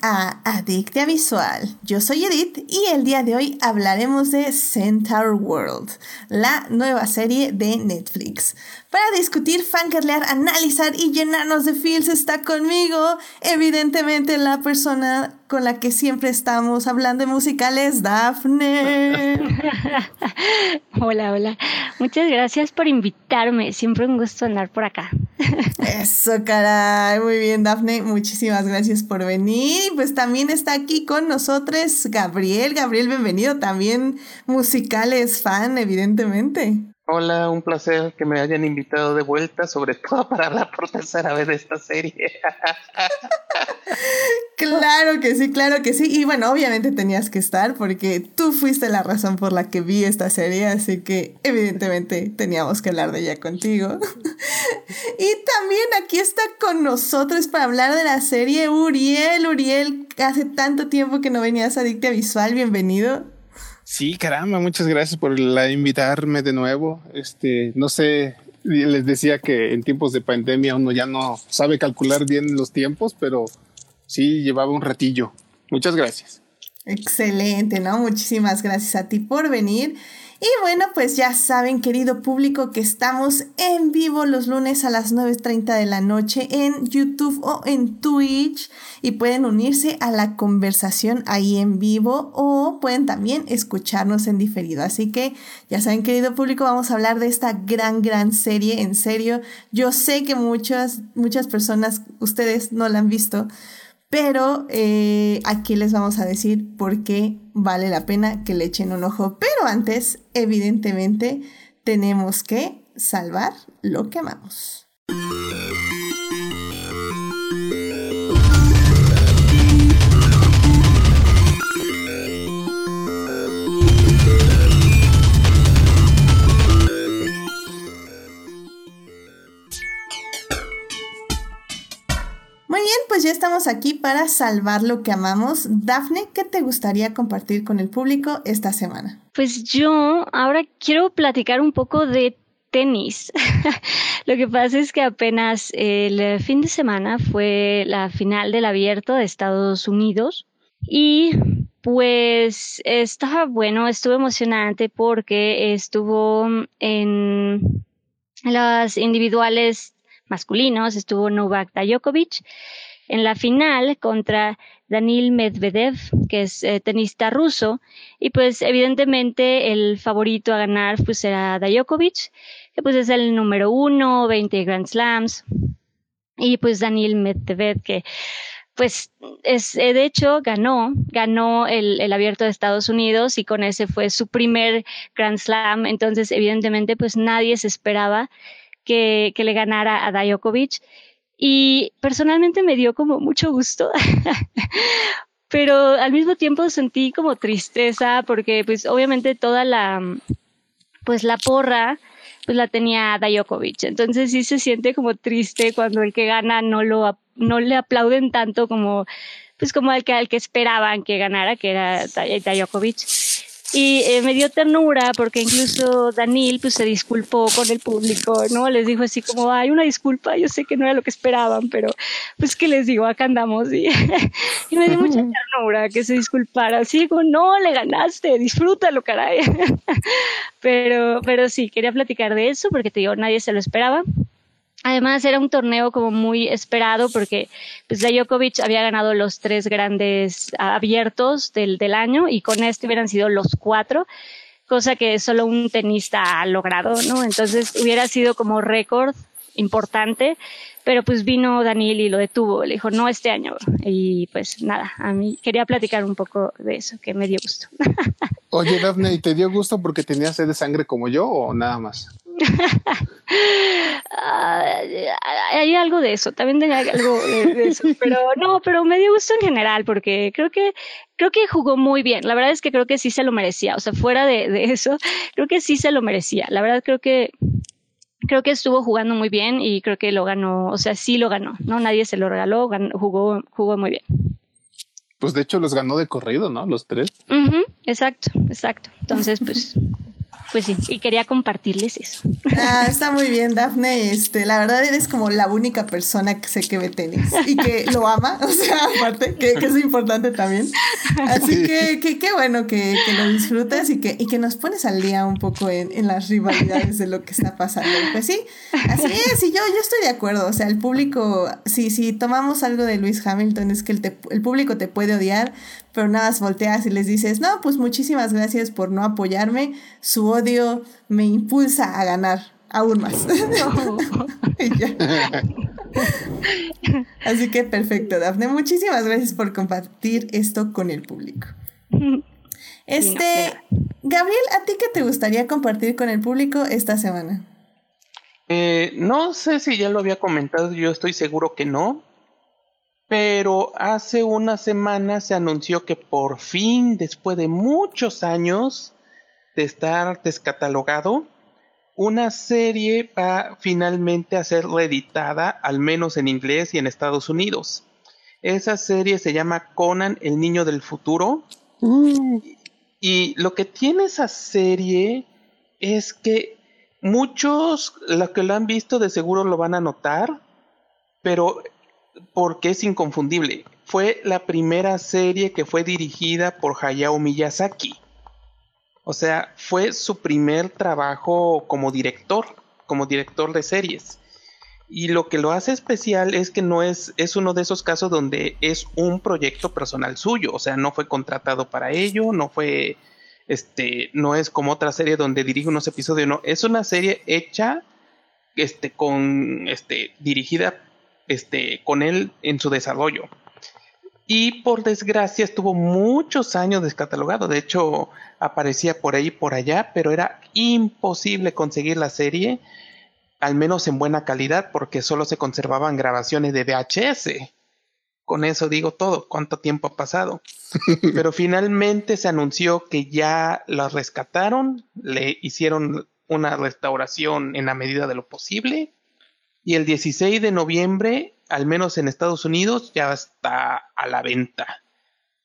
a Adictia Visual. Yo soy Edith y el día de hoy hablaremos de Centaur World, la nueva serie de Netflix. Para discutir, fangirlear, analizar y llenarnos de feels está conmigo, evidentemente la persona con la que siempre estamos hablando de musicales, Dafne. hola, hola. Muchas gracias por invitarme. Siempre un gusto andar por acá. Eso, caray. Muy bien, Dafne. Muchísimas gracias por venir. Pues también está aquí con nosotros Gabriel. Gabriel, bienvenido. También musicales fan, evidentemente. Hola, un placer que me hayan invitado de vuelta, sobre todo para hablar por tercera vez de esta serie. claro que sí, claro que sí. Y bueno, obviamente tenías que estar porque tú fuiste la razón por la que vi esta serie, así que evidentemente teníamos que hablar de ella contigo. y también aquí está con nosotros para hablar de la serie Uriel. Uriel, hace tanto tiempo que no venías a Dicta Visual, bienvenido. Sí, caramba, muchas gracias por la invitarme de nuevo. Este, no sé, les decía que en tiempos de pandemia uno ya no sabe calcular bien los tiempos, pero sí llevaba un ratillo. Muchas gracias. Excelente, ¿no? Muchísimas gracias a ti por venir. Y bueno, pues ya saben, querido público, que estamos en vivo los lunes a las 9.30 de la noche en YouTube o en Twitch y pueden unirse a la conversación ahí en vivo o pueden también escucharnos en diferido. Así que ya saben, querido público, vamos a hablar de esta gran, gran serie. En serio, yo sé que muchas, muchas personas, ustedes no la han visto, pero eh, aquí les vamos a decir por qué vale la pena que le echen un ojo. Pero antes, evidentemente, tenemos que salvar lo que amamos. Pues ya estamos aquí para salvar lo que amamos. Dafne, ¿qué te gustaría compartir con el público esta semana? Pues yo ahora quiero platicar un poco de tenis. lo que pasa es que apenas el fin de semana fue la final del abierto de Estados Unidos y pues estaba bueno, estuvo emocionante porque estuvo en las individuales masculinos estuvo Novak Djokovic en la final contra Danil Medvedev, que es eh, tenista ruso, y pues evidentemente el favorito a ganar pues era Djokovic, que pues es el número uno, 20 Grand Slams, y pues Danil Medvedev, que pues es, eh, de hecho ganó, ganó el, el, abierto de Estados Unidos y con ese fue su primer Grand Slam, entonces evidentemente pues nadie se esperaba que, que le ganara a Djokovic. Y personalmente me dio como mucho gusto, pero al mismo tiempo sentí como tristeza porque pues obviamente toda la, pues la porra, pues la tenía Djokovic. Entonces sí se siente como triste cuando el que gana no lo, no le aplauden tanto como, pues como al que, al que esperaban que ganara, que era Djokovic. Y eh, me dio ternura porque incluso Danil pues se disculpó con el público, ¿no? Les dijo así como, hay una disculpa, yo sé que no era lo que esperaban, pero pues que les digo, acá andamos. Y, y me dio mucha ternura que se disculpara, así como, no, le ganaste, disfrútalo, caray. pero, pero sí, quería platicar de eso porque te digo, nadie se lo esperaba. Además era un torneo como muy esperado porque pues Djokovic había ganado los tres grandes abiertos del, del año y con este hubieran sido los cuatro, cosa que solo un tenista ha logrado, ¿no? Entonces hubiera sido como récord importante, pero pues vino Daniel y lo detuvo, le dijo, no este año. Y pues nada, a mí quería platicar un poco de eso, que me dio gusto. Oye, Daphne, ¿y te dio gusto porque tenías sed de sangre como yo o nada más? hay algo de eso, también tenía algo de, eso, pero no, pero me dio gusto en general porque creo que creo que jugó muy bien. La verdad es que creo que sí se lo merecía, o sea, fuera de, de eso, creo que sí se lo merecía. La verdad creo que creo que estuvo jugando muy bien y creo que lo ganó, o sea, sí lo ganó, no nadie se lo regaló, jugó jugó muy bien. Pues de hecho los ganó de corrido, ¿no? Los tres. exacto, exacto. Entonces, pues pues sí, y quería compartirles eso. Ah, está muy bien, Dafne. Este, la verdad eres como la única persona que sé que ve tenis y que lo ama, o sea, aparte, que, es importante también. Así que qué bueno que, lo disfrutas y que, y que nos pones al día un poco en, en, las rivalidades de lo que está pasando. Pues sí, así es, y yo, yo estoy de acuerdo. O sea, el público, si, si tomamos algo de Luis Hamilton, es que el, el público te puede odiar, pero nada más volteas y les dices, no, pues muchísimas gracias por no apoyarme, su odio me impulsa a ganar aún más. Así que perfecto, Dafne, muchísimas gracias por compartir esto con el público. Este, Gabriel, ¿a ti qué te gustaría compartir con el público esta semana? Eh, no sé si ya lo había comentado, yo estoy seguro que no, pero hace una semana se anunció que por fin, después de muchos años de estar descatalogado, una serie va finalmente a ser reeditada, al menos en inglés y en Estados Unidos. Esa serie se llama Conan, el niño del futuro. Mm. Y lo que tiene esa serie es que muchos, los que lo han visto de seguro lo van a notar, pero porque es inconfundible. Fue la primera serie que fue dirigida por Hayao Miyazaki. O sea, fue su primer trabajo como director, como director de series. Y lo que lo hace especial es que no es, es uno de esos casos donde es un proyecto personal suyo, o sea, no fue contratado para ello, no fue, este, no es como otra serie donde dirige unos episodios, no, es una serie hecha, este, con, este, dirigida este, con él en su desarrollo. Y por desgracia estuvo muchos años descatalogado. De hecho, aparecía por ahí por allá, pero era imposible conseguir la serie, al menos en buena calidad, porque solo se conservaban grabaciones de VHS. Con eso digo todo, cuánto tiempo ha pasado. pero finalmente se anunció que ya la rescataron, le hicieron una restauración en la medida de lo posible y el 16 de noviembre, al menos en Estados Unidos, ya está a la venta.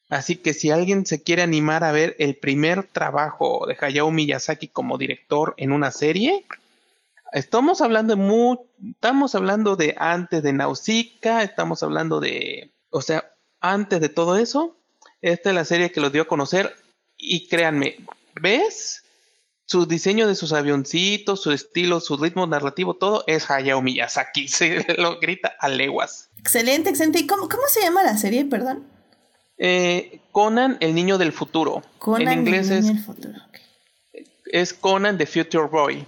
Así que si alguien se quiere animar a ver el primer trabajo de Hayao Miyazaki como director en una serie, estamos hablando de estamos hablando de antes de Nausicaa, estamos hablando de, o sea, antes de todo eso, esta es la serie que los dio a conocer y créanme, ¿ves? Su diseño de sus avioncitos, su estilo, su ritmo narrativo, todo es Hayao Miyazaki. Se lo grita a leguas. Excelente, excelente. ¿Y cómo, se llama la serie, perdón? Eh, Conan, el niño del futuro. Conan, en inglés el niño del futuro. es Conan, the Future Boy.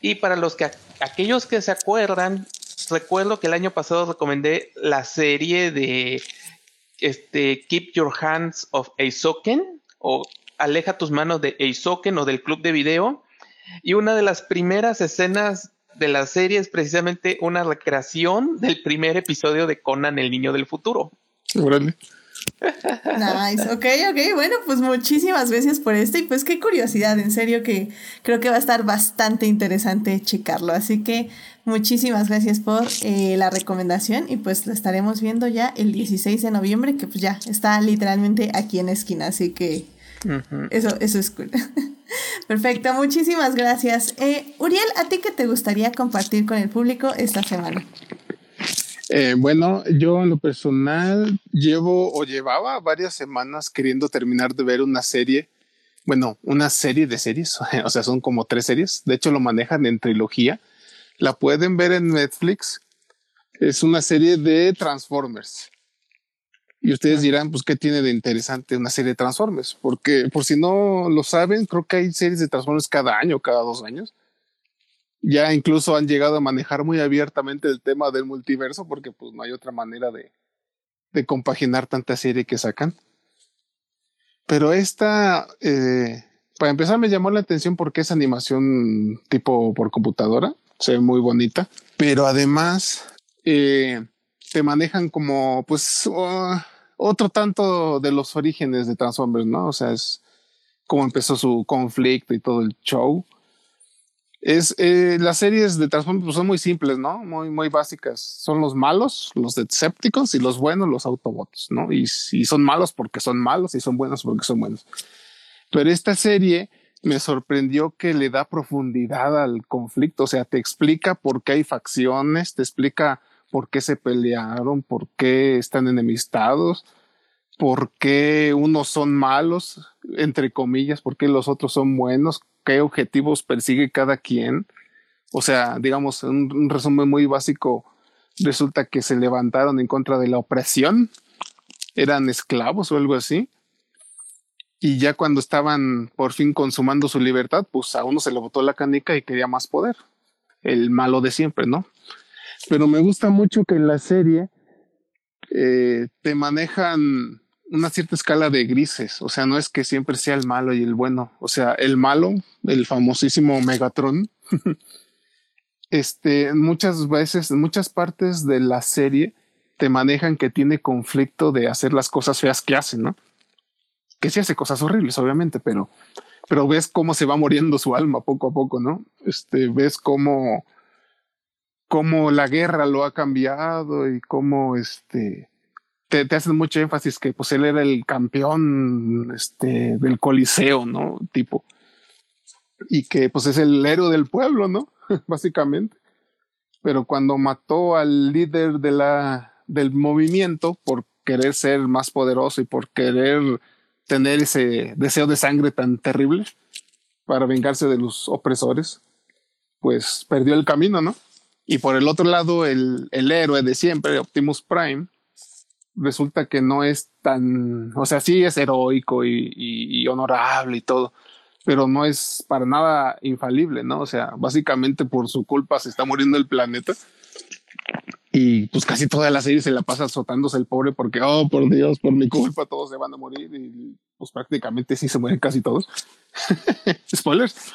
Y para los que aquellos que se acuerdan, recuerdo que el año pasado recomendé la serie de este, Keep Your Hands of Aizoken o Aleja tus manos de Eisoken o del club de video. Y una de las primeras escenas de la serie es precisamente una recreación del primer episodio de Conan, el niño del futuro. Nice, ok, ok, bueno, pues muchísimas gracias por esto y pues qué curiosidad, en serio que creo que va a estar bastante interesante checarlo, así que muchísimas gracias por eh, la recomendación. Y pues lo estaremos viendo ya el 16 de noviembre, que pues ya está literalmente aquí en esquina, así que eso, eso es cool. Perfecto, muchísimas gracias. Eh, Uriel, ¿a ti qué te gustaría compartir con el público esta semana? Eh, bueno, yo en lo personal llevo o llevaba varias semanas queriendo terminar de ver una serie, bueno, una serie de series, o sea, son como tres series, de hecho lo manejan en trilogía, la pueden ver en Netflix, es una serie de Transformers. Y ustedes dirán, pues, ¿qué tiene de interesante una serie de Transformers? Porque, por si no lo saben, creo que hay series de Transformers cada año, cada dos años. Ya incluso han llegado a manejar muy abiertamente el tema del multiverso, porque pues no hay otra manera de, de compaginar tanta serie que sacan. Pero esta, eh, para empezar, me llamó la atención porque es animación tipo por computadora, se ve muy bonita, pero además eh, te manejan como, pues, uh, otro tanto de los orígenes de Transformers, ¿no? O sea, es cómo empezó su conflicto y todo el show. Es, eh, las series de Transformers pues, son muy simples, ¿no? Muy, muy básicas. Son los malos, los Decepticons, y los buenos, los Autobots, ¿no? Y, y son malos porque son malos y son buenos porque son buenos. Pero esta serie me sorprendió que le da profundidad al conflicto, o sea, te explica por qué hay facciones, te explica por qué se pelearon, por qué están enemistados, por qué unos son malos, entre comillas, por qué los otros son buenos, qué objetivos persigue cada quien. O sea, digamos, un, un resumen muy básico, resulta que se levantaron en contra de la opresión, eran esclavos o algo así y ya cuando estaban por fin consumando su libertad, pues a uno se le botó la canica y quería más poder. El malo de siempre, ¿no? Pero me gusta mucho que en la serie eh, te manejan una cierta escala de grises. O sea, no es que siempre sea el malo y el bueno. O sea, el malo, el famosísimo Megatron, este, muchas veces, en muchas partes de la serie te manejan que tiene conflicto de hacer las cosas feas que hacen, ¿no? que sí hace cosas horribles, obviamente, pero, pero ves cómo se va muriendo su alma poco a poco, ¿no? Este, ves cómo, cómo la guerra lo ha cambiado y cómo este, te, te hacen mucho énfasis que pues él era el campeón este, del coliseo, ¿no? Tipo. Y que pues es el héroe del pueblo, ¿no? Básicamente. Pero cuando mató al líder de la, del movimiento por querer ser más poderoso y por querer tener ese deseo de sangre tan terrible para vengarse de los opresores, pues perdió el camino, ¿no? Y por el otro lado, el, el héroe de siempre, Optimus Prime, resulta que no es tan, o sea, sí es heroico y, y, honorable y todo, pero no es para nada infalible, ¿no? O sea, básicamente por su culpa se está muriendo el planeta y pues casi toda la serie se la pasa azotándose el pobre porque, oh, por Dios, por mi culpa todos se van a morir y pues prácticamente sí se mueren casi todos. Spoilers.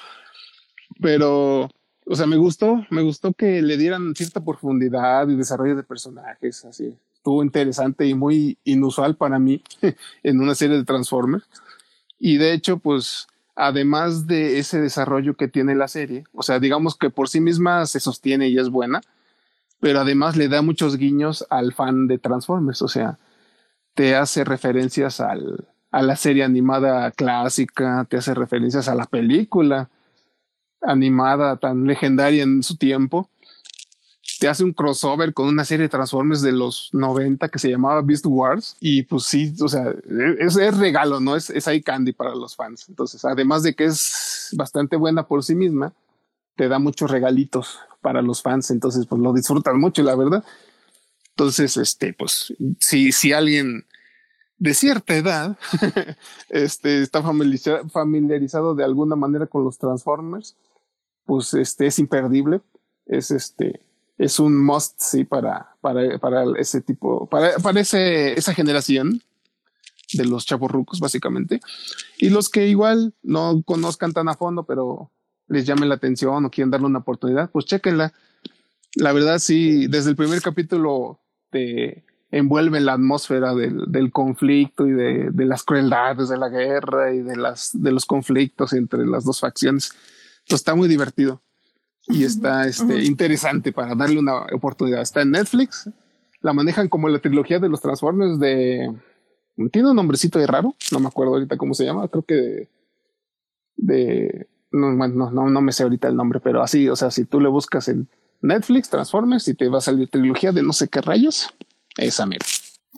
Pero, o sea, me gustó, me gustó que le dieran cierta profundidad y desarrollo de personajes, así. Estuvo interesante y muy inusual para mí en una serie de Transformers. Y de hecho, pues, además de ese desarrollo que tiene la serie, o sea, digamos que por sí misma se sostiene y es buena, pero además le da muchos guiños al fan de Transformers, o sea, te hace referencias al, a la serie animada clásica, te hace referencias a la película animada tan legendaria en su tiempo, te hace un crossover con una serie de Transformers de los 90 que se llamaba Beast Wars y pues sí, o sea, es, regalo, ¿no? Es, es eye candy para los fans. Entonces, además de que es bastante buena por sí misma, te da muchos regalitos para los fans, entonces pues lo disfrutan mucho, la verdad. Entonces, este, pues, si, si alguien de cierta edad este, está familiarizado de alguna manera con los Transformers, pues este es imperdible. Es este, es un must, sí, para, para, para ese tipo, para, para ese, esa generación de los chavorrucos, básicamente. Y los que igual no conozcan tan a fondo, pero les llame la atención o quieren darle una oportunidad, pues chequenla. La verdad, sí, desde el primer capítulo te envuelve la atmósfera del, del conflicto y de, de, las crueldades de la guerra y de, las, de los conflictos entre las dos facciones. Entonces está muy divertido y está este, interesante para darle una oportunidad. Está en Netflix, la manejan como la trilogía de los Transformers de... Tiene un nombrecito de raro, no me acuerdo ahorita cómo se llama, creo que de, de no, no, no, no me sé ahorita el nombre, pero así, o sea, si tú le buscas en Netflix, Transformers y te va a salir trilogía de no sé qué rayos, esa mira.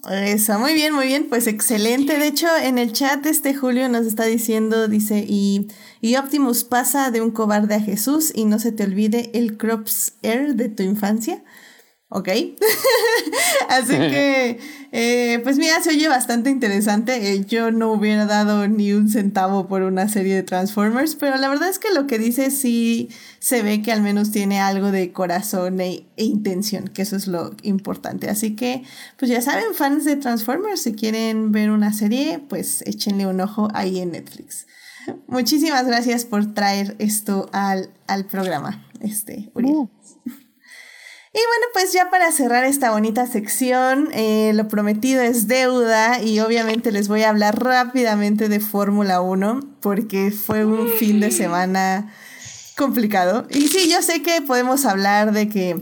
Esa, muy bien, muy bien, pues excelente. De hecho, en el chat este Julio nos está diciendo, dice, y, y Optimus pasa de un cobarde a Jesús y no se te olvide el Crops Air de tu infancia. ¿Ok? Así que, eh, pues mira, se oye bastante interesante. Eh, yo no hubiera dado ni un centavo por una serie de Transformers, pero la verdad es que lo que dice sí se ve que al menos tiene algo de corazón e, e intención, que eso es lo importante. Así que, pues ya saben, fans de Transformers, si quieren ver una serie, pues échenle un ojo ahí en Netflix. Muchísimas gracias por traer esto al, al programa, este, Uriel. Uh. Y bueno, pues ya para cerrar esta bonita sección, eh, lo prometido es deuda y obviamente les voy a hablar rápidamente de Fórmula 1 porque fue un fin de semana complicado. Y sí, yo sé que podemos hablar de que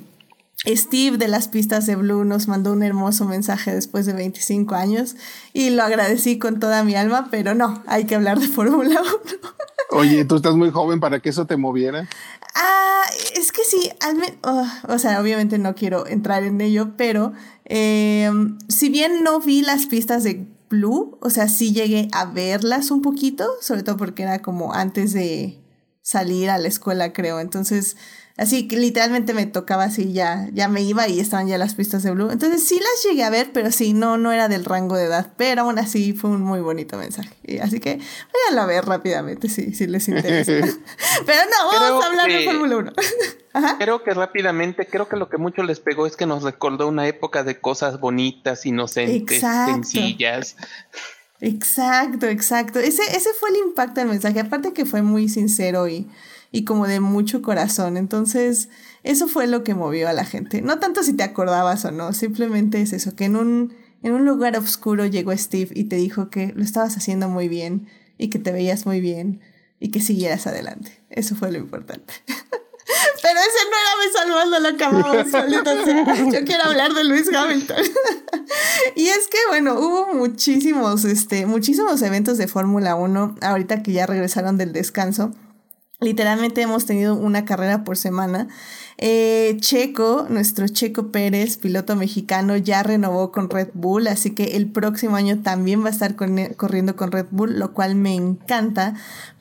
Steve de las pistas de Blue nos mandó un hermoso mensaje después de 25 años y lo agradecí con toda mi alma, pero no, hay que hablar de Fórmula 1. Oye, tú estás muy joven para que eso te moviera. Ah, es que sí, al oh, o sea, obviamente no quiero entrar en ello, pero eh, si bien no vi las pistas de Blue, o sea, sí llegué a verlas un poquito, sobre todo porque era como antes de salir a la escuela, creo. Entonces, Así que literalmente me tocaba así, ya, ya me iba y estaban ya las pistas de Blue. Entonces sí las llegué a ver, pero sí, no, no era del rango de edad. Pero aún así fue un muy bonito mensaje. así que vayan a ver rápidamente si, si les interesa. pero no, vamos a hablar de Fórmula 1. Creo que rápidamente, creo que lo que mucho les pegó es que nos recordó una época de cosas bonitas, inocentes, sencillas. Exacto, exacto. Ese, ese fue el impacto del mensaje. Aparte que fue muy sincero y y como de mucho corazón. Entonces, eso fue lo que movió a la gente. No tanto si te acordabas o no, simplemente es eso, que en un, en un lugar oscuro llegó Steve y te dijo que lo estabas haciendo muy bien y que te veías muy bien y que siguieras adelante. Eso fue lo importante. Pero ese no era me salvando lo acabamos, Yo quiero hablar de Luis Hamilton. y es que, bueno, hubo muchísimos, este, muchísimos eventos de Fórmula 1 ahorita que ya regresaron del descanso. Literalmente hemos tenido una carrera por semana. Eh, Checo, nuestro Checo Pérez, piloto mexicano, ya renovó con Red Bull, así que el próximo año también va a estar corriendo con Red Bull, lo cual me encanta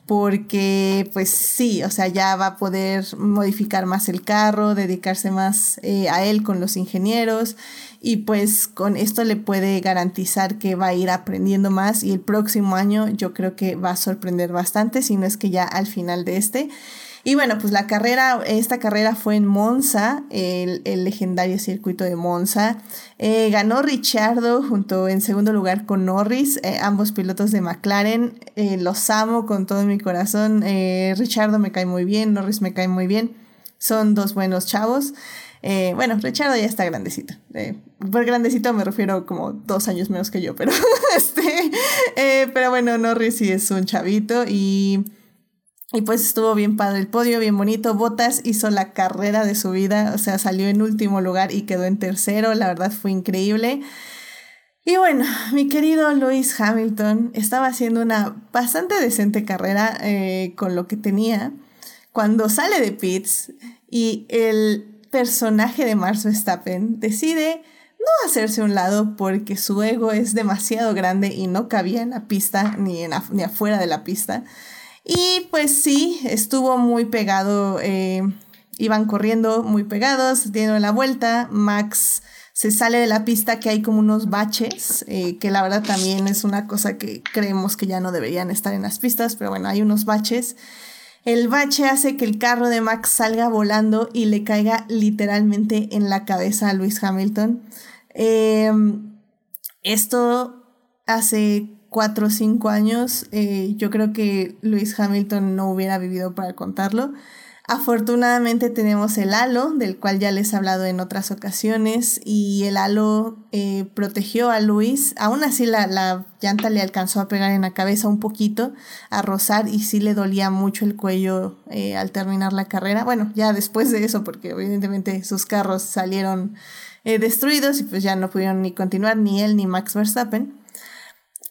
porque pues sí, o sea, ya va a poder modificar más el carro, dedicarse más eh, a él con los ingenieros y pues con esto le puede garantizar que va a ir aprendiendo más y el próximo año yo creo que va a sorprender bastante, si no es que ya al final de este. Y bueno, pues la carrera, esta carrera fue en Monza, el, legendario circuito de Monza. Eh, ganó Richardo junto en segundo lugar con Norris, eh, ambos pilotos de McLaren. Eh, los amo con todo mi corazón. Richardo me cae muy bien, Norris me cae muy bien. Son dos buenos chavos. bueno, Richardo ya está grandecito. Por grandecito me refiero como dos años menos que yo, pero este, pero bueno, Norris sí es un chavito y y pues estuvo bien padre el podio, bien bonito. Botas hizo la carrera de su vida, o sea, salió en último lugar y quedó en tercero. La verdad fue increíble. Y bueno, mi querido Lewis Hamilton estaba haciendo una bastante decente carrera eh, con lo que tenía. Cuando sale de pits y el personaje de Max Verstappen decide no hacerse un lado porque su ego es demasiado grande y no cabía en la pista ni, en, ni afuera de la pista. Y pues sí, estuvo muy pegado, eh, iban corriendo muy pegados, dieron la vuelta, Max se sale de la pista que hay como unos baches, eh, que la verdad también es una cosa que creemos que ya no deberían estar en las pistas, pero bueno, hay unos baches. El bache hace que el carro de Max salga volando y le caiga literalmente en la cabeza a Luis Hamilton. Em, esto hace cuatro o cinco años, eh, yo creo que Luis Hamilton no hubiera vivido para contarlo. Afortunadamente tenemos el halo, del cual ya les he hablado en otras ocasiones, y el halo eh, protegió a Luis. Aún así la, la, llanta le alcanzó a pegar en la cabeza un poquito, a rozar, y sí le dolía mucho el cuello eh, al terminar la carrera. Bueno, ya después de eso, porque evidentemente sus carros salieron destruidos y pues ya no pudieron ni continuar, ni él ni Max Verstappen.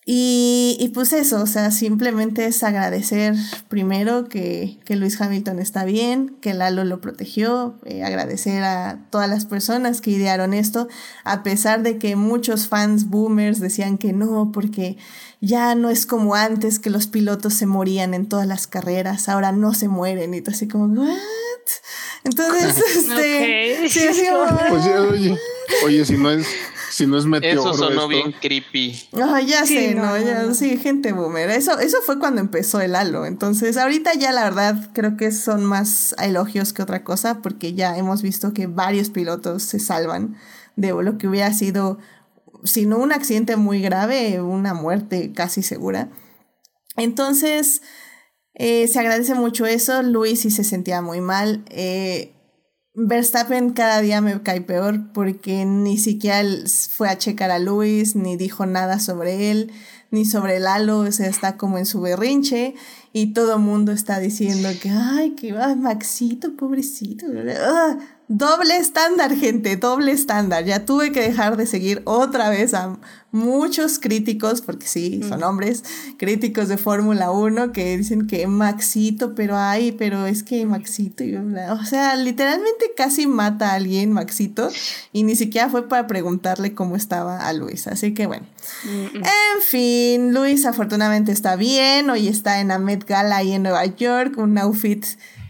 Y, y, pues eso, o sea, simplemente es agradecer primero que, que Luis Hamilton está bien, que Lalo lo protegió, eh, agradecer a todas las personas que idearon esto, a pesar de que muchos fans boomers decían que no, porque ya no es como antes que los pilotos se morían en todas las carreras, ahora no se mueren, y tú así como, ¿what? Entonces, este, sí, sí, oye, oye, si no es si no es meteoro. Eso sonó bien creepy. ya sé, no, ya, sí, gente boomer. Eso, eso fue cuando empezó el halo. Entonces, ahorita ya la verdad creo que son más elogios que otra cosa, porque ya hemos visto que varios pilotos se salvan de lo que hubiera sido, si no un accidente muy grave, una muerte casi segura. Entonces, eh, se agradece mucho eso. Luis sí se sentía muy mal. Eh, Verstappen cada día me cae peor porque ni siquiera fue a checar a Luis, ni dijo nada sobre él, ni sobre el halo, o sea, está como en su berrinche y todo el mundo está diciendo que, ay, que va, Maxito, pobrecito. Doble estándar, gente, doble estándar. Ya tuve que dejar de seguir otra vez a muchos críticos, porque sí, son hombres, críticos de Fórmula 1 que dicen que Maxito, pero ay, pero es que Maxito, o sea, literalmente casi mata a alguien Maxito y ni siquiera fue para preguntarle cómo estaba a Luis. Así que bueno. En fin, Luis afortunadamente está bien, hoy está en la Met Gala ahí en Nueva York, un outfit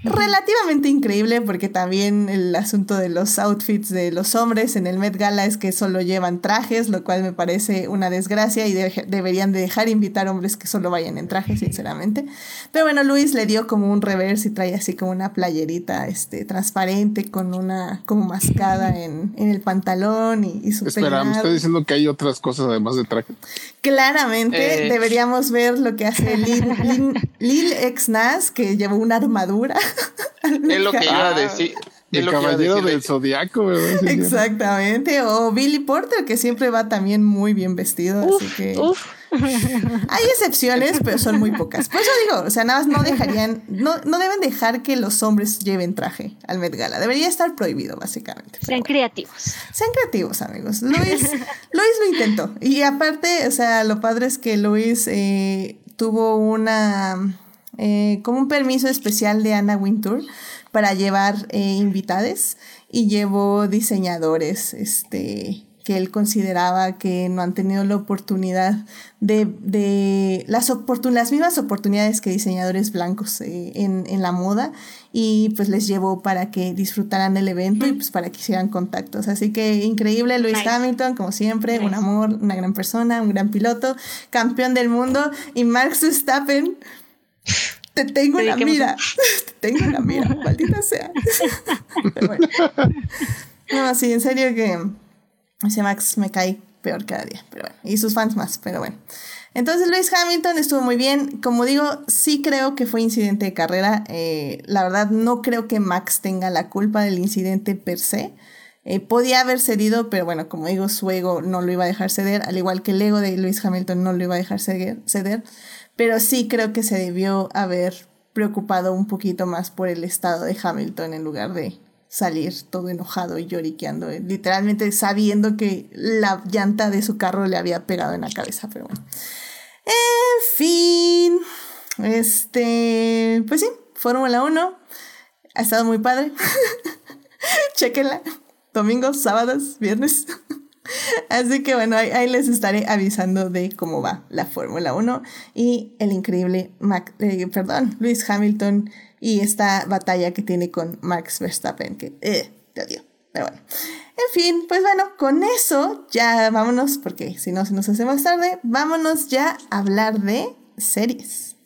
relativamente increíble porque también el asunto de los outfits de los hombres en el Met Gala es que solo llevan trajes, lo cual me parece una desgracia y deberían de dejar invitar hombres que solo vayan en trajes, sinceramente. Pero bueno, Luis le dio como un reverse y trae así como una playerita este, transparente con una como mascada en, en el pantalón y, y su Espera, ¿me está diciendo que hay otras cosas además de traje? Claramente, eh. deberíamos ver lo que hace Lil, Lil, Ex Nas, que llevó una armadura. es lo que iba a decir. El caballero del zodiaco, ¿verdad? Exactamente. O Billy Porter, que siempre va también muy bien vestido. así que. Hay excepciones, pero son muy pocas. Por eso digo, o sea, nada más no dejarían, no, no deben dejar que los hombres lleven traje al Met Gala. Debería estar prohibido, básicamente. Sean creativos. Sean creativos, amigos. Luis, Luis lo intentó. Y aparte, o sea, lo padre es que Luis eh, tuvo una eh, como un permiso especial de Anna Wintour para llevar eh, invitades y llevó diseñadores este, que él consideraba que no han tenido la oportunidad de, las, las mismas oportunidades que diseñadores blancos eh, en, la moda y pues les llevó para que disfrutaran el evento y pues para que hicieran contactos. Así que increíble, Luis Hamilton, como siempre, un amor, una gran persona, un gran piloto, campeón del mundo y Max Verstappen te tengo en la mira. Te tengo en la mira, maldita sea. No, sí, en serio que ese Max me cae peor cada día, pero bueno, y sus fans más, pero bueno. Entonces Luis Hamilton estuvo muy bien, como digo, sí creo que fue incidente de carrera, eh, la verdad no creo que Max tenga la culpa del incidente per se, eh, podía haber cedido, pero bueno, como digo, su ego no lo iba a dejar ceder, al igual que el ego de Luis Hamilton no lo iba a dejar ceder pero sí creo que se debió haber preocupado un poquito más por el estado de Hamilton en lugar de salir todo enojado y lloriqueando, eh, literalmente sabiendo que la llanta de su carro le había pegado en la cabeza, pero. En fin, este, pues sí, Fórmula 1 ha estado muy padre. Chequenla, domingos, sábados, viernes. Así que bueno, ahí, les estaré avisando de cómo va la Fórmula 1 y el increíble eh, perdón, Luis Hamilton y esta batalla que tiene con Max Verstappen, que eh, te odio. Pero bueno. En fin, pues bueno, con eso ya vámonos, porque si no se nos hace más tarde, vámonos ya a hablar de series.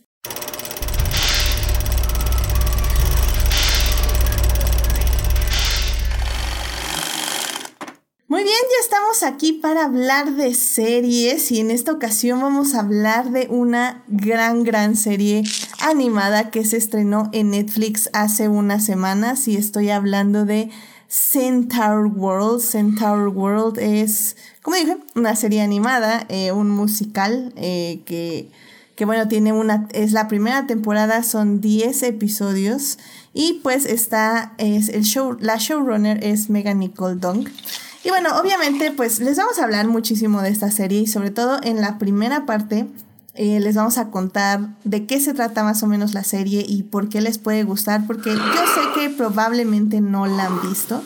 Muy bien, ya estamos aquí para hablar de series y en esta ocasión vamos a hablar de una gran, gran serie animada que se estrenó en Netflix hace unas semanas y estoy hablando de Centaur World. Centaur World es, como dije, una serie animada, eh, un musical eh, que, que, bueno, tiene una, es la primera temporada, son 10 episodios y pues está, es el show, la showrunner es Megan Nicole Dong. Y bueno, obviamente pues les vamos a hablar muchísimo de esta serie y sobre todo en la primera parte eh, les vamos a contar de qué se trata más o menos la serie y por qué les puede gustar, porque yo sé que probablemente no la han visto.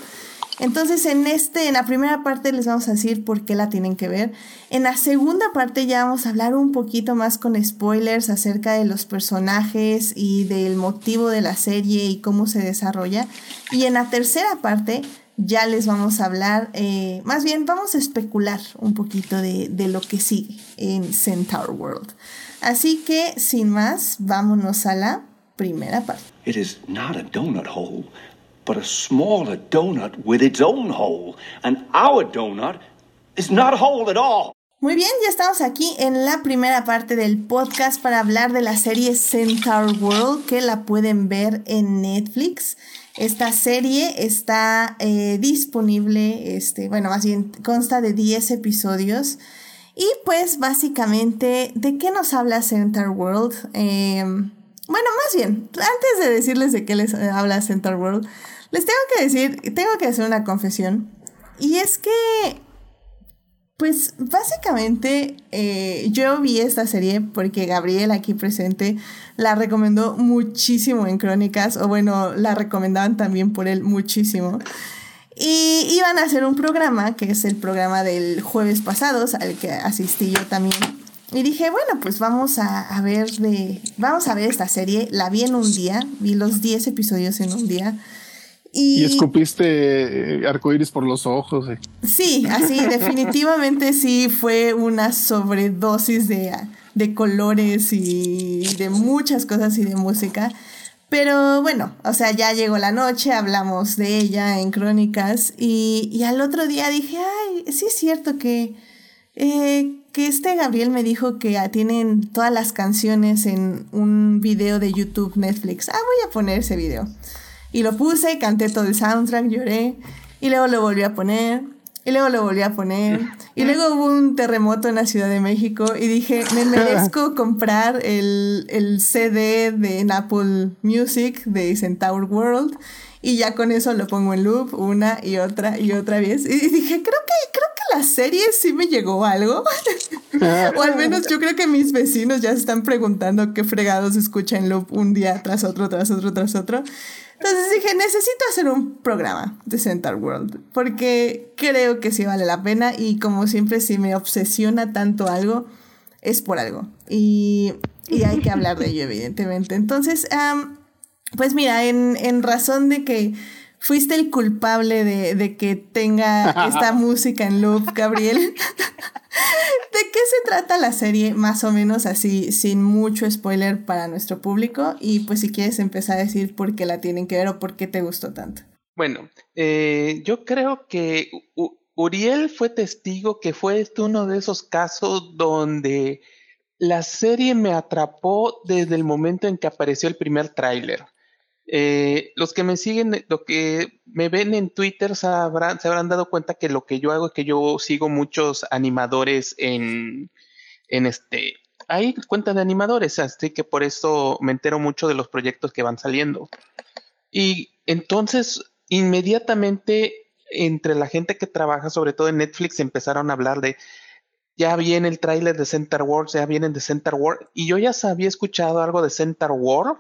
Entonces en este, en la primera parte les vamos a decir por qué la tienen que ver. En la segunda parte ya vamos a hablar un poquito más con spoilers acerca de los personajes y del motivo de la serie y cómo se desarrolla. Y en la tercera parte ya les vamos a hablar, eh, más bien vamos a especular un poquito de, de, lo que sigue en Centaur World. Así que, sin más, vámonos a la primera parte. It is not a donut hole, but a smaller donut with its own hole. And our donut is not a hole at all. Muy bien, ya estamos aquí en la primera parte del podcast para hablar de la serie Centaur World, que la pueden ver en Netflix. Esta serie está eh, disponible, este, bueno, más bien consta de 10 episodios. Y pues básicamente, ¿de qué nos habla Center World? Em, bueno, más bien, antes de decirles de qué les habla Center World, les tengo que decir, tengo que hacer una confesión. Y es que, pues básicamente eh, yo vi esta serie porque Gabriel aquí presente la recomendó muchísimo en Crónicas, o bueno, la recomendaban también por él muchísimo. Y iban a hacer un programa, que es el programa del jueves pasados, al que asistí yo también. Y dije, bueno, pues vamos a, ver de. Vamos a ver esta serie. La vi en un día, vi los 10 episodios en un día. Y, escupiste eh, arcoíris por los ojos. Eh. Sí, así, definitivamente sí fue una sobredosis de, de colores y de muchas cosas y de música. Pero bueno, o sea, ya llegó la noche, hablamos de ella en Crónicas y, y al otro día dije, ay, sí es cierto que, eh, que este Gabriel me dijo que tienen todas las canciones en un video de YouTube Netflix. Ah, voy a poner ese video. Y lo puse, canté todo el soundtrack, lloré. Y luego lo volví a poner. Y luego lo volví a poner. Y luego hubo un terremoto en la Ciudad de México y dije, me merezco comprar el, el CD de Apple Music de Centaur World. Y ya con eso lo pongo en loop una y otra y otra vez. Y dije, creo que, creo que la serie sí me llegó algo. o al menos yo creo que mis vecinos ya se están preguntando qué fregados escucha en loop un día tras otro, tras otro, tras otro. Entonces dije, necesito hacer un programa de Centaur World, porque creo que sí vale la pena y como siempre si me obsesiona tanto algo, es por algo. Y, y hay que hablar de ello, evidentemente. Entonces, pues mira, en, en, razón de que fuiste el culpable de, de que tenga esta música en loop, Gabriel. ¿De qué se trata la serie? Más o menos así, sin mucho spoiler para nuestro público. Y pues si quieres empezar a decir por qué la tienen que ver o por qué te gustó tanto. Bueno, eh, yo creo que Uriel fue testigo que fue este uno de esos casos donde la serie me atrapó desde el momento en que apareció el primer tráiler. Eh, los que me siguen, lo que me ven en Twitter se habrán, dado cuenta que lo que yo hago es que yo sigo muchos animadores en, en este, hay cuenta de animadores, así que por eso me entero mucho de los proyectos que van saliendo. Y entonces, inmediatamente, entre la gente que trabaja, sobre todo en Netflix, empezaron a hablar de, ya viene el tráiler de Center War, ya vienen de Center War, y yo ya había escuchado algo de Center War,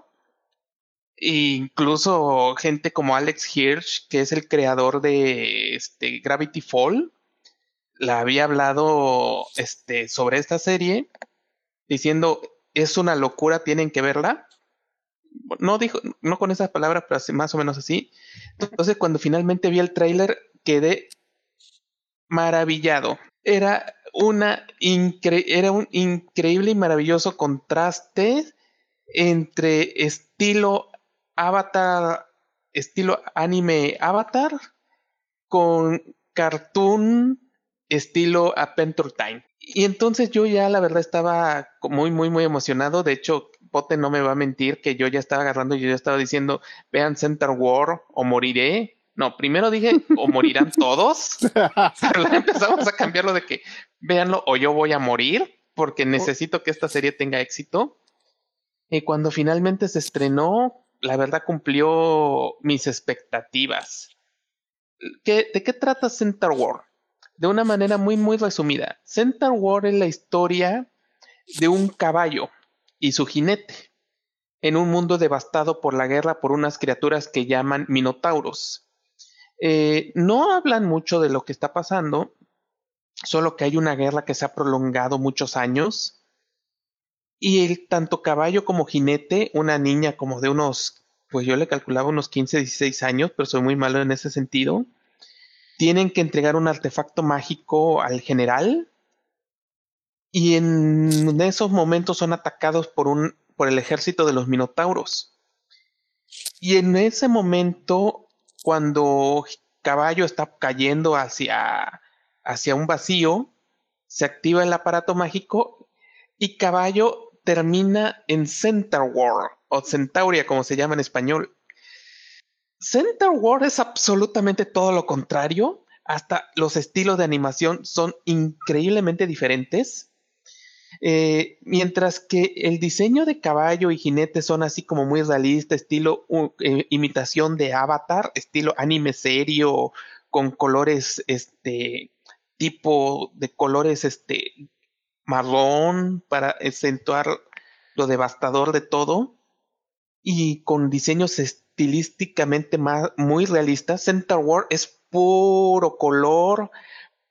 incluso gente como Alex Hirsch, que es el creador de este, Gravity Fall, la había hablado este, sobre esta serie, diciendo, es una locura, tienen que verla. No dijo, no con esas palabras, pero más o menos así. Entonces, cuando finalmente vi el tráiler, quedé maravillado. Era una era un increíble y maravilloso contraste entre estilo Avatar, estilo anime Avatar, con cartoon estilo Adventure Time. Y entonces yo ya la verdad estaba muy, muy, muy emocionado. De hecho, Pote no me va a mentir que yo ya estaba agarrando y yo ya estaba diciendo, vean Center War o moriré. No, primero dije, o morirán todos. Pero empezamos a cambiarlo de que, véanlo o yo voy a morir porque necesito que esta serie tenga éxito. Y cuando finalmente se estrenó, la verdad cumplió mis expectativas. ¿Qué, ¿De qué trata Center War? De una manera muy, muy resumida. Center War es la historia de un caballo y su jinete en un mundo devastado por la guerra por unas criaturas que llaman minotauros. Eh, no hablan mucho de lo que está pasando, solo que hay una guerra que se ha prolongado muchos años y el, tanto caballo como jinete, una niña como de unos, pues yo le calculaba unos 15, 16 años, pero soy muy malo en ese sentido, tienen que entregar un artefacto mágico al general y en esos momentos son atacados por, un, por el ejército de los minotauros. Y en ese momento, cuando caballo está cayendo hacia, hacia un vacío, se activa el aparato mágico y caballo termina en Center War o Centauria como se llama en español. Center War es absolutamente todo lo contrario, hasta los estilos de animación son increíblemente diferentes. Eh, mientras que el diseño de caballo y jinete son así como muy realista, estilo eh, imitación de Avatar, estilo anime serio, con colores, este, tipo de colores, este, marrón para acentuar lo devastador de todo y con diseños estilísticamente más, muy realistas. Center War es puro color,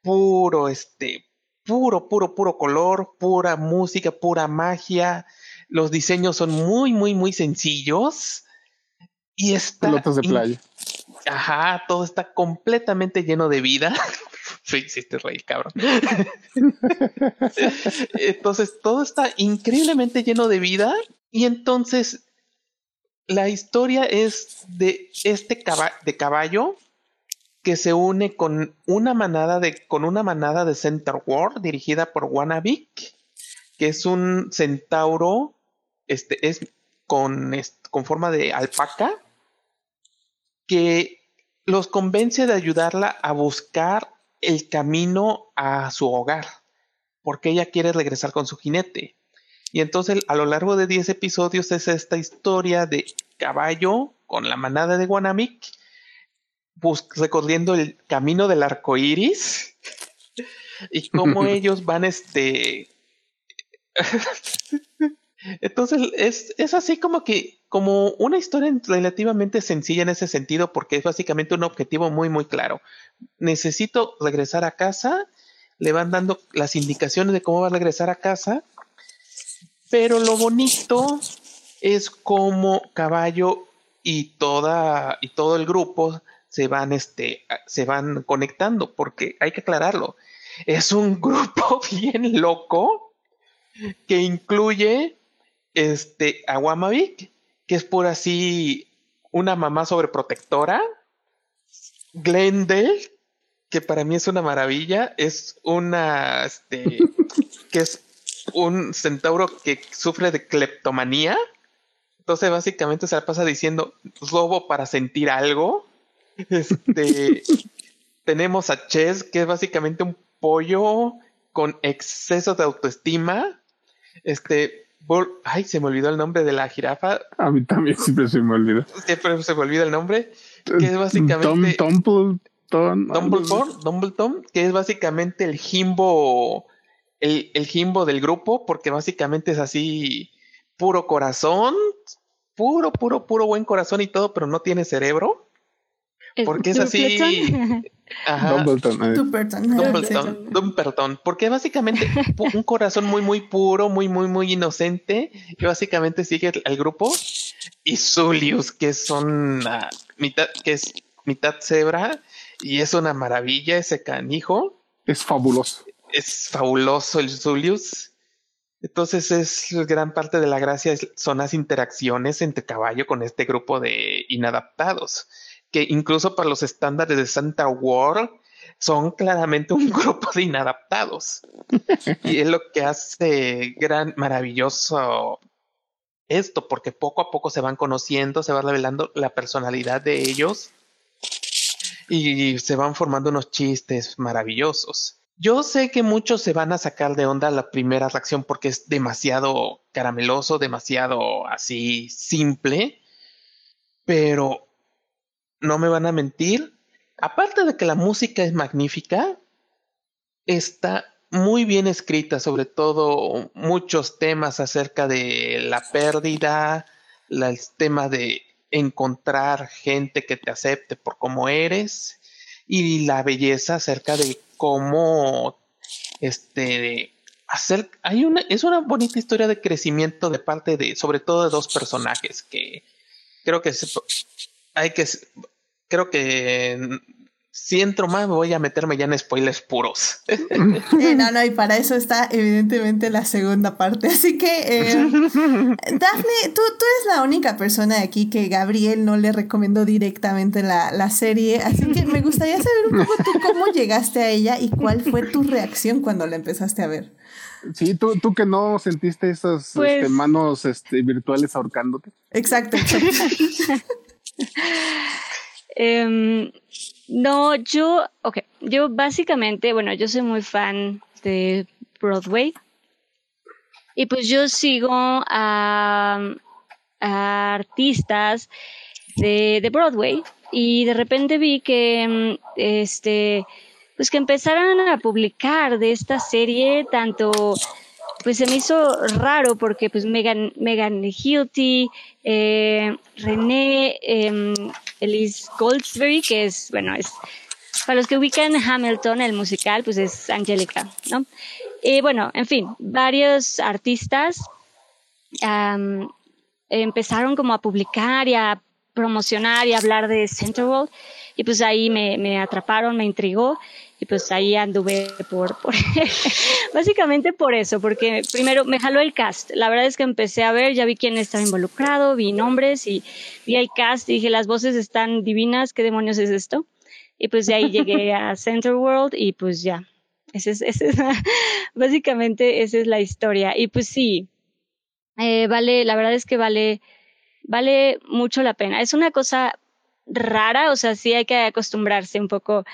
puro, este, puro, puro, puro color, pura música, pura magia. Los diseños son muy, muy, muy sencillos. Y está. Pelotas de playa. Ajá, todo está completamente lleno de vida. Sí, hiciste reír, cabrón. entonces, todo está increíblemente lleno de vida. Y entonces, la historia es de este de caballo que se une con una manada de, con una manada de Center War dirigida por Wanavik, que es un centauro, este, es con, con forma de alpaca, que los convence de ayudarla a buscar el camino a su hogar, porque ella quiere regresar con su jinete. Y entonces a lo largo de 10 episodios es esta historia de caballo con la manada de Wanamik recorriendo el camino del arco iris y cómo ellos van este. Entonces es, es así como que, como una historia relativamente sencilla en ese sentido, porque es básicamente un objetivo muy, muy claro. Necesito regresar a casa, le van dando las indicaciones de cómo va a regresar a casa, pero lo bonito es como Caballo y toda y todo el grupo se van, este, se van conectando, porque hay que aclararlo. Es un grupo bien loco que incluye este, a Wamavik, que es por así una mamá sobreprotectora. Glendale, que para mí es una maravilla, es una, este, que es un centauro que sufre de cleptomanía. Entonces básicamente se la pasa diciendo robo para sentir algo. Este, tenemos a Chess, que es básicamente un pollo con exceso de autoestima. Este, ay, se me olvidó el nombre de la jirafa. A mí también siempre se me olvida. Siempre se me olvida el nombre. Que es básicamente. Tom, Dumbleton. Dumbledore, que es básicamente el Jimbo. El, el Jimbo del grupo, porque básicamente es así puro corazón, puro, puro, puro buen corazón y todo, pero no tiene cerebro. Porque es así. Dumbleton. Dumbleton. Dumbleton. Porque básicamente un corazón muy, muy puro, muy, muy, muy inocente. Que básicamente sigue al grupo. Y Zulius, que son mitad, que es mitad cebra. Y es una maravilla ese canijo. Es fabuloso. Es fabuloso el Zulius. Entonces es gran parte de la gracia son las interacciones entre caballo con este grupo de inadaptados que incluso para los estándares de Santa World son claramente un grupo de inadaptados. y es lo que hace gran, maravilloso esto, porque poco a poco se van conociendo, se va revelando la personalidad de ellos y se van formando unos chistes maravillosos. Yo sé que muchos se van a sacar de onda la primera reacción porque es demasiado carameloso, demasiado así simple, pero no me van a mentir, aparte de que la música es magnífica, está muy bien escrita, sobre todo muchos temas acerca de la pérdida, el tema de encontrar gente que te acepte por cómo eres y la belleza acerca de cómo este hacer hay una es una bonita historia de crecimiento de parte de sobre todo de dos personajes que creo que hay que creo que si entro más voy a meterme ya en spoilers puros. no, no, y para eso está evidentemente la segunda parte. Así que, eh, Daphne, tú, tú eres la única persona de aquí que Gabriel no le recomendó directamente la, la, serie. Así que me gustaría saber un poco tú cómo llegaste a ella y cuál fue tu reacción cuando la empezaste a ver. Sí, tú, tú que no sentiste esas pues este, manos este, virtuales ahorcándote. Exacto, exacto. Em, no, yo, ok, yo básicamente, bueno, yo soy muy fan de Broadway. Y pues yo sigo a, artistas de, de, Broadway y de repente vi que mm, este pues que empezaran a publicar de esta serie tanto pues se me hizo raro porque pues Megan, Megan Hilty, eh, René, eh, Elise Goldsberry, que es, bueno, es, para los que ubican Hamilton, el musical, pues es Angélica, ¿no? Y bueno, en fin, varios artistas empezaron como a publicar y a promocionar y hablar de Centerworld y pues ahí me, me atraparon, me intrigó y pues ahí anduve por, por básicamente por eso, porque primero me jaló el cast. La verdad es que empecé a ver, ya vi quién estaba involucrado, vi nombres y vi el cast y dije, las voces están divinas, ¿qué demonios es esto? Y pues de ahí llegué a Center World y pues ya. Ese es, ese es básicamente esa es la historia. Y pues sí, eh, vale, la verdad es que vale, vale mucho la pena. Es una cosa rara, o sea, sí hay que acostumbrarse un poco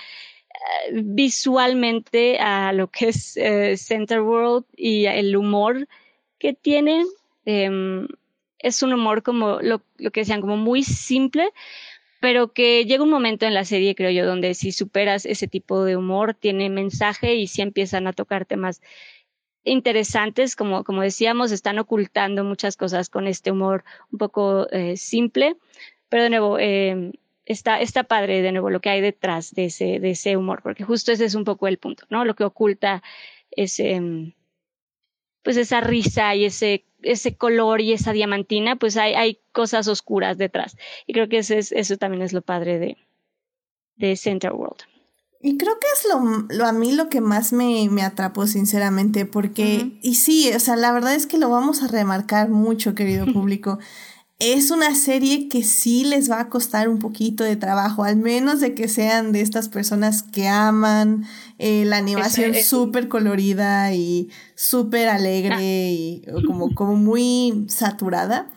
visualmente a lo que es eh, Center World y el humor que tiene. Em, es un humor como lo, lo que decían, como muy simple, pero que llega un momento en la serie, creo yo, donde si superas ese tipo de humor, tiene mensaje y si empiezan a tocar temas interesantes, como, como decíamos, están ocultando muchas cosas con este humor un poco eh, simple, pero de nuevo, eh, está, está padre de nuevo lo que hay detrás de ese, de ese humor, porque justo ese es un poco el punto, ¿no? Lo que oculta ese, mm, pues esa risa y ese, ese color y esa diamantina, pues hay, hay cosas oscuras detrás. Y creo que ese es, eso también es lo padre de, de Center World. Y creo que es lo, lo, a mí lo que más me, me atrapó, sinceramente, porque, y sí, o sea, la verdad es que lo vamos a remarcar mucho, querido público es una serie que sí les va a costar un poquito de trabajo, al menos de que sean de estas personas que aman eh, la animación súper colorida y súper alegre ah. y como, como muy saturada.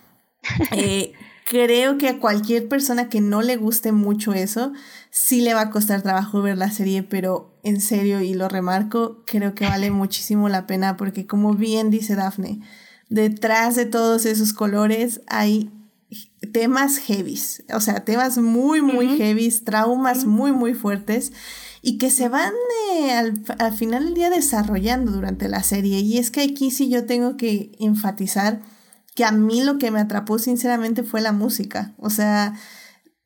Eh, creo que a cualquier persona que no le guste mucho eso, sí le va a costar trabajo ver la serie, pero en serio, y lo remarco, creo que vale muchísimo la pena porque como bien dice Daphne, detrás de todos esos colores hay temas heavies, o sea, temas muy, muy heavies, traumas muy, muy fuertes y que se van eh, al, al, final del día desarrollando durante la serie. Y es que aquí sí yo tengo que enfatizar que a mí lo que me atrapó sinceramente fue la música. O sea,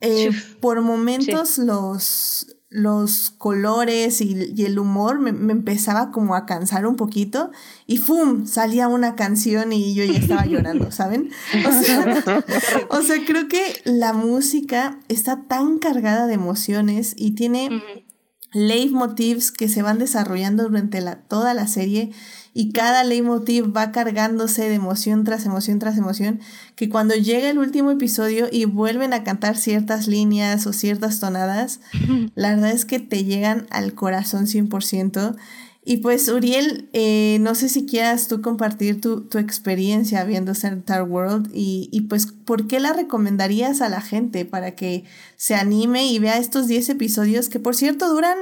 eh, por momentos los, los colores y, el humor me, empezaba como a cansar un poquito y ¡fum! salía una canción y yo ya estaba llorando, ¿saben? O sea, creo que la música está tan cargada de emociones y tiene leitmotivs que se van desarrollando durante la, toda la serie y cada leitmotiv va cargándose de emoción tras emoción tras emoción, que cuando llega el último episodio y vuelven a cantar ciertas líneas o ciertas tonadas, la verdad es que te llegan al corazón 100%. Y pues, Uriel, eh, no sé si quieras tú compartir tu, tu experiencia viendo Center World y, y, pues, ¿por qué la recomendarías a la gente para que se anime y vea estos 10 episodios que, por cierto, duran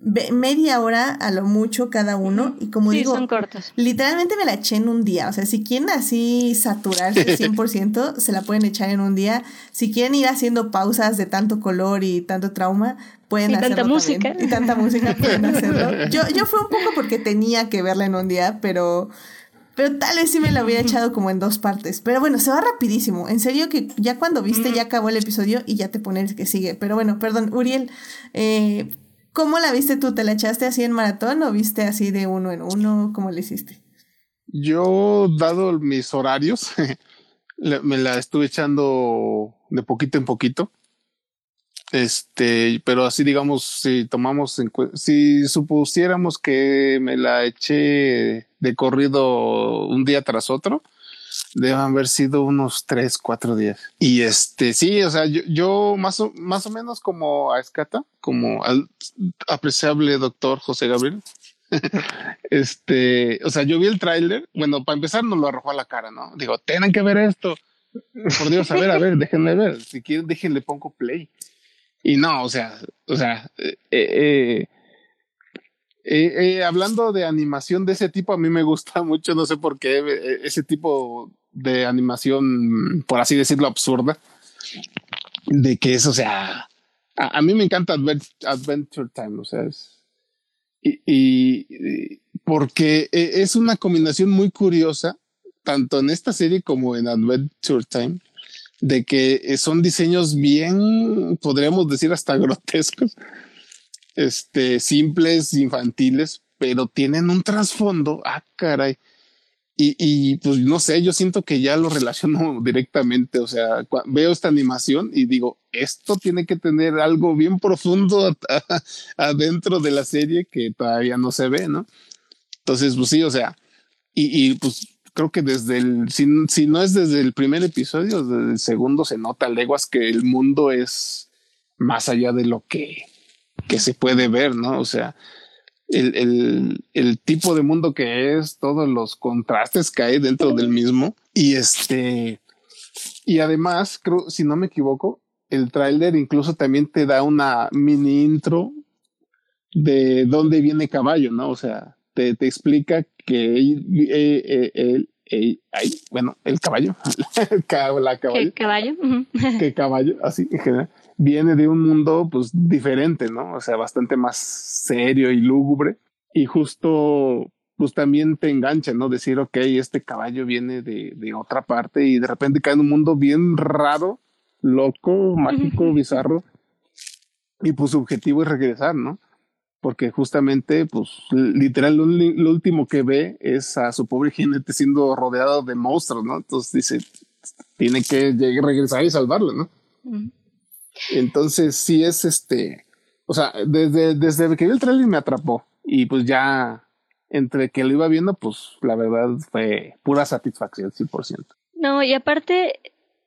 media hora a lo mucho cada uno y como digo, son cortos. literalmente me la eché en un día, o sea, si quieren así saturarse 100%, se la pueden echar en un día, si quieren ir haciendo pausas de tanto color y tanto trauma, pueden y hacerlo tanta música. Y tanta música pueden hacerlo. Yo, yo fue un poco porque tenía que verla en un día, pero... Pero tal vez sí me la hubiera echado como en dos partes. Pero bueno, se va rapidísimo. En serio que ya cuando viste ya acabó el episodio y ya te pones que sigue. Pero bueno, perdón, Uriel, eh, ¿Cómo la viste tú? ¿Te la echaste así en maratón o viste así de uno en uno? ¿Cómo le hiciste? Yo, dado mis horarios, me la estuve echando de poquito en poquito. Este, pero así digamos, si tomamos si supusiéramos que me la eché de corrido un día tras otro, deben haber sido unos tres, cuatro días. Y este, sí, o sea, yo, yo más, o, más o menos como a escata, como al apreciable doctor José Gabriel. este, o sea, yo vi el tráiler, bueno, para empezar nos lo arrojó a la cara, ¿no? Digo, tienen que ver esto. Por Dios, a ver, a ver, déjenme ver. Si quieren, déjenle pongo play. Y no, o sea, o sea, eh, eh, Eh, hablando de animación de ese tipo, a mí me gusta mucho, no sé por qué, ese tipo de animación, por así decirlo, absurda, de que eso, o sea, a, mí me encanta Adventure Time, o sea, y, porque e, es una combinación muy curiosa, tanto en esta serie como en Adventure Time, de que son diseños bien, podríamos decir, hasta grotescos, este, simples, infantiles, pero tienen un trasfondo, ah, caray, y, pues no sé, yo siento que ya lo relaciono directamente, o sea, veo esta animación y digo, esto tiene que tener algo bien profundo adentro de la serie que todavía no se ve, ¿no? Entonces, pues sí, o sea, y, pues creo que desde el, si, si, no es desde el primer episodio, desde el segundo se nota leguas que el mundo es más allá de lo que, que se puede ver, ¿no? O sea, el, el, el, tipo de mundo que es, todos los contrastes que hay dentro del mismo. Y este, y además, creo, si no me equivoco, el tráiler incluso también te da una mini intro de dónde viene caballo, ¿no? O sea, te, te explica que eh, eh, el, bueno, el caballo, la caballo, ¿Qué caballo? que caballo, así en general, viene de un mundo pues diferente, ¿no? O sea, bastante más serio y lúgubre. Y justo pues también te engancha, ¿no? Decir, ok, este caballo viene de, de otra parte y de repente cae en un mundo bien raro, loco, mágico, bizarro. Y pues su objetivo es regresar, ¿no? Porque justamente, pues, literal, lo, último que ve es a su pobre jinete siendo rodeado de monstruos, ¿no? Entonces dice, tiene que regresar y salvarlo, ¿no? Entonces sí es este, o sea, desde, desde que vi el trailer me atrapó y pues ya entre que lo iba viendo, pues la verdad fue pura satisfacción, 100%. No, y aparte,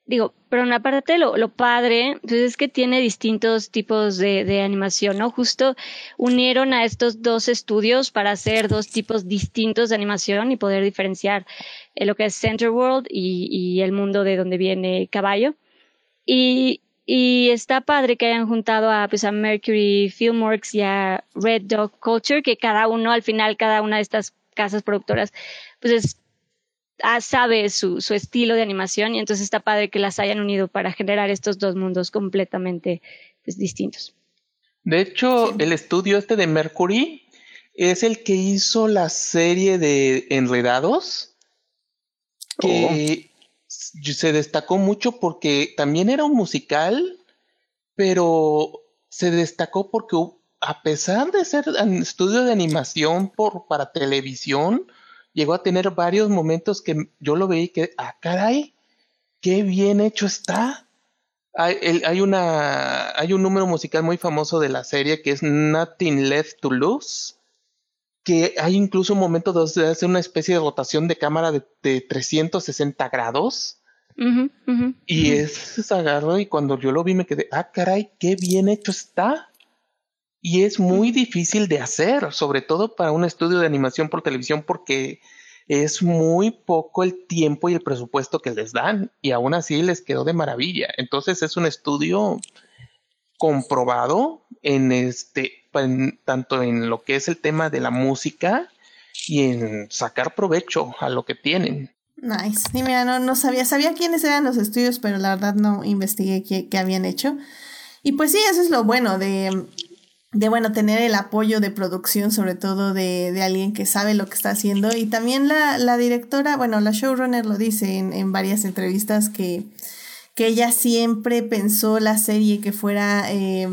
digo, pero aparte lo, lo padre, pues es que tiene distintos tipos de, de, animación, ¿no? Justo unieron a estos dos estudios para hacer dos tipos distintos de animación y poder diferenciar eh, lo que es Center World y, y el mundo de donde viene Caballo. Y y está padre que hayan juntado a, pues, a Mercury Filmworks y a Red Dog Culture, que cada uno, al final, cada una de estas casas productoras, pues es, ah, sabe su, su estilo de animación. Y entonces está padre que las hayan unido para generar estos dos mundos completamente pues, distintos. De hecho, el estudio este de Mercury es el que hizo la serie de Enredados, que oh se destacó mucho porque también era un musical, pero se destacó porque a pesar de ser un estudio de animación por, para televisión, llegó a tener varios momentos que yo lo veí que, ah, caray, qué bien hecho está. Hay, hay, una, hay un número musical muy famoso de la serie que es Nothing Left to Lose que hay incluso un momento donde hace una especie de rotación de cámara de, de 360 grados. y es agarro y cuando yo lo vi me quedé, ah, caray, qué bien hecho está. Y es muy difícil de hacer, sobre todo para un estudio de animación por televisión, porque es muy poco el tiempo y el presupuesto que les dan, y aún así les quedó de maravilla. Entonces es un estudio comprobado en este, tanto en lo que es el tema de la música y en sacar provecho a lo que tienen. Nice. Y mira, no, no sabía, sabía quiénes eran los estudios, pero la verdad no investigué qué, habían hecho. Y pues sí, eso es lo bueno de, de bueno, tener el apoyo de producción, sobre todo de, de alguien que sabe lo que está haciendo. Y también la, la directora, bueno, la showrunner lo dice en, en varias entrevistas que, que ella siempre pensó la serie que fuera eh,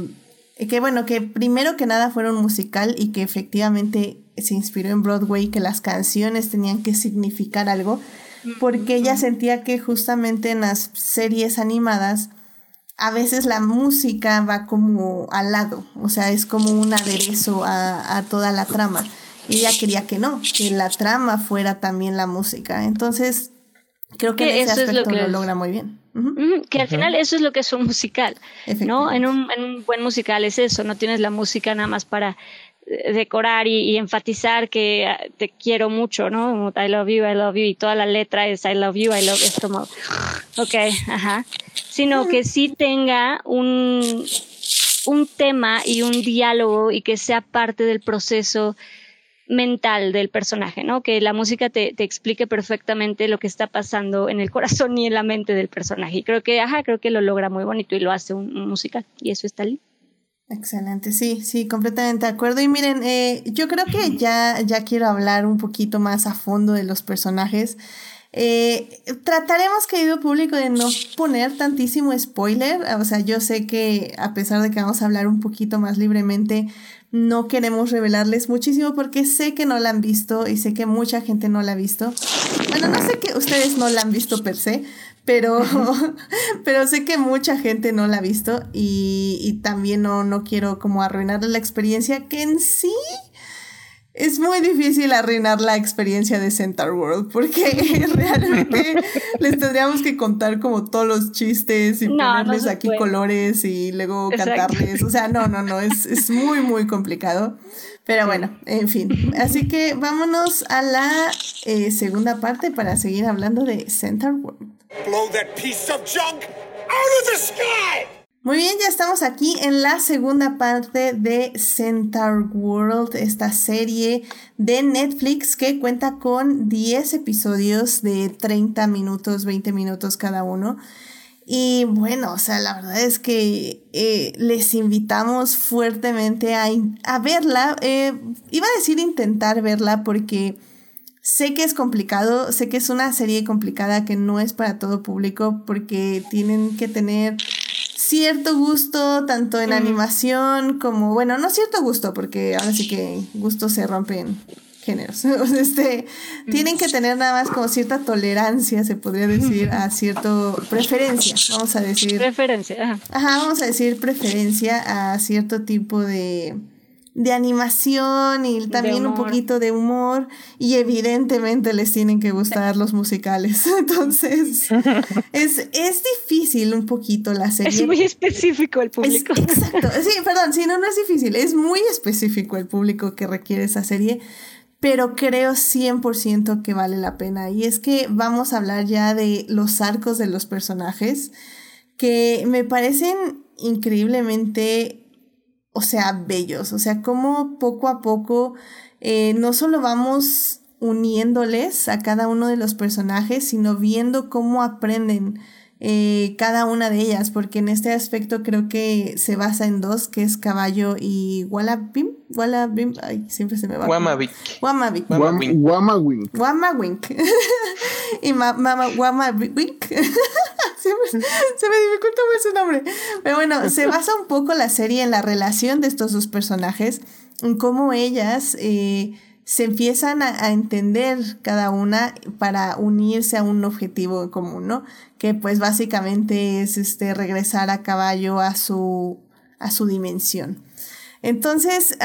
que bueno, que primero que nada fuera un musical y que efectivamente se inspiró en Broadway, que las canciones tenían que significar algo, porque ella sentía que justamente en las series animadas a veces la música va como al lado, o sea, es como un aderezo a, toda la trama. Y ella quería que no, que la trama fuera también la música. Entonces, creo que, ese aspecto lo, logra muy bien. Que al final eso es lo que es un musical, ¿no? En un, en un, buen musical es eso, no tienes la música nada más para eh, decorar y, enfatizar que ah, te quiero mucho, ¿no? I love you, I love you, y toda la letra es I love you, I love, es como, ok, ajá. Sino que sí tenga un, un tema y un diálogo y que sea parte del proceso mental del personaje, ¿no? Que la música te, te, explique perfectamente lo que está pasando en el corazón y en la mente del personaje. Y creo que, ajá, creo que lo logra muy bonito y lo hace un, un musical. Y eso está lindo. Excelente, sí, sí, completamente de acuerdo. Y miren, eh, yo creo que ya, ya quiero hablar un poquito más a fondo de los personajes. Eh, trataremos, querido público, de no poner tantísimo spoiler. O sea, yo sé que a pesar de que vamos a hablar un poquito más libremente, no queremos revelarles muchísimo porque sé que no la han visto y sé que mucha gente no la ha visto. Bueno, no sé que ustedes no la han visto per se, pero, pero sé que mucha gente no la ha visto y, y también no, no quiero como arruinar la experiencia que en sí es muy difícil arruinar la experiencia de Center World porque realmente les tendríamos que contar como todos los chistes y ponerles aquí colores y luego cantarles. O sea, no, no, no, es, es muy, muy complicado. Pero bueno, en fin. Así que vámonos a la eh, segunda parte para seguir hablando de Center World. Blow that piece of junk out of the sky! Muy bien, ya estamos aquí en la segunda parte de Centaur World, esta serie de Netflix que cuenta con 10 episodios de 30 minutos, 20 minutos cada uno. Y bueno, o sea, la verdad es que eh, les invitamos fuertemente a, a verla. Eh, iba a decir intentar verla porque Sé que es complicado, sé que es una serie complicada que no es para todo público porque tienen que tener cierto gusto tanto en animación como, bueno, no cierto gusto porque ahora sí que gusto se rompen géneros. este, tienen que tener nada más como cierta tolerancia, se podría decir, a cierto preferencia, vamos a decir. Preferencia, Ajá, vamos a decir preferencia a cierto tipo de de animación y también un poquito de humor y evidentemente les tienen que gustar los musicales. Entonces, es, es difícil un poquito la serie. Es muy específico el público. exacto, sí, perdón, sí, no, no es difícil, es muy específico el público que requiere esa serie, pero creo 100% que vale la pena. Y es que vamos a hablar ya de los arcos de los personajes que me parecen increíblemente o sea, bellos, o sea, como poco a poco eh, no solo vamos uniéndoles a cada uno de los personajes, sino viendo cómo aprenden eh, cada una de ellas, porque en este aspecto creo que se basa en dos, que es Caballo y Wallabim. Wallabim, ay, siempre se me va. Wamavik. Wamavik. Wamawink. Wamawink. y Mama Wamawink. se me dificulta mucho su nombre. Pero bueno, se basa un poco la serie en la relación de estos dos personajes, en cómo ellas... Eh, se empiezan a, entender cada una para unirse a un objetivo común, ¿no? Que pues básicamente es este regresar a caballo a su, a su dimensión. Entonces,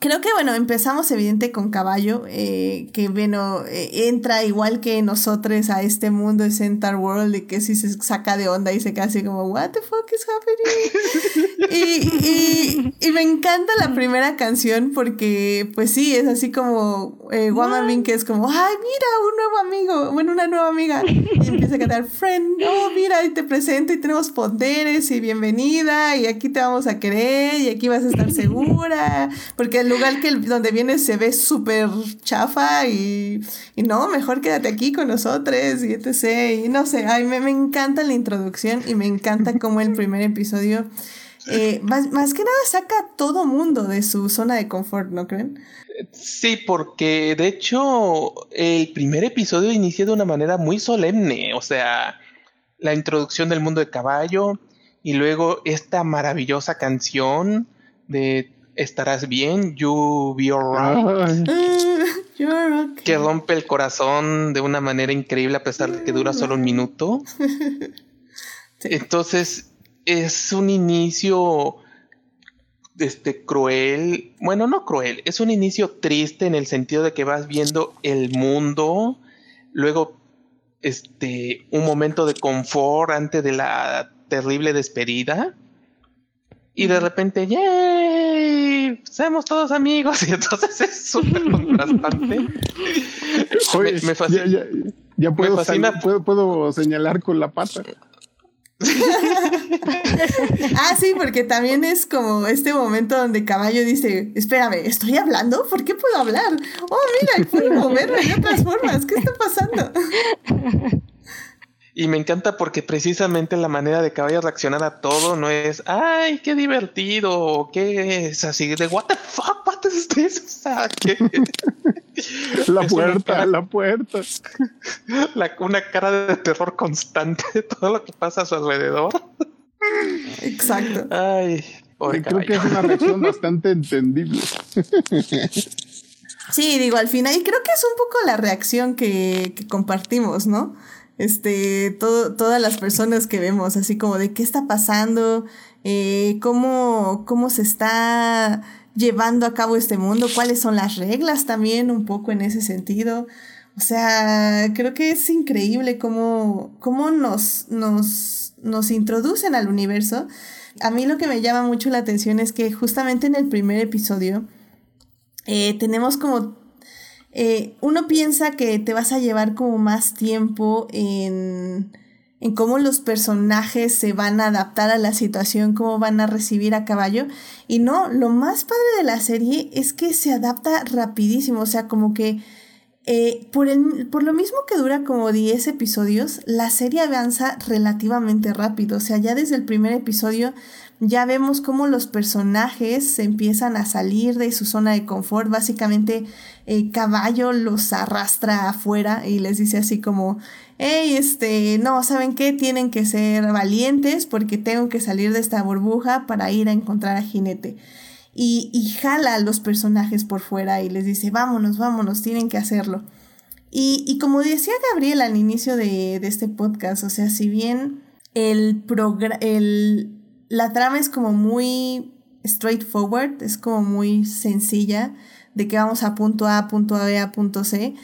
Creo que bueno, empezamos evidente con Caballo, eh, que bueno, eh, entra igual que nosotros a este mundo de Centaur World y que si se saca de onda y se queda así como, what the fuck is happening? y, y, me encanta la primera canción porque pues sí, es así como eh, Woman que es como, ay, mira, un nuevo amigo, bueno, una nueva amiga. Y empieza a cantar, friend, oh, mira, y te presento y tenemos poderes y bienvenida y aquí te vamos a querer y aquí vas a estar segura, porque el lugar que donde vienes se ve súper chafa y, y, no, mejor quédate aquí con nosotros y etc. Y no sé, ay, me, me encanta la introducción y me encanta como el primer episodio, eh, más, más que nada saca a todo mundo de su zona de confort, ¿no creen? Sí, porque de hecho el primer episodio inicia de una manera muy solemne, o sea, la introducción del mundo de caballo y luego esta maravillosa canción de estarás bien, you be alright. Que rompe el corazón de una manera increíble a pesar de que dura solo un minuto. Entonces, es un inicio este cruel, bueno, no cruel, es un inicio triste en el sentido de que vas viendo el mundo, luego este un momento de confort antes de la terrible despedida y de repente, Seamos todos amigos. Y entonces es súper contrastante. me, fascina. Ya, puedo, puedo, puedo, señalar con la pata. ah, sí, porque también es como este momento donde Caballo dice, espérame, ¿estoy hablando? ¿Por qué puedo hablar? Oh, mira, puedo moverme de otras formas. ¿Qué está pasando? Y me encanta porque precisamente la manera de Caballo reaccionar a todo no es, ay, qué divertido, qué es así de, what the fuck, what is this? la puerta, la puerta. una cara de terror constante de todo lo que pasa a su alrededor. Exacto. Ay, creo que es una reacción bastante entendible. Sí, digo, al final, y creo que es un poco la reacción que, que compartimos, ¿no? Este, todo, todas las personas que vemos, así como de qué está pasando, eh, cómo, cómo se está llevando a cabo este mundo, cuáles son las reglas también, un poco en ese sentido. O sea, creo que es increíble cómo, cómo nos, nos, nos introducen al universo. A mí lo que me llama mucho la atención es que justamente en el primer episodio eh, tenemos como eh, uno piensa que te vas a llevar como más tiempo en, en cómo los personajes se van a adaptar a la situación, cómo van a recibir a caballo. Y no, lo más padre de la serie es que se adapta rapidísimo, o sea, como que eh, por, el, por lo mismo que dura como 10 episodios, la serie avanza relativamente rápido, o sea, ya desde el primer episodio ya vemos cómo los personajes se empiezan a salir de su zona de confort. Básicamente, el Caballo los arrastra afuera y les dice así como, hey, este, no, ¿saben qué? Tienen que ser valientes porque tengo que salir de esta burbuja para ir a encontrar a Jinete. Y, y jala a los personajes por fuera y les dice, vámonos, vámonos, tienen que hacerlo. Y, y como decía Gabriel al inicio de, de este podcast, o sea, si bien el, el la trama es como muy straightforward, es como muy sencilla, de que vamos a punto A, punto B, a punto C.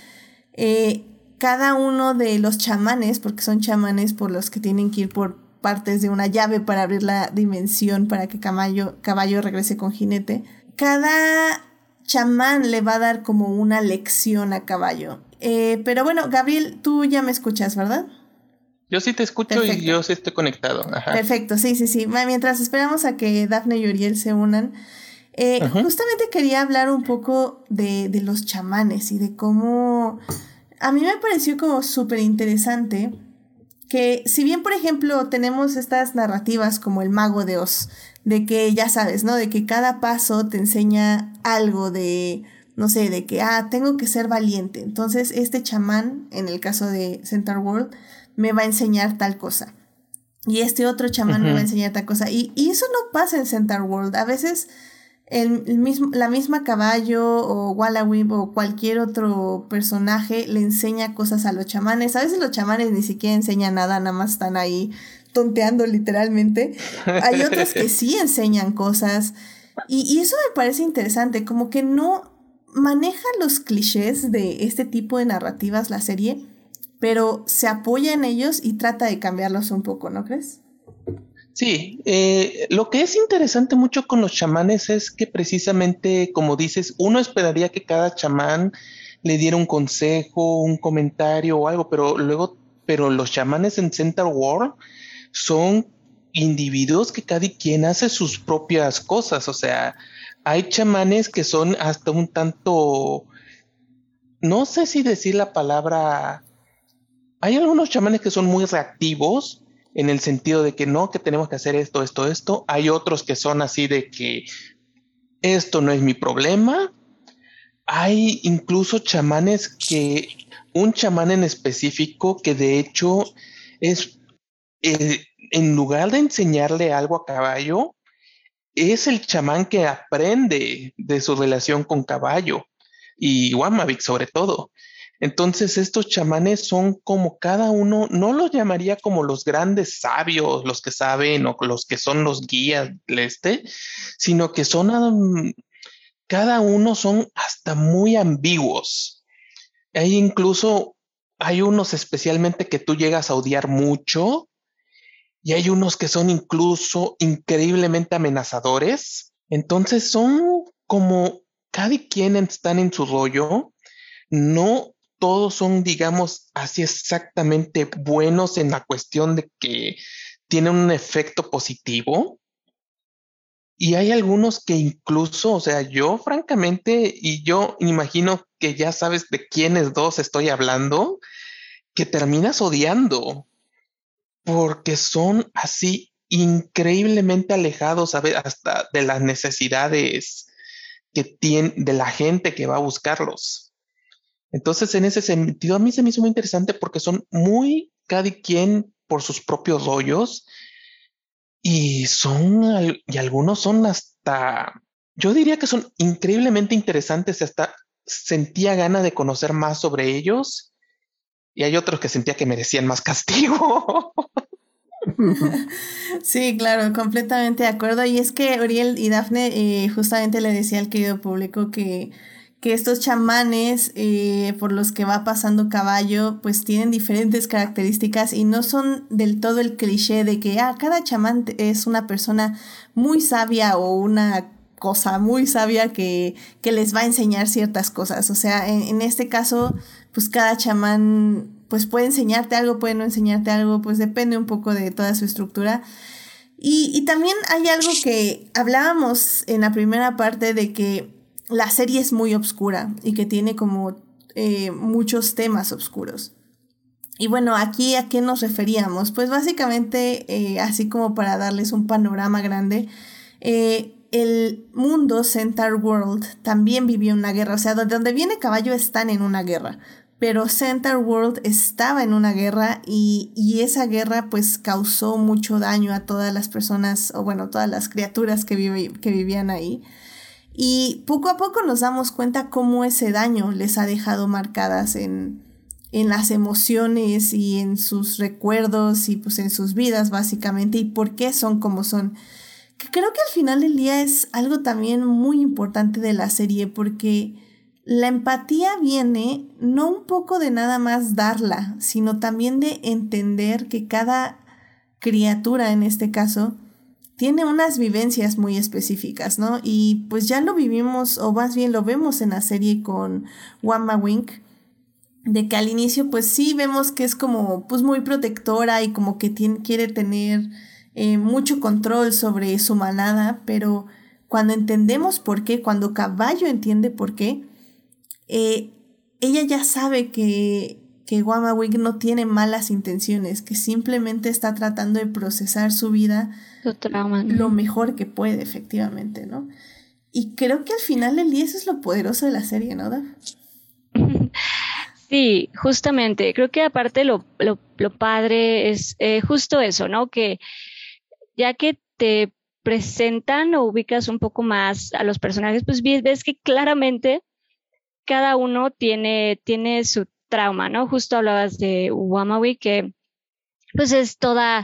Eh, cada uno de los chamanes, porque son chamanes por los que tienen que ir por partes de una llave para abrir la dimensión para que caballo, caballo regrese con jinete, cada chamán le va a dar como una lección a caballo. Eh, pero bueno, Gabriel, tú ya me escuchas, ¿verdad? Yo sí te escucho y yo sí estoy conectado. Perfecto, sí, sí, sí. Mientras esperamos a que Dafne y Uriel se unan, eh, justamente quería hablar un poco de, de, los chamanes y de cómo... A mí me pareció como súper interesante que si bien, por ejemplo, tenemos estas narrativas como el mago de Oz, de que ya sabes, ¿no? De que cada paso te enseña algo de, no sé, de que, ah, tengo que ser valiente. Entonces, este chamán, en el caso de Center World, me va a enseñar tal cosa. Y este otro chamán me va a enseñar tal cosa. Y, eso no pasa en Center World. A veces el, mismo, la misma caballo o Wallawib o cualquier otro personaje le enseña cosas a los chamanes. A veces los chamanes ni siquiera enseñan nada, nada más están ahí tonteando literalmente. Hay otros que sí enseñan cosas. Y, y eso me parece interesante, como que no maneja los clichés de este tipo de narrativas la serie, pero se apoya en ellos y trata de cambiarlos un poco, ¿no crees? Sí, eh, lo que es interesante mucho con los chamanes es que precisamente, como dices, uno esperaría que cada chamán le diera un consejo, un comentario o algo, pero luego, pero los chamanes en Center World son individuos que cada quien hace sus propias cosas, o sea, hay chamanes que son hasta un tanto, no sé si decir la palabra hay algunos chamanes que son muy reactivos en el sentido de que no, que tenemos que hacer esto, esto, esto. Hay otros que son así de que esto no es mi problema. Hay incluso chamanes que, un chamán en específico que de hecho es, eh, en lugar de enseñarle algo a caballo, es el chamán que aprende de su relación con caballo y Wamavik sobre todo. Entonces estos chamanes son como cada uno, no los llamaría como los grandes sabios, los que saben o los que son los guías del este, sino que son, cada uno son hasta muy ambiguos. Hay incluso, hay unos especialmente que tú llegas a odiar mucho y hay unos que son incluso increíblemente amenazadores. Entonces son como cada quien están en su rollo, no todos son, digamos, así exactamente buenos en la cuestión de que tienen un efecto positivo. Y hay algunos que incluso, o sea, yo francamente, y yo imagino que ya sabes de quiénes dos estoy hablando, que terminas odiando porque son así increíblemente alejados hasta de las necesidades que tiene de la gente que va a buscarlos. Entonces, en ese sentido, a mí se me hizo muy interesante porque son muy cada quien por sus propios rollos y son, y algunos son hasta, yo diría que son increíblemente interesantes y hasta sentía gana de conocer más sobre ellos y hay otros que sentía que merecían más castigo. Sí, claro, completamente de acuerdo. Y es que Uriel y Dafne eh, justamente le decía al querido público que, que estos chamanes eh, por los que va pasando caballo, pues tienen diferentes características y no son del todo el cliché de que ah, cada chamán es una persona muy sabia o una cosa muy sabia que, que les va a enseñar ciertas cosas. O sea, en, en este caso, pues cada chamán pues puede enseñarte algo, puede no enseñarte algo, pues depende un poco de toda su estructura. Y, también hay algo que hablábamos en la primera parte de que la serie es muy oscura y que tiene como eh, muchos temas oscuros. Y bueno, aquí a qué nos referíamos? Pues básicamente, eh, así como para darles un panorama grande, eh, el mundo Centaur World también vivió una guerra, o sea, donde viene caballo están en una guerra pero Center World estaba en una guerra y, esa guerra pues causó mucho daño a todas las personas, o bueno, todas las criaturas que, que vivían ahí. Y poco a poco nos damos cuenta cómo ese daño les ha dejado marcadas en, en las emociones y en sus recuerdos y pues en sus vidas básicamente y por qué son como son. Que creo que al final del día es algo también muy importante de la serie porque la empatía viene no un poco de nada más darla, sino también de entender que cada criatura en este caso tiene unas vivencias muy específicas, ¿no? Y pues ya lo vivimos, o más bien lo vemos en la serie con Wamba Wink, de que al inicio pues sí vemos que es como pues muy protectora y como que tiene, quiere tener eh, mucho control sobre su manada, pero cuando entendemos por qué, cuando Caballo entiende por qué, eh, ella ya sabe que, que Wig no tiene malas intenciones, que simplemente está tratando de procesar su vida lo mejor que puede, efectivamente, ¿no? Y creo que al final del día eso es lo poderoso de la serie, ¿no, Sí, justamente. Creo que aparte lo, lo, padre es eh, justo eso, ¿no? Que ya que te presentan o ubicas un poco más a los personajes, pues ves que claramente cada uno tiene, tiene su trauma, ¿no? Justo hablabas de Wamawi, que pues es toda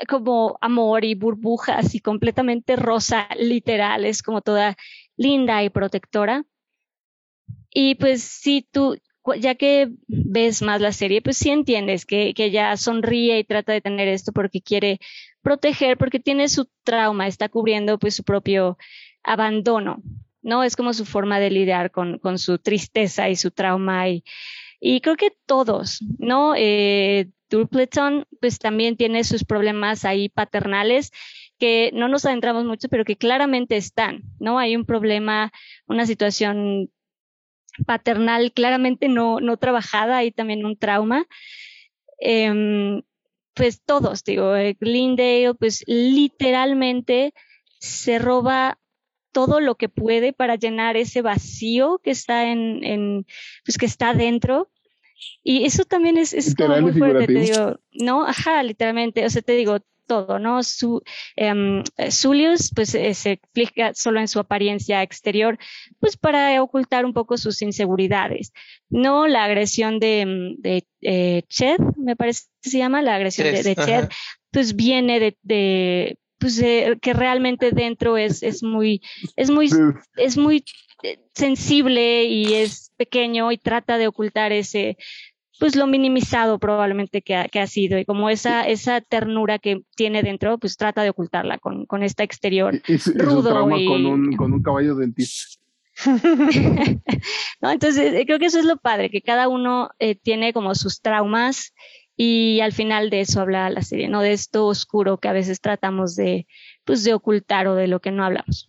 eh, como amor y burbujas y completamente rosa, literal, es como toda linda y protectora. Y pues si tú, ya que ves más la serie, pues sí entiendes que, que ella sonríe y trata de tener esto porque quiere proteger, porque tiene su trauma, está cubriendo pues su propio abandono. ¿no? Es como su forma de lidiar con, con su tristeza y su trauma y, y creo que todos, ¿no? Eh, pues también tiene sus problemas ahí paternales que no nos adentramos mucho, pero que claramente están, ¿no? Hay un problema, una situación paternal claramente no, no trabajada, hay también un trauma. Em, pues todos, digo, eh, Glendale, pues literalmente se roba todo lo que puede para llenar ese vacío que está en, en pues que está dentro. Y eso también es, es como muy fuerte, te digo, no, ajá, literalmente, o sea, te digo todo, ¿no? Su, um, pues eh, se explica solo en su apariencia exterior, pues para ocultar un poco sus inseguridades, ¿no? La agresión de, mm, de eh, Ched, me parece que se llama, la agresión de, de Ched, pues viene de, de pues eh, que realmente dentro es, es muy, es muy, es muy eh, sensible y es pequeño y trata de ocultar ese, pues lo minimizado probablemente que ha, que ha sido y como esa, esa ternura que tiene dentro, pues trata de ocultarla con, con esta exterior rudo. y... con, un, con un caballo dentista. no, entonces eh, creo que eso es lo padre, que cada uno tiene como sus traumas Y al final de eso habla la serie, ¿no? De esto oscuro que a veces tratamos de, pues, de ocultar o de lo que no hablamos.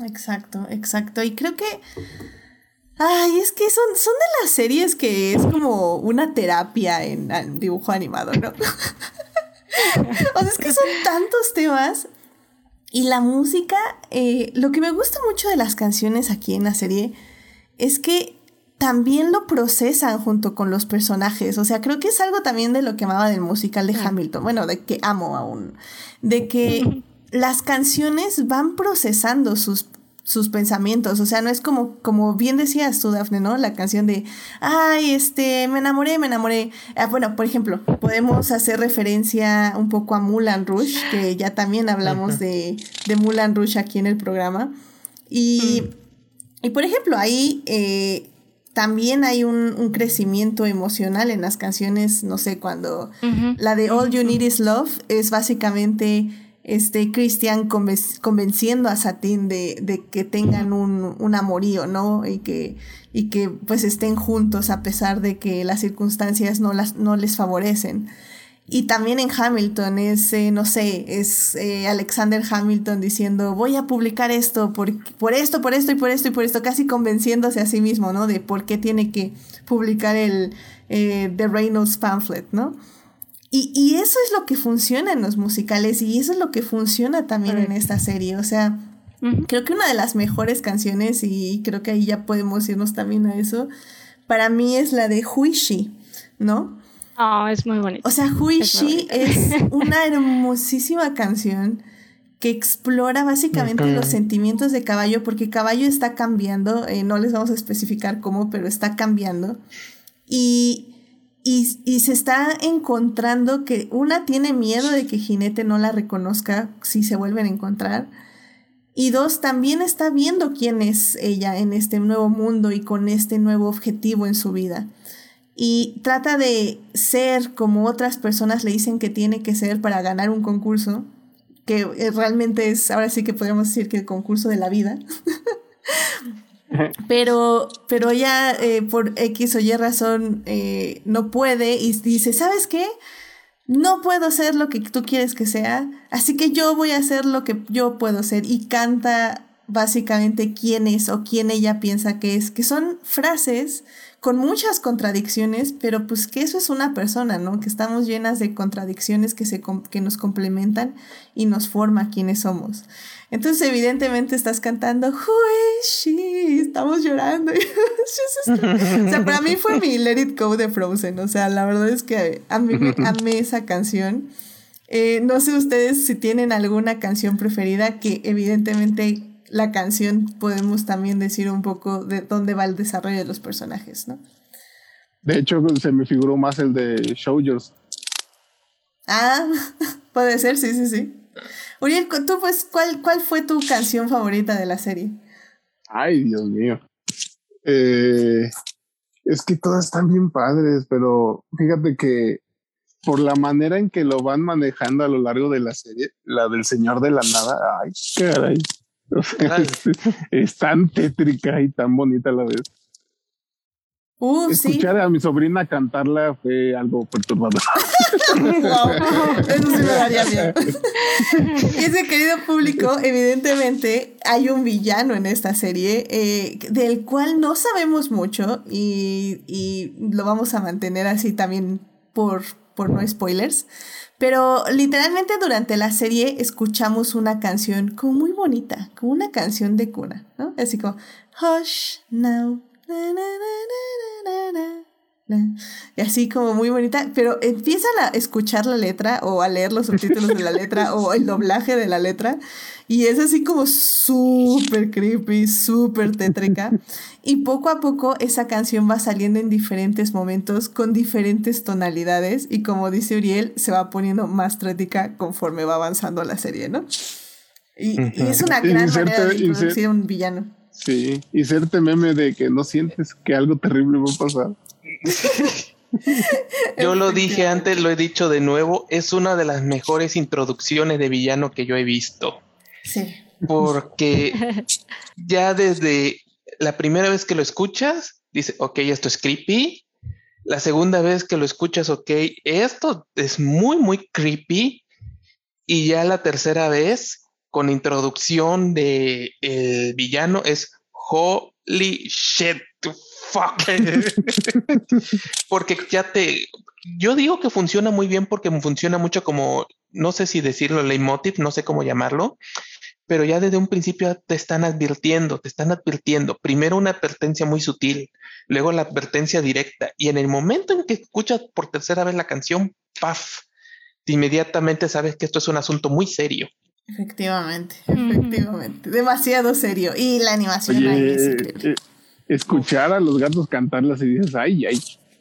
Exacto, exacto. Y creo que Ay, es que son, son de las series que es como una terapia en, dibujo animado, ¿no? o sea, es que son tantos temas. Y la música, eh, lo que me gusta mucho de las canciones aquí en la serie es que también lo procesan junto con los personajes. O sea, creo que es algo también de lo que amaba del musical de Hamilton. Bueno, de que amo aún. De que las canciones van procesando sus sus pensamientos. O sea, no es como, como bien decías tú, Dafne, ¿no? La canción de, ay, este, me enamoré, me enamoré. Ah, bueno, por ejemplo, podemos hacer referencia un poco a Mulan Rush, que ya también hablamos de, de Mulan Rush aquí en el programa. Y, mm. y por ejemplo, ahí eh, también hay un, un, crecimiento emocional en las canciones, no sé, cuando la de All You Need Is Love es básicamente este Christian convenciendo a Satín de, que tengan un, amorío, ¿no? Y que, y que pues estén juntos a pesar de que las circunstancias no, las, no les favorecen. Y también en Hamilton es, eh, no sé, es eh, Alexander Hamilton diciendo, voy a publicar esto por, por esto, por esto y por esto y por esto, casi convenciéndose a sí mismo, ¿no? De por qué tiene que publicar el eh, The Reynolds Pamphlet, ¿no? Y, eso es lo que funciona en los musicales y eso es lo que funciona también en esta serie. O sea, creo que una de las mejores canciones, y creo que ahí ya podemos irnos también a eso, para mí es la de Huishi, ¿no? Oh, es muy bonito. O sea, Huishi es, una hermosísima canción que explora básicamente los sentimientos de caballo, porque caballo está cambiando, eh, no les vamos a especificar cómo, pero está cambiando. Y y, se está encontrando que una tiene miedo de que Jinete no la reconozca si se vuelven a encontrar. Y dos, también está viendo quién es ella en este nuevo mundo y con este nuevo objetivo en su vida. Y trata de ser como otras personas le dicen que tiene que ser para ganar un concurso, que eh, realmente es, ahora sí que podríamos decir que el concurso de la vida. Pero, pero ella eh, por X o Y razón eh, no puede y dice, ¿sabes qué? No puedo ser lo que tú quieres que sea, así que yo voy a hacer lo que yo puedo ser y canta básicamente quién es o quién ella piensa que es, que son frases con muchas contradicciones, pero pues que eso es una persona, ¿no? Que estamos llenas de contradicciones que, se, que nos complementan y nos forma quienes somos. Entonces, evidentemente, estás cantando, sí, estamos llorando. o sea, para mí fue mi Let It Go de Frozen. O sea, la verdad es que a mí amé esa canción. Eh, no sé ustedes si tienen alguna canción preferida que evidentemente la canción podemos también decir un poco de dónde va el desarrollo de los personajes, ¿no? De hecho, se me figuró más el de Show Ah, puede ser, sí, sí, sí. Uriel, tú pues, ¿cuál, ¿cuál fue tu canción favorita de la serie? Ay, Dios mío. Eh, es que todas están bien padres, pero fíjate que por la manera en que lo van manejando a lo largo de la serie, la del Señor de la Nada, ay, caray. Es, tan tétrica y tan bonita a la vez. Escuchar a mi sobrina cantarla fue algo perturbador. eso sí me daría miedo. y ese querido público, evidentemente, hay un villano en esta serie eh, del cual no sabemos mucho y, y, lo vamos a mantener así también por, por no spoilers. Pero literalmente durante la serie escuchamos una canción como muy bonita, como una canción de cuna, ¿no? Así como, Hush now. y así como muy bonita, pero empiezan a escuchar la letra o a leer los subtítulos de la letra o el doblaje de la letra y es así como súper creepy, súper tétrica. Y poco a poco esa canción va saliendo en diferentes momentos con diferentes tonalidades y como dice Uriel, se va poniendo más tétrica conforme va avanzando la serie, ¿no? Y, es una gran manera de introducir a un villano. Sí, y serte meme de que no sientes que algo terrible va a pasar. yo lo dije antes, lo he dicho de nuevo, es una de las mejores introducciones de villano que yo he visto. Sí. Porque ya desde la primera vez que lo escuchas, dice, ok, esto es creepy, La segunda vez que lo escuchas, ok, esto es muy, muy creepy. Y ya la tercera vez, con introducción de el villano, es holy shit, fuck. porque ya te, yo digo que funciona muy bien porque funciona mucho como, no sé si decirlo leitmotiv, no sé cómo llamarlo, pero ya desde un principio te están advirtiendo, te están advirtiendo. Primero una advertencia muy sutil, luego la advertencia directa. Y en el momento en que escuchas por tercera vez la canción, ¡paf! Inmediatamente sabes que esto es un asunto muy serio. Efectivamente, efectivamente. Demasiado serio. Y la animación ahí es increíble. Eh, escuchar a los gatos cantarlas y dices, ay, ay.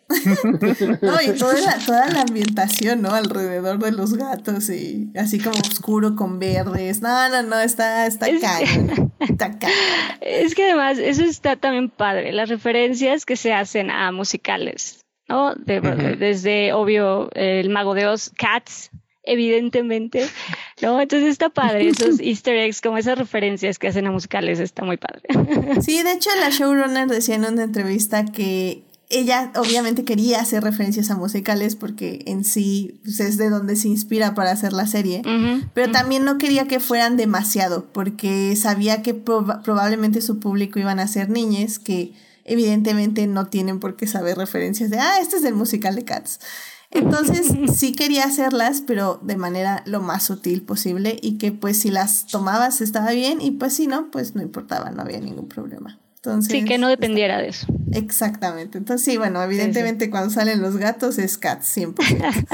no, y toda la, toda la ambientación, ¿no? Alrededor de los gatos y así como oscuro con verdes. No, no, no, está, está es, Está Es que además, eso está también padre, las referencias que se hacen a musicales, ¿no? Desde, obvio, El Mago de Oz, Cats, evidentemente, ¿no? Entonces está padre, esos easter eggs, como esas referencias que hacen a musicales, está muy padre. Sí, de hecho la showrunner decía en una entrevista que ella obviamente quería hacer referencias a musicales porque en sí pues, es de donde se inspira para hacer la serie, pero también no quería que fueran demasiado porque sabía que probablemente su público iban a ser niñas que evidentemente no tienen por qué saber referencias de, ah, este es del musical de Cats. Entonces sí quería hacerlas, pero de manera lo más sutil posible y que pues si las tomabas estaba bien y pues si no, pues no importaba, no había ningún problema sí, que no dependiera de eso. Exactamente. Entonces, sí, bueno, evidentemente cuando salen los gatos es Cats 100%.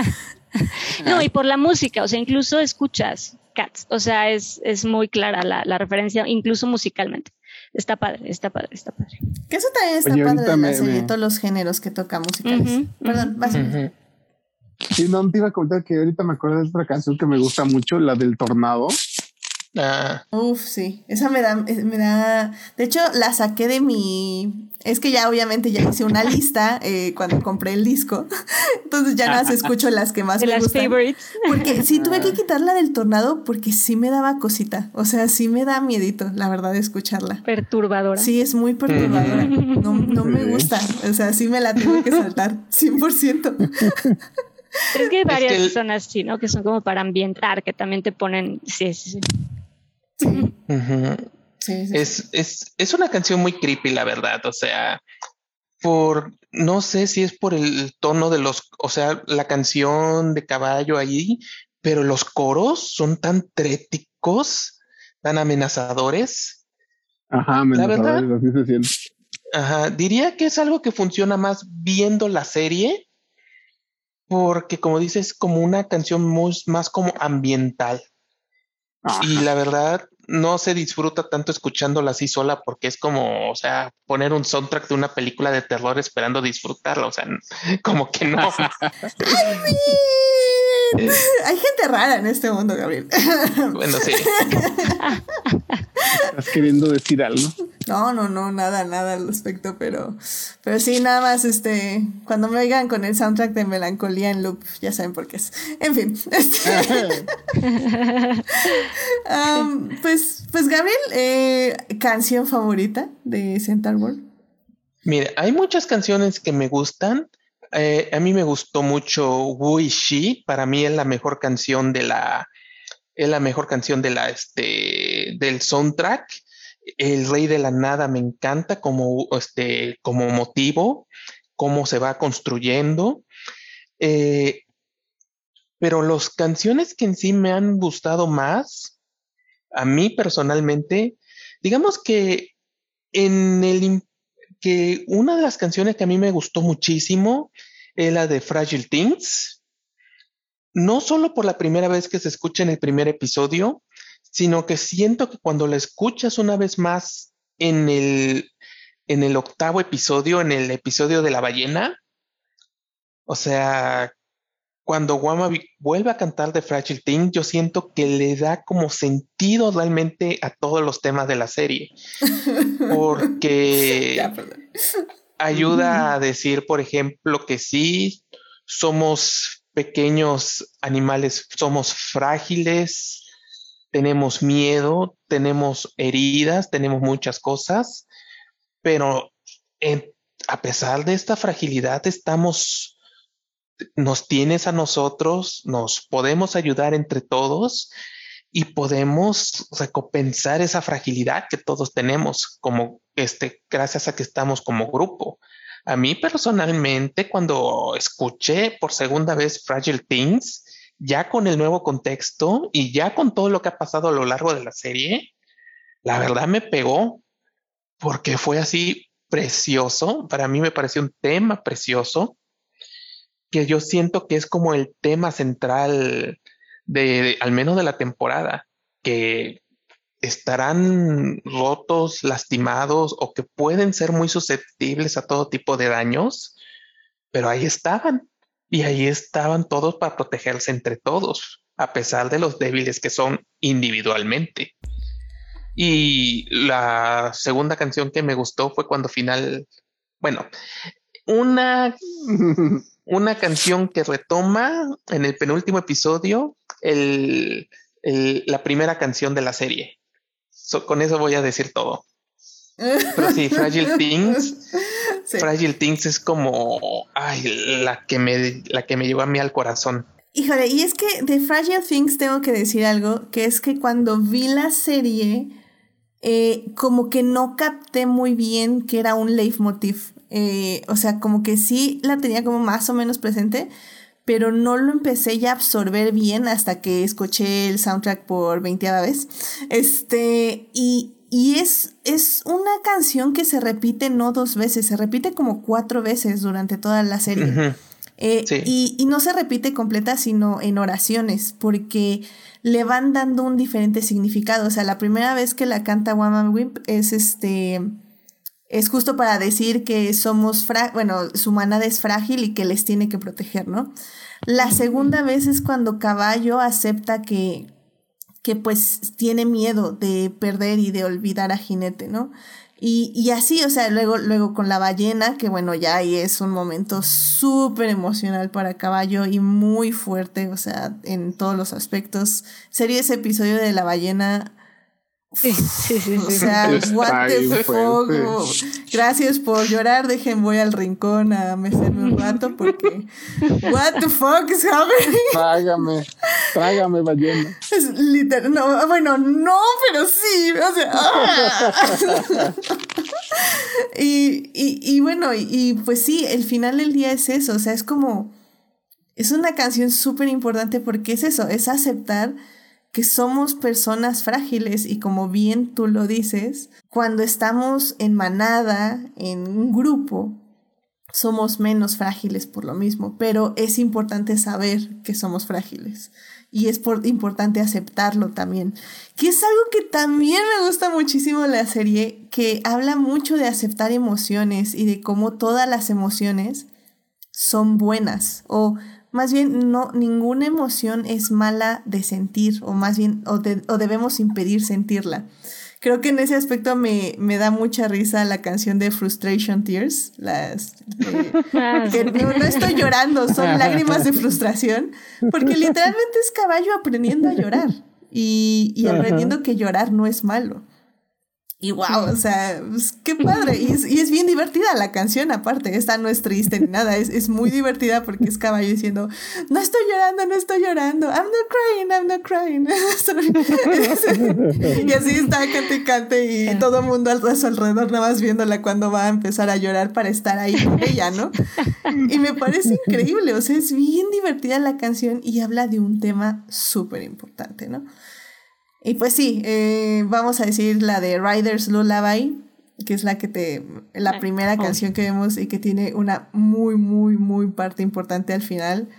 no, y por la música, o sea, incluso escuchas Cats, o sea, es, es muy clara la, la, referencia, incluso musicalmente. Está padre, está padre, está padre. Que eso también está padre de la serie, todos los géneros que toca musicales. Perdón, vas Sí, no, te iba a contar que ahorita me acuerdo de otra canción que me gusta mucho, la del tornado. Ah. Uf, sí. Esa me da, eh, me da. De hecho, la saqué de mi. Es que ya obviamente ya hice una lista eh, cuando compré el disco. Entonces ya nada más escucho las que más de me las gustan. Favorites. Porque sí tuve que quitarla del tornado porque sí me daba cosita. O sea, sí me da miedito, la verdad, de escucharla. Perturbadora. Sí, es muy perturbadora. No, no me gusta. O sea, sí me la tengo que saltar. 100%. es que hay varias personas, sí, ¿no? Que son como para ambientar, que también te ponen. Sí, sí, sí. Es, es, es una canción muy creepy, la verdad. O sea, por no sé si es por el tono de los, o sea, la canción de caballo ahí, pero los coros son tan tréticos, tan amenazadores. Ajá, amenazadores, así se siente. Ajá, diría que es algo que funciona más viendo la serie, porque como dices, como una canción muy, más como ambiental. Y la verdad, no se disfruta tanto escuchándola así sola porque es como, o sea, poner un soundtrack de una película de terror esperando disfrutarla, o sea, como que no. Hay gente rara en este mundo, Gabriel. Bueno, sí. ¿Estás queriendo decir algo? No, no, no, nada, nada al respecto, pero, pero sí, nada más, este, cuando me oigan con el soundtrack de Melancolía en loop, ya saben por qué es. En fin, este, pues, pues Gabriel, eh, canción favorita de Central World. Mire, hay muchas canciones que me gustan. Eh, a mí me gustó mucho Wu Shi. Para mí es la mejor canción de la, es la mejor canción de la, este, del soundtrack. El Rey de la Nada me encanta como, este, como motivo, cómo se va construyendo. Eh, pero las canciones que en sí me han gustado más, a mí personalmente, digamos que en el que una de las canciones que a mí me gustó muchísimo es la de Fragile Things. No solo por la primera vez que se escucha en el primer episodio, sino que siento que cuando la escuchas una vez más en el, en el octavo episodio, en el episodio de la ballena, o sea, cuando Guama vuelve a cantar de Fragile Thing, yo siento que le da como sentido realmente a todos los temas de la serie. Porque ayuda a decir, por ejemplo, que sí, somos pequeños animales, somos frágiles, tenemos miedo, tenemos heridas, tenemos muchas cosas, pero en a pesar de esta fragilidad, estamos, nos tienes a nosotros, nos podemos ayudar entre todos y podemos recompensar esa fragilidad que todos tenemos como este, gracias a que estamos como grupo. A mí personalmente, cuando escuché por segunda vez Fragile Things, ya con el nuevo contexto y ya con todo lo que ha pasado a lo largo de la serie, la verdad me pegó porque fue así precioso. Para mí me pareció un tema precioso que yo siento que es como el tema central de, al menos de la temporada, que estarán rotos, lastimados o que pueden ser muy susceptibles a todo tipo de daños, pero ahí estaban y ahí estaban todos para protegerse entre todos, a pesar de los débiles que son individualmente. Y la segunda canción que me gustó fue cuando final, bueno, una, una canción que retoma en el penúltimo episodio el, la primera canción de la serie con eso voy a decir todo. Pero sí, Fragile Things. Fragile Things es como ay, la que me la que me llevó a mí al corazón. Híjole, y es que de Fragile Things tengo que decir algo, que es que cuando vi la serie, eh, como que no capté muy bien que era un leitmotiv. Eh, o sea, como que sí la tenía como más o menos presente, pero no lo empecé ya a absorber bien hasta que escuché el soundtrack por 20 vez. Este, y, y es, es una canción que se repite no dos veces, se repite como cuatro veces durante toda la serie. Eh, y, y, no se repite completa, sino en oraciones, porque le van dando un diferente significado. O sea, la primera vez que la canta Woman Whip es este es justo para decir que somos, bueno, su manada es frágil y que les tiene que proteger, ¿no? La segunda vez es cuando Caballo acepta que, que pues tiene miedo de perder y de olvidar a Jinete, ¿no? Y, y así, o sea, luego, luego con la ballena, que bueno, ya ahí es un momento súper emocional para Caballo y muy fuerte, o sea, en todos los aspectos. Sería ese episodio de la ballena Sí, sí, sí, O sea, what the fuck. Gracias por llorar. Dejen, voy al rincón a mecerme un rato porque. What the fuck is happening? Tráigame, tráigame ballena. Es literal. No, bueno, no, pero sí. O sea. ¡ah! y, y, y, bueno, y, y pues sí, el final del día es eso. O sea, es como. Es una canción súper importante porque es eso, es aceptar que somos personas frágiles y como bien tú lo dices, cuando estamos en manada, en un grupo, somos menos frágiles por lo mismo, pero es importante saber que somos frágiles y es importante aceptarlo también, que es algo que también me gusta muchísimo la serie, que habla mucho de aceptar emociones y de cómo todas las emociones son buenas o más bien no ninguna emoción es mala de sentir o más bien o, debemos impedir sentirla. Creo que en ese aspecto me, me, da mucha risa la canción de Frustration Tears. Las, ah, que no, estoy llorando, son lágrimas de frustración, porque literalmente es caballo aprendiendo a llorar y, y aprendiendo que llorar no es malo. Y wow, o sea, pues, qué padre. Y es, y es, bien divertida la canción, aparte. Esta no es triste ni nada. Es, es, muy divertida porque es caballo diciendo: No estoy llorando, no estoy llorando. I'm not crying, I'm not crying. y así está cante y cante. Y todo el mundo a su alrededor, nada más viéndola cuando va a empezar a llorar para estar ahí con ella, ¿no? Y me parece increíble. O sea, es bien divertida la canción y habla de un tema súper importante, ¿no? Y pues sí, eh, vamos a decir la de Riders Lullaby, que es la que te, la primera canción que vemos y que tiene una muy, muy, muy parte importante al final.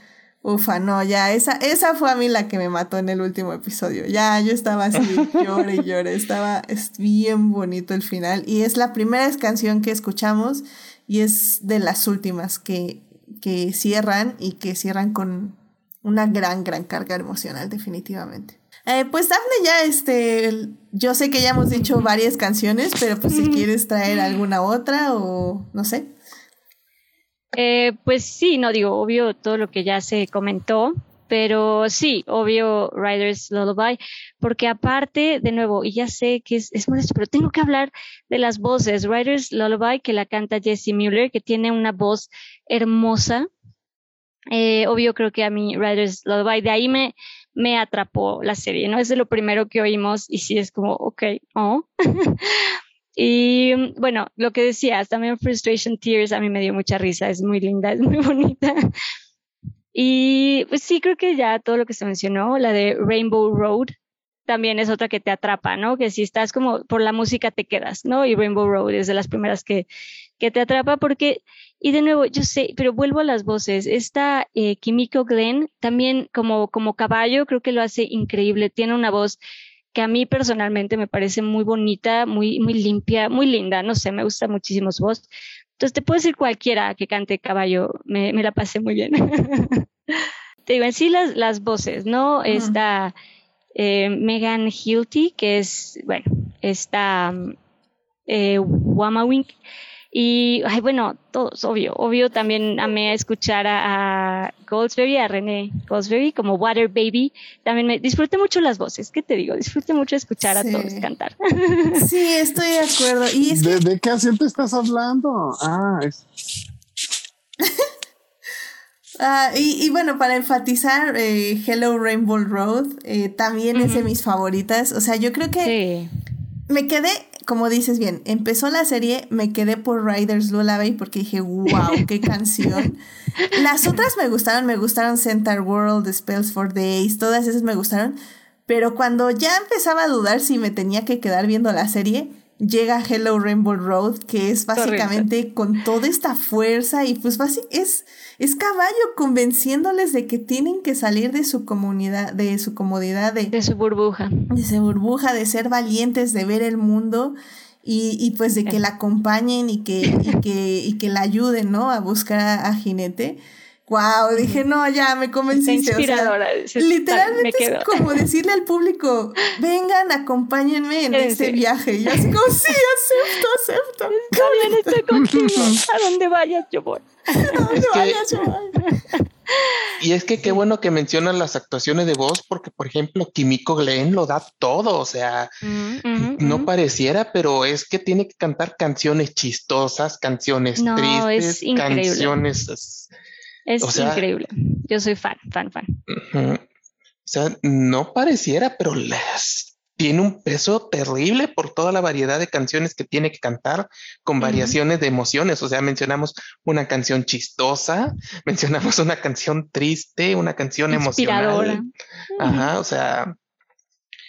Ufa, no, ya, esa, esa fue a mí la que me mató en el último episodio. Ya, yo estaba así, llore y llore. Estaba, es bien bonito el final. Y es la primera canción que escuchamos y es de las últimas que, que cierran y que cierran con una gran, gran carga emocional, definitivamente. Eh, pues Dafne ya, este, yo sé que ya hemos dicho varias canciones, pero pues si quieres traer alguna otra o no sé. Eh, pues sí, no digo, obvio todo lo que ya se comentó. pero sí, obvio, Riders Lullaby, porque aparte, de nuevo, y ya sé que es, es molesto, pero tengo que hablar de las voces. Riders Lullaby, que la canta Jessie Mueller, que tiene una voz hermosa. Eh, obvio, creo que a mí Riders Lullaby, de ahí me, me atrapó la serie, ¿no? Es lo primero que oímos y sí es como, ok, oh. y bueno, lo que decías, también Frustration Tears a mí me dio mucha risa, es muy linda, es muy bonita. Y pues sí, creo que ya todo lo que se mencionó, la de Rainbow Road, también es otra que te atrapa, ¿no? Que si estás como por la música te quedas, ¿no? Y Rainbow Road es de las primeras que, que te atrapa porque, y de nuevo, yo sé, pero vuelvo a las voces. Esta eh, Kimiko Glenn también como, como caballo creo que lo hace increíble. Tiene una voz que a mí personalmente me parece muy bonita, muy, muy limpia, muy linda. No sé, me gusta muchísimo su voz. Entonces te puedo decir cualquiera que cante caballo, me, me la pasé muy bien. te digo, en sí las, las voces, ¿no? Está eh, Megan Hilty, que es, bueno, está eh, Wamawink. Y, ay, bueno, todos, obvio. Obvio, también amé escuchar a, a Goldsberry, a René Goldsberry, como Water Baby. También me disfruté mucho las voces. ¿Qué te digo? Disfruté mucho escuchar a todos cantar. Sí, estoy de acuerdo. ¿Y es ¿De, ¿De, qué asiento estás hablando? Ah, es. Ah, y, y, bueno, para enfatizar, eh, Hello Rainbow Road eh, también uh -huh. es de mis favoritas. O sea, yo creo que sí. me quedé, como dices bien, empezó la serie, me quedé por Riders Lullaby porque dije, wow, qué canción. Las otras me gustaron, me gustaron Center World, Spells for Days, todas esas me gustaron. Pero cuando ya empezaba a dudar si me tenía que quedar viendo la serie, llega Hello Rainbow Road, que es básicamente Correcto. con toda esta fuerza y pues es, es caballo convenciéndoles de que tienen que salir de su comunidad, de su comodidad, de, de su burbuja. De su burbuja, de ser valientes, de ver el mundo y, y pues de que la acompañen y que, y que, y que la ayuden, ¿no? A buscar a, a Jinete. Wow, dije, no, ya me convenciste. Está inspiradora. O sea, literalmente es como decirle al público, vengan, acompáñenme en este viaje. Y yo así como, sí, acepto, acepto. Está bien, estoy contigo. A donde vayas, yo voy. A donde es vayas, que... yo voy. Y es que qué bueno que mencionan las actuaciones de voz, porque por ejemplo, Kimiko Glenn lo da todo, o sea, mm -hmm, no mm -hmm. pareciera, pero es que tiene que cantar canciones chistosas, canciones no, tristes, es canciones es o sea, increíble. Yo soy fan, fan, fan. Uh -huh. O sea, no pareciera, pero les tiene un peso terrible por toda la variedad de canciones que tiene que cantar con variaciones uh -huh. de emociones. O sea, mencionamos una canción chistosa, mencionamos una canción triste, una canción emocional. Ajá, o sea.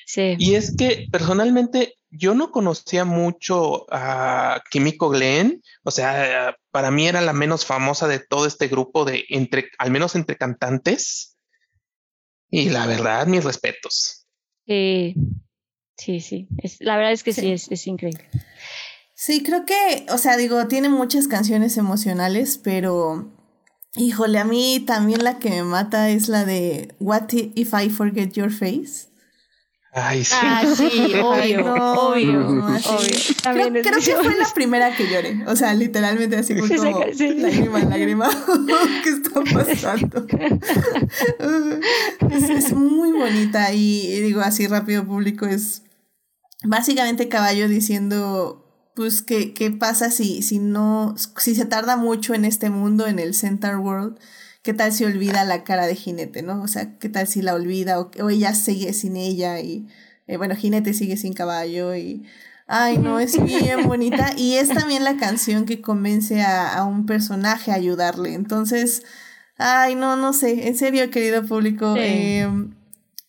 Sí. Y es que personalmente yo no conocía mucho a Kimiko Glenn, o sea, para mí era la menos famosa de todo este grupo de entre, al menos entre cantantes. Y la verdad, mis respetos. Sí, sí, sí. Es, la verdad es que sí, sí es, es, increíble. Sí, creo que, o sea, digo, tiene muchas canciones emocionales, pero híjole, a mí también la que me mata es la de What If I Forget Your Face. Ay, sí. Ah, sí, obvio, no, obvio, no, obvio. Creo, creo que fue la primera que lloré. O sea, literalmente así fue como sí. lágrima, lágrima. ¿Qué está pasando? es, es, muy bonita y, y digo así rápido público es básicamente caballo diciendo pues qué, qué pasa si, si no, si se tarda mucho en este mundo, en el Center World, ¿Qué tal si olvida la cara de Jinete, no? O sea, ¿qué tal si la olvida o, o ella sigue sin ella y, eh, bueno, Jinete sigue sin caballo y... Ay, no, es bien bonita. Y es también la canción que convence a, a, un personaje a ayudarle. Entonces, ay, no, no sé. En serio, querido público, sí. eh,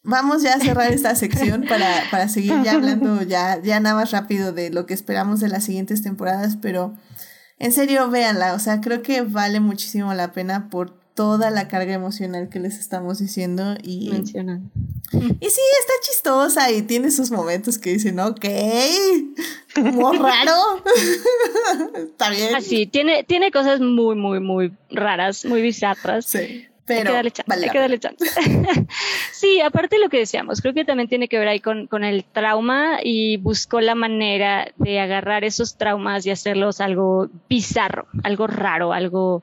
vamos ya a cerrar esta sección para, para seguir ya hablando ya, ya nada más rápido de lo que esperamos de las siguientes temporadas, pero en serio, véanla. O sea, creo que vale muchísimo la pena por toda la carga emocional que les estamos diciendo y mencionan. Y sí, está chistosa y tiene sus momentos que dicen, ok, muy raro. está bien. Así, tiene, tiene cosas muy, muy, muy raras, muy bizarras. Sí. Pero hay que darle chance. Vale hay que darle chance. sí, aparte de lo que decíamos, creo que también tiene que ver ahí con, con el trauma y buscó la manera de agarrar esos traumas y hacerlos algo bizarro, algo raro, algo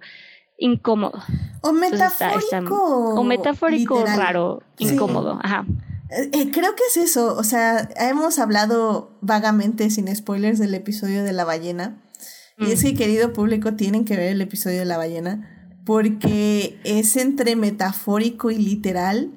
incómodo. O metafórico. o metafórico raro, incómodo. Ajá. Eh, eh, creo que es eso, o sea, hemos hablado vagamente, sin spoilers, del episodio de la ballena. Y es que, mm. querido público, tienen que ver el episodio de la ballena porque es entre metafórico y literal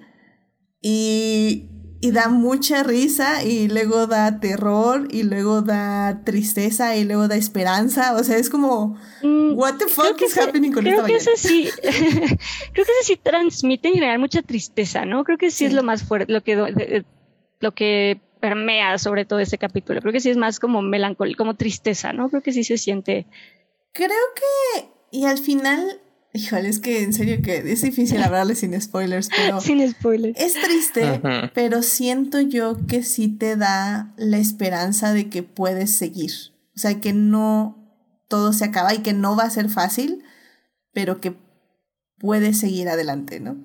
y, y, da mucha risa y luego da terror y luego da tristeza y luego da esperanza. O sea, es como, mm, what the fuck is happening con creo esta que ese sí, Creo que ese sí transmite en general mucha tristeza, ¿no? Creo que sí, es lo más fuerte, lo que, lo que permea sobre todo ese capítulo. Creo que sí es más como melancólico, como tristeza, ¿no? Creo que sí se siente. Creo que, y al final Híjole, es que en serio que es difícil hablarle sin spoilers, pero. sin spoilers. Es triste, pero siento yo que sí te da la esperanza de que puedes seguir. O sea, que no todo se acaba y que no va a ser fácil, pero que puedes seguir adelante, ¿no?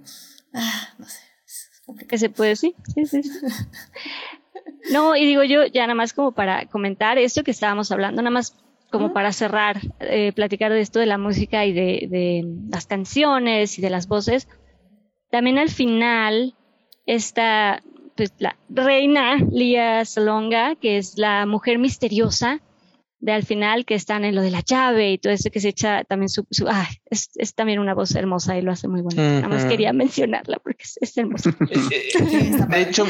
Ah, no sé. Que se puede, sí, sí, sí. no, y digo yo, ya nada más como para comentar esto que estábamos hablando, nada más como para cerrar, eh, platicar de esto de la música y de, de, las canciones y de las voces. También al final está pues, la reina Lía Salonga, que es la mujer misteriosa de al final que están en lo de la llave y todo eso que se echa también su, ah, es, es, también una voz hermosa y lo hace muy bueno. Nada más quería mencionarla porque es, es hermosa. de hecho,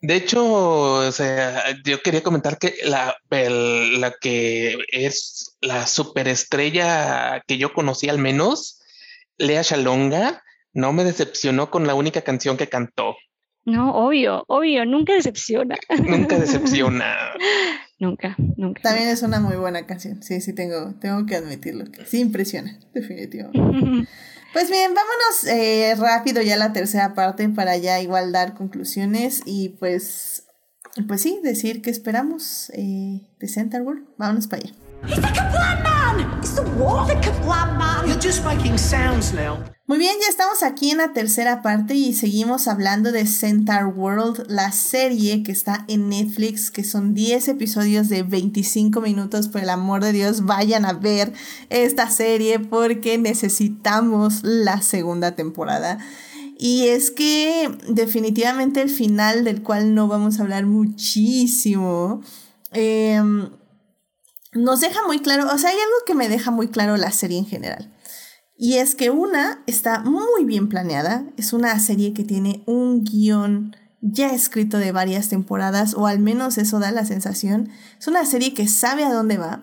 de hecho, o sea, yo quería comentar que la, la que es la superestrella que yo conocí al menos, Lea Shalonga, no me decepcionó con la única canción que cantó. No, obvio, obvio, nunca decepciona. Nunca decepciona. nunca, nunca. También es una muy buena canción. Sí, sí, tengo, tengo que admitirlo. sí impresiona, definitivamente. Pues bien, vámonos eh, rápido ya a la tercera parte para ya igual dar conclusiones y pues, pues sí, decir que esperamos eh, de Center World. Vámonos para allá. Muy bien, ya estamos aquí en la tercera parte y seguimos hablando de Centaur World, la serie que está en Netflix, que son 10 episodios de 25 minutos. Por el amor de Dios, vayan a ver esta serie porque necesitamos la segunda temporada. Y es que definitivamente el final, del cual no vamos a hablar muchísimo, em, nos deja muy claro, o sea, hay algo que me deja muy claro la serie en general. Y es que una está muy bien planeada, es una serie que tiene un guion ya escrito de varias temporadas, o al menos eso da la sensación. Es una serie que sabe a dónde va,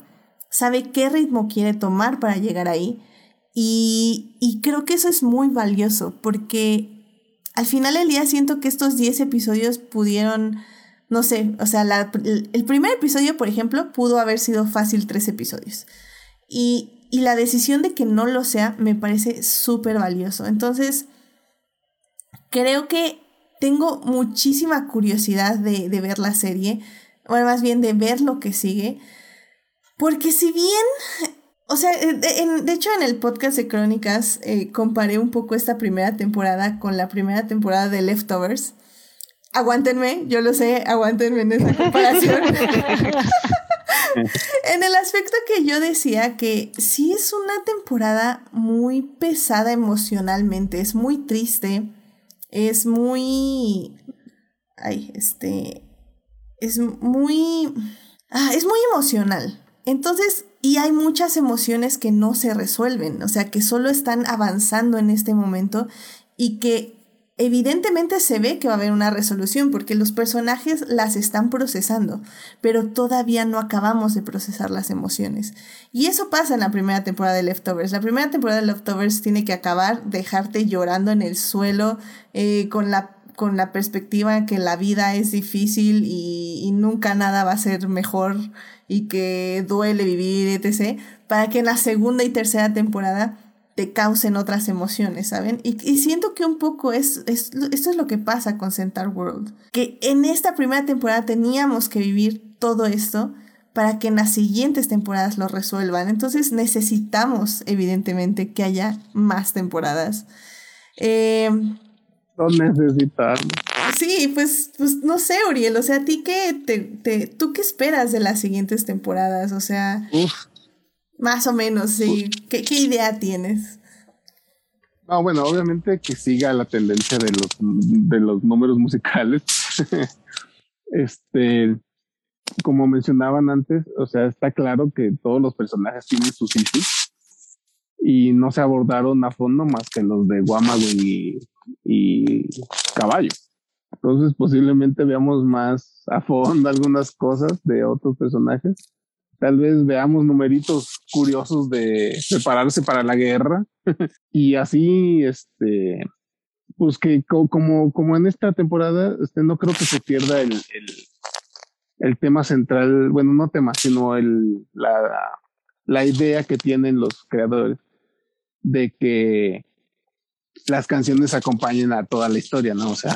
sabe qué ritmo quiere tomar para llegar ahí, y, y creo que eso es muy valioso, porque al final del día siento que estos 10 episodios pudieron, no sé, o sea, el primer episodio, por ejemplo, pudo haber sido fácil tres episodios. Y, y la decisión de que no lo sea me parece súper valioso. Entonces, creo que tengo muchísima curiosidad de, ver la serie, o más bien de ver lo que sigue, porque si bien, o sea, de, hecho en el podcast de Crónicas eh, comparé un poco esta primera temporada con la primera temporada de Leftovers. Aguántenme, yo lo sé, aguántenme en esa comparación. en el aspecto que yo decía que sí es una temporada muy pesada emocionalmente, es muy triste, es muy... Ay, este... Es muy... Ah, es muy emocional. Entonces, y hay muchas emociones que no se resuelven, o sea, que solo están avanzando en este momento y que evidentemente se ve que va a haber una resolución porque los personajes las están procesando, pero todavía no acabamos de procesar las emociones. Y eso pasa en la primera temporada de Leftovers. La primera temporada de Leftovers tiene que acabar, dejarte llorando en el suelo, eh, con la con la perspectiva que la vida es difícil y, y nunca nada va a ser mejor y que duele vivir, etc., para que en la segunda y tercera temporada te causen otras emociones, ¿saben? Y, siento que un poco es, esto es lo que pasa con Centaur World. Que en esta primera temporada teníamos que vivir todo esto para que en las siguientes temporadas lo resuelvan. Entonces necesitamos, evidentemente, que haya más temporadas. Eh, lo necesitamos. Sí, pues, pues no sé, Uriel. O sea, ¿a ti qué te, te, tú qué esperas de las siguientes temporadas? O sea, más o menos, sí. ¿Qué, idea tienes? Ah, bueno, obviamente que siga la tendencia de los, de los números musicales. este, como mencionaban antes, o sea, está claro que todos los personajes tienen sus issues y no se abordaron a fondo más que los de Guamago y, y Caballo. Entonces posiblemente veamos más a fondo algunas cosas de otros personajes. Tal vez veamos numeritos curiosos de prepararse para la guerra y así, este, pues que como, como en esta temporada, este, no creo que se pierda el, el, el tema central, bueno, no tema, sino el, la, la idea que tienen los creadores de que las canciones acompañen a toda la historia, ¿no? O sea,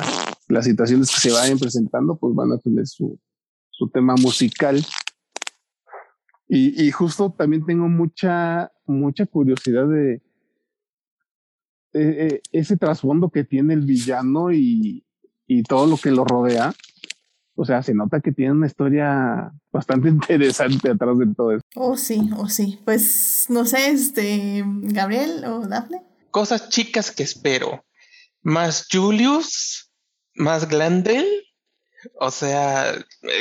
las situaciones que se vayan presentando, pues van a tener su, su tema musical. Y, y justo también tengo mucha, mucha curiosidad de, eh, ese trasfondo que tiene el villano y, y todo lo que lo rodea. O sea, se nota que tiene una historia bastante interesante atrás de todo eso. Oh, sí, oh, sí. Pues no sé, este, Gabriel o Daphne. Cosas chicas que espero. Más Julius, más Glandel. O sea,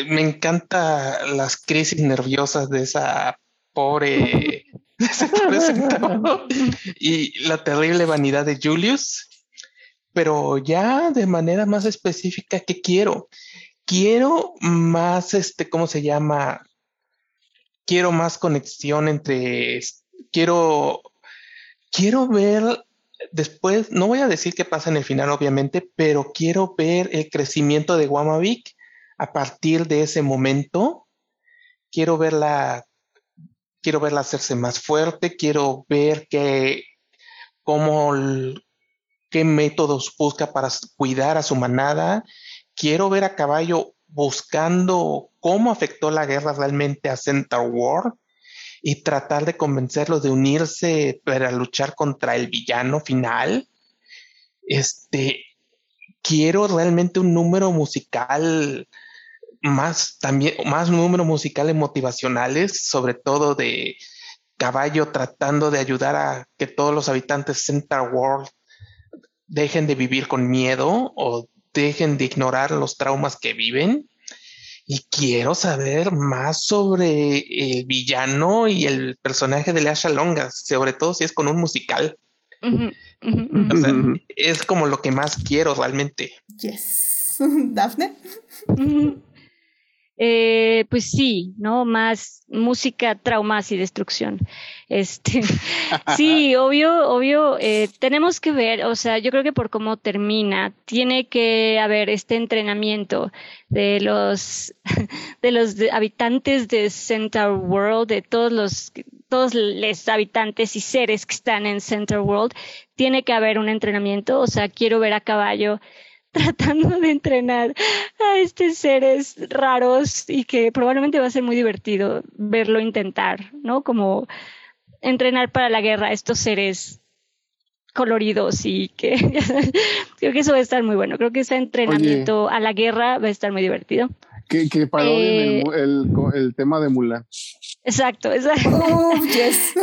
me encanta las crisis nerviosas de esa pobre y la terrible vanidad de Julius. Pero ya de manera más específica, ¿qué quiero? Quiero más, este, ¿cómo se llama? Quiero más conexión entre, quiero, quiero ver después, no voy a decir qué pasa en el final, obviamente, pero quiero ver el crecimiento de Guamavik a partir de ese momento. Quiero verla quiero verla hacerse más fuerte, quiero ver qué, cómo, qué métodos busca para cuidar a su manada, quiero ver a caballo buscando cómo afectó la guerra realmente a Center War y tratar de convencerlos de unirse para luchar contra el villano final. Este, quiero realmente un número musical más también, más números musicales motivacionales, sobre todo de Caballo tratando de ayudar a que todos los habitantes de Center World dejen de vivir con miedo o dejen de ignorar los traumas que viven. Y quiero saber más sobre el villano y el personaje de Lasha Longas, sobre todo si es con un musical. es como lo que más quiero realmente. Yes. Daphne. Eh, pues sí, ¿no? Más música, traumas y destrucción. Este, sí, obvio, obvio, eh, tenemos que ver, o sea, yo creo que por cómo termina, tiene que haber este entrenamiento de los, de los habitantes de Center World, de todos los, todos los habitantes y seres que están en Center World, tiene que haber un entrenamiento, o sea, quiero ver a caballo tratando de entrenar a estos seres raros y que probablemente va a ser muy divertido verlo intentar, ¿no? Como entrenar para la guerra a estos seres coloridos y que creo que eso va a estar muy bueno. Creo que ese entrenamiento a la guerra va a estar muy divertido. Que, que el, eh, el, tema de Mulan. Exacto, exacto.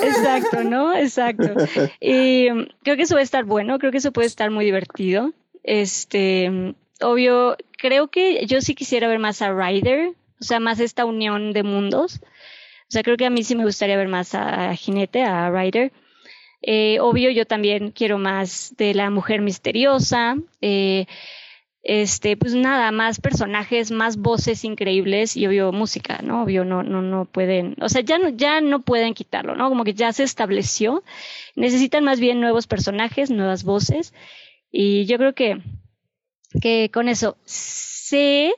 Exacto, ¿no? Exacto. Y creo que eso va a estar bueno, creo que eso puede estar muy divertido. Este, obvio, creo que yo sí quisiera ver más a Ryder, o sea, más esta unión de mundos. O sea, creo que a mí sí me gustaría ver más a, Jinete, a Ryder. Eh, obvio, yo también quiero más de la mujer misteriosa. Eh, este, pues nada, más personajes, más voces increíbles y obvio música, ¿no? Obvio no, no, no pueden, o sea, ya ya no pueden quitarlo, ¿no? Como que ya se estableció. Necesitan más bien nuevos personajes, nuevas voces y yo creo que, que con eso sé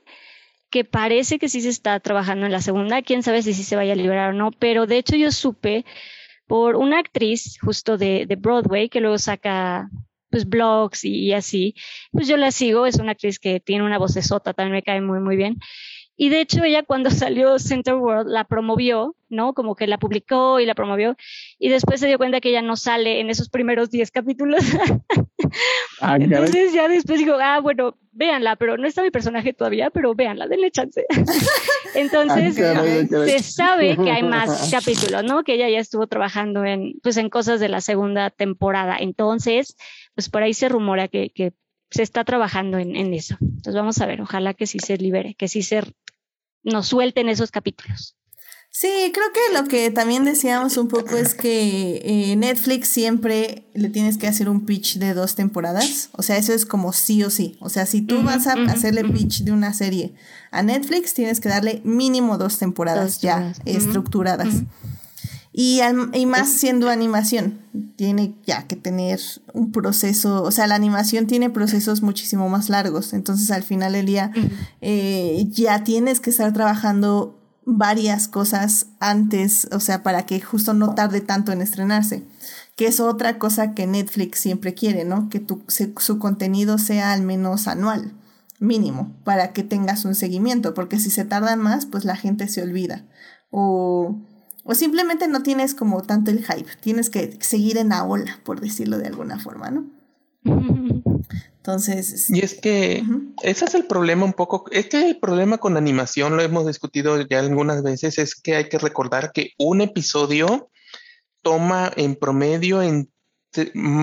que parece que sí se está trabajando en la segunda, quién sabe si sí se vaya a liberar o no, pero de hecho yo supe por una actriz justo de, de Broadway que luego saca pues blogs y, así, pues yo la sigo, es una actriz que tiene una voz de sota, también me cae muy muy bien. Y de hecho ella cuando salió Center World la promovió, ¿no? Como que la publicó y la promovió. Y después se dio cuenta que ella no sale en esos primeros 10 capítulos. Ah, Entonces ya después digo, ah, bueno, véanla, pero no está mi personaje todavía, pero véanla, denle chance. Entonces ah, se sabe que hay más capítulos, ¿no? Que ella ya estuvo trabajando en, pues, en cosas de la segunda temporada. Entonces, pues por ahí se rumora que, que se está trabajando en, en, eso. Entonces vamos a ver, ojalá que sí se libere, que sí se nos suelten esos capítulos. Sí, creo que lo que también decíamos un poco es que eh, Netflix siempre le tienes que hacer un pitch de dos temporadas. O sea, eso es como sí o sí. O sea, si tú vas a hacerle pitch de una serie a Netflix, tienes que darle mínimo dos temporadas ya estructuradas. Y, y, más siendo animación, tiene ya que tener un proceso, o sea, la animación tiene procesos muchísimo más largos, entonces al final del día eh, ya tienes que estar trabajando varias cosas antes, o sea, para que justo no tarde tanto en estrenarse, que es otra cosa que Netflix siempre quiere, ¿no? Que tu, su contenido sea al menos anual, mínimo, para que tengas un seguimiento, porque si se tardan más, pues la gente se olvida. O, o simplemente no tienes como tanto el hype, tienes que seguir en la ola, por decirlo de alguna forma, ¿no? Entonces. Y es que ese es el problema un poco. Es que el problema con animación, lo hemos discutido ya algunas veces, es que hay que recordar que un episodio toma en promedio en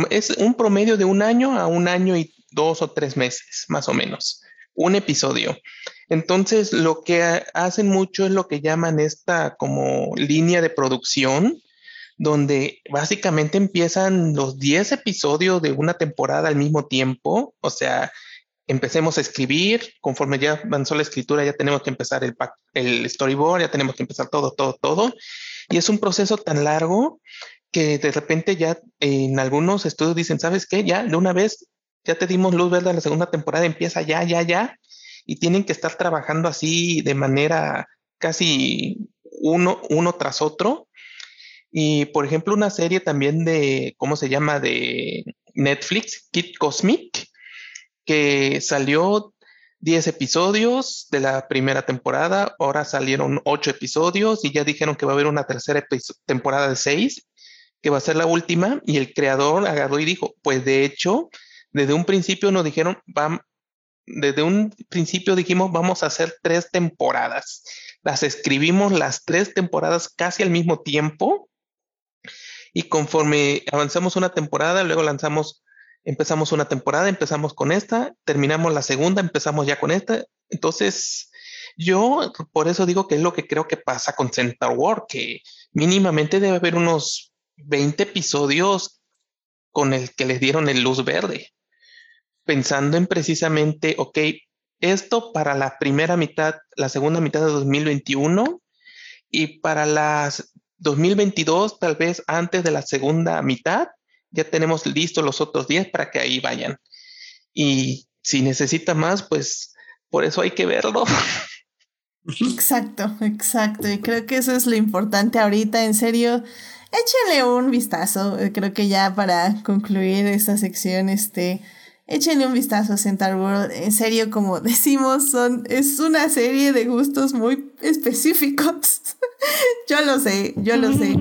es un promedio de un año a un año y dos o tres meses, más o menos. Un episodio. Entonces, lo que hacen mucho es lo que llaman esta como línea de producción, donde básicamente empiezan los 10 episodios de una temporada al mismo tiempo, o sea, empecemos a escribir, conforme ya avanzó la escritura, ya tenemos que empezar el, storyboard, ya tenemos que empezar todo, todo, todo, y es un proceso tan largo que de repente ya en algunos estudios dicen, ¿sabes qué? Ya de una vez, ya te dimos luz verde a la segunda temporada, empieza ya, ya, ya, y tienen que estar trabajando así de manera casi uno, uno tras otro y por ejemplo, una serie también de, ¿cómo se llama? De Netflix, Kid Cosmic, que salió 10 episodios de la primera temporada, ahora salieron 8 episodios y ya dijeron que va a haber una tercera temporada de 6, que va a ser la última, y el creador agarró y dijo, pues de hecho, desde un principio nos dijeron, desde un principio dijimos, vamos a hacer tres temporadas. Las escribimos las tres temporadas casi al mismo tiempo y conforme avanzamos una temporada, luego lanzamos, empezamos una temporada, empezamos con esta, terminamos la segunda, empezamos ya con esta. Entonces, yo por eso digo que es lo que creo que pasa con Centaur War, que mínimamente debe haber unos 20 episodios con el que les dieron el luz verde, pensando en precisamente, ok, esto para la primera mitad, la segunda mitad de 2021 y para las 2022, tal vez antes de la segunda mitad, ya tenemos listos los otros 10 para que ahí vayan. Y si necesita más, pues por eso hay que verlo. Exacto, exacto. Y creo que eso es lo importante ahorita, en serio. Échenle un vistazo. Creo que ya para concluir esta sección, este Échenle un vistazo a Centaur World. En serio, como decimos, son, es una serie de gustos muy específicos. yo lo sé, yo lo sé.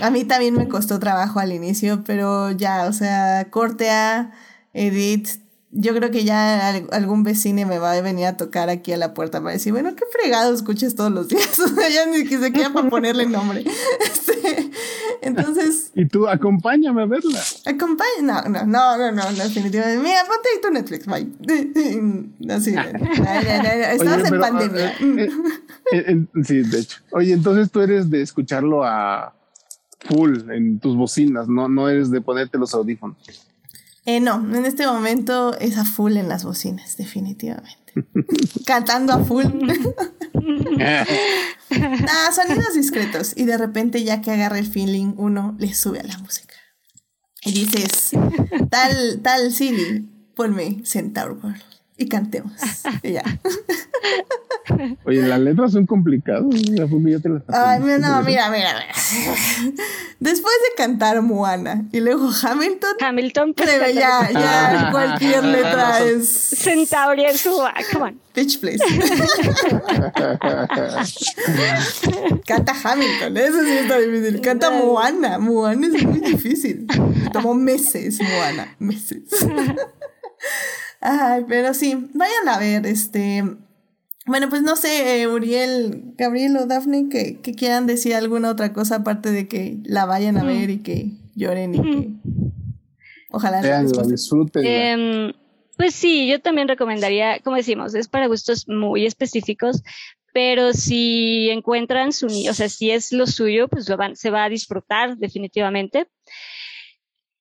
A mí también me costó trabajo al inicio, pero ya, o sea, corte a Edith, yo creo que ya algún vecino me va a venir a tocar aquí a la puerta para decir, bueno, qué fregado escuches todos los días. O sea, ya ni que para ponerle nombre. Este, entonces. Y tú, acompáñame a verla. Acompáñame. No, no, no, no, no, definitivamente. Mira, ponte ahí tu Netflix, bye. Así, estás en pandemia. Eh, eh, eh, sí, de hecho. Oye, entonces tú eres de escucharlo a full en tus bocinas, no, no eres de ponerte los audífonos. Eh, no, en este momento es a full en las bocinas, definitivamente. Cantando a full. ah, sonidos discretos. Y de repente, ya que agarra el feeling, uno le sube a la música. Y dices, tal, tal Siri, ponme Centaur World. Y cantemos. y ya. Oye, las letras son complicadas. Ya te las Ay, no, mira, mira, mira. Después de cantar Moana y luego Hamilton. Hamilton. Pues, ya, ya cualquier letra es. Centauri en su. Come on. Pitch, please. Canta Hamilton, eso sí está difícil. Canta Moana. Moana es muy difícil. tomó meses, Moana. Meses. Ay, pero sí, vayan a ver, este. Bueno, pues no sé, eh, Uriel, Gabriel o Daphne, que, que, quieran decir alguna otra cosa aparte de que la vayan a ver y que lloren y que ojalá disfruten. Eh, pues sí, yo también recomendaría, como decimos, es para gustos muy específicos, pero si encuentran su, o sea, si es lo suyo, pues lo van, se va a disfrutar definitivamente.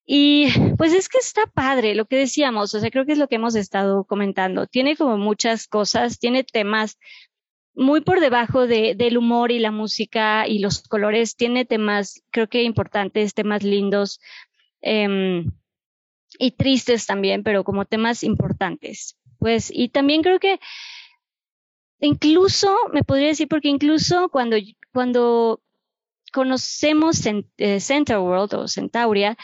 Y pues es que está padre lo que decíamos, o sea, creo que es lo que hemos estado comentando. Tiene como muchas cosas, tiene temas muy por debajo de, del humor y la música y los colores, tiene temas, creo que importantes, temas lindos eh, y tristes también, pero como temas importantes. Pues, y también creo que incluso, me podría decir, porque incluso cuando, cuando conocemos eh, Center World o Centauria,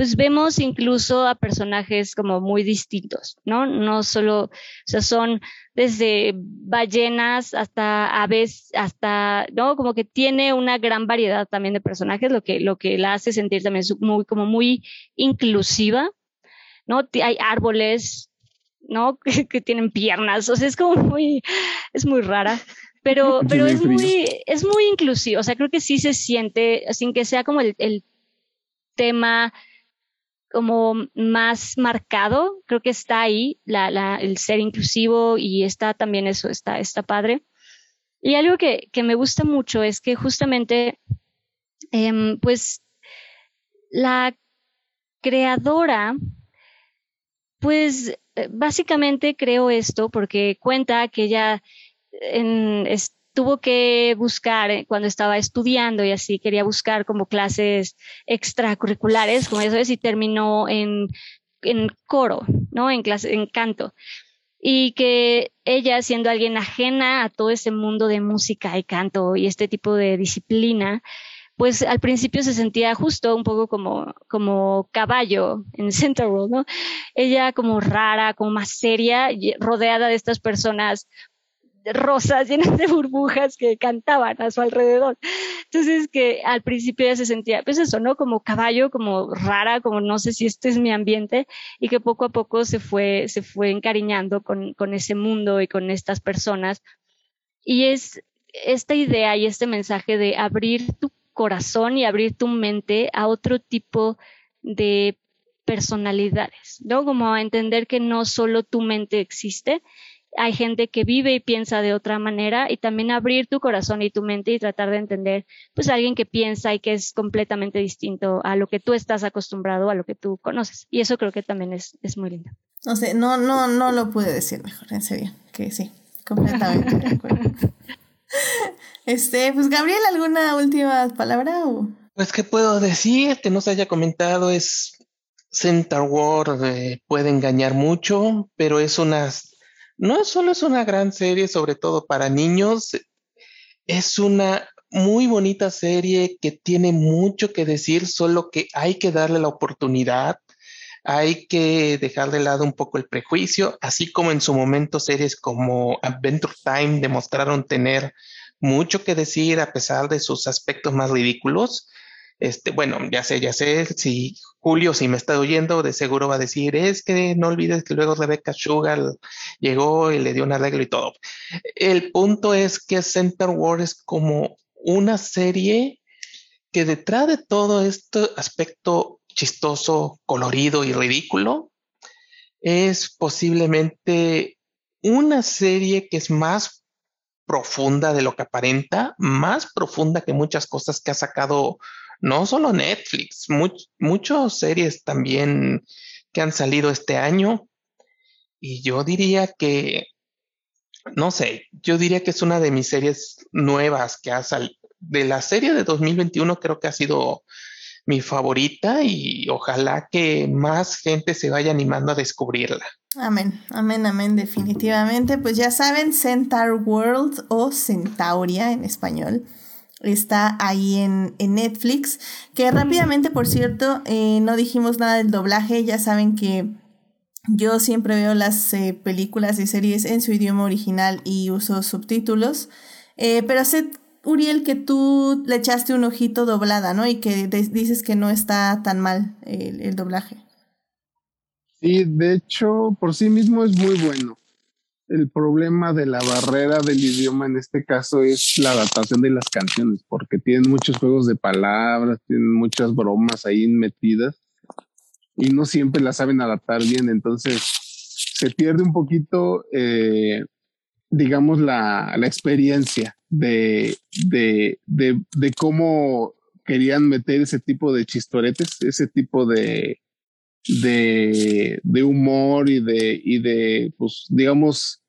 pues vemos incluso a personajes como muy distintos, ¿no? No solo, o sea, son desde ballenas hasta aves, hasta, ¿no? Como que tiene una gran variedad también de personajes, lo que, lo que la hace sentir también muy, como muy inclusiva, ¿no? Hay árboles, ¿no? Que, que tienen piernas, o sea, es como muy, es muy rara pero, pero es muy, es muy inclusivo. O sea, creo que sí se siente, sin que sea como el, el tema como más marcado, creo que está ahí el ser inclusivo y está también eso, está, está padre. Y algo que, que me gusta mucho es que justamente, eh, pues, la creadora, pues, básicamente creo esto porque cuenta que ella en, es, tuvo que buscar eh, cuando estaba estudiando y así quería buscar como clases extracurriculares, como ya sabes, y terminó en, en coro, ¿no? En clase, en canto. Y que ella, siendo alguien ajena a todo ese mundo de música y canto y este tipo de disciplina, pues al principio se sentía justo un poco como, como caballo en Center World, ¿no? Ella como rara, como más seria, rodeada de estas personas rosas llenas de burbujas que cantaban a su alrededor. Entonces que al principio ya se sentía, pues eso, ¿no? Como caballo, como rara, como no sé si este es mi ambiente y que poco a poco se fue, se fue encariñando con, con ese mundo y con estas personas. Y es esta idea y este mensaje de abrir tu corazón y abrir tu mente a otro tipo de personalidades, ¿no? Como a entender que no solo tu mente existe hay gente que vive y piensa de otra manera y también abrir tu corazón y tu mente y tratar de entender pues a alguien que piensa y que es completamente distinto a lo que tú estás acostumbrado, a lo que tú conoces. Y eso creo que también es, es muy lindo. No sé, no, no, no lo pude decir mejor, en serio, que sí, completamente de acuerdo. Este, pues Gabriel, ¿alguna última palabra? O? Pues qué puedo decir que no se haya comentado es Center War eh, puede engañar mucho, pero es una no solo es una gran serie, sobre todo para niños, es una muy bonita serie que tiene mucho que decir, solo que hay que darle la oportunidad, hay que dejar de lado un poco el prejuicio, así como en su momento series como Adventure Time demostraron tener mucho que decir a pesar de sus aspectos más ridículos. Este, bueno, ya sé, ya sé, si Julio, si me está oyendo, de seguro va a decir, es que no olvides que luego Rebecca Sugar llegó y le dio un arreglo y todo. El punto es que Center War es como una serie que detrás de todo este aspecto chistoso, colorido y ridículo, es posiblemente una serie que es más profunda de lo que aparenta, más profunda que muchas cosas que ha sacado no solo Netflix, muchas series también que han salido este año. Y yo diría que, no sé, yo diría que es una de mis series nuevas que ha salido. De la serie de 2021 creo que ha sido mi favorita y ojalá que más gente se vaya animando a descubrirla. Amén, amén, amén, definitivamente. Pues ya saben, Centaur World o Centauria en español está ahí en, Netflix. Que rápidamente, por cierto, eh, no dijimos nada del doblaje. Ya saben que yo siempre veo las eh, películas y series en su idioma original y uso subtítulos. Eh, pero sé Uriel, que tú le echaste un ojito doblada, ¿no? Y que dices que no está tan mal el, doblaje. Sí, de hecho, por sí mismo es muy bueno. El problema de la barrera del idioma en este caso es la adaptación de las canciones, porque tienen muchos juegos de palabras, tienen muchas bromas ahí metidas y no siempre las saben adaptar bien. Entonces, se pierde un poquito, eh, digamos, la, la experiencia de, de, de, cómo querían meter ese tipo de chistoretes, ese tipo de, de, de humor y de, y de, pues, digamos,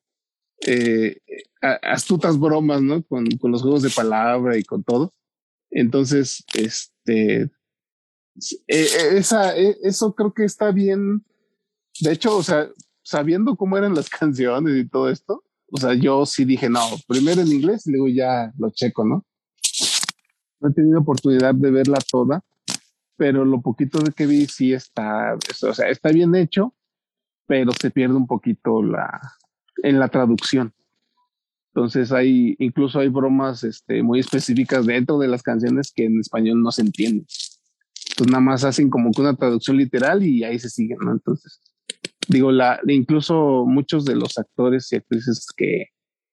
eh, astutas bromas, ¿no? Con, con, los juegos de palabra y con todo. Entonces, este, e, e, esa, e, eso creo que está bien. De hecho, o sea, sabiendo cómo eran las canciones y todo esto, o sea, yo sí dije, no, primero en inglés y luego ya lo checo, ¿no? No he tenido oportunidad de verla toda, pero lo poquito de que vi sí está, o sea, está bien hecho, pero se pierde un poquito la, en la traducción. Entonces hay, incluso hay bromas este, muy específicas dentro de las canciones que en español no se entienden. Entonces nada más hacen como que una traducción literal y ahí se siguen, ¿no? Entonces, digo, la, incluso muchos de los actores y actrices que,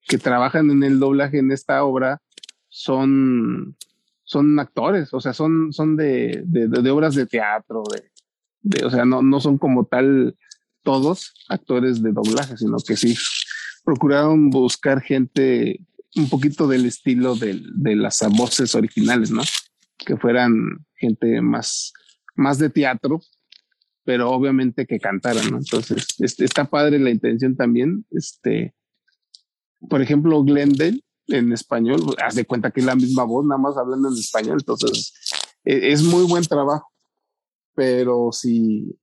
que trabajan en el doblaje en esta obra son, son actores, o sea, son, son de, de, obras de teatro, de, o sea, no, no son como tal todos actores de doblaje, sino que sí procuraron buscar gente un poquito del estilo de, de las voces originales, ¿no? Que fueran gente más, más de teatro pero obviamente que cantaran, ¿no? Entonces, está padre la intención también. Este, por ejemplo, Glendale en español, haz de cuenta que es la misma voz, nada más hablando en español, entonces e, es muy buen trabajo, pero si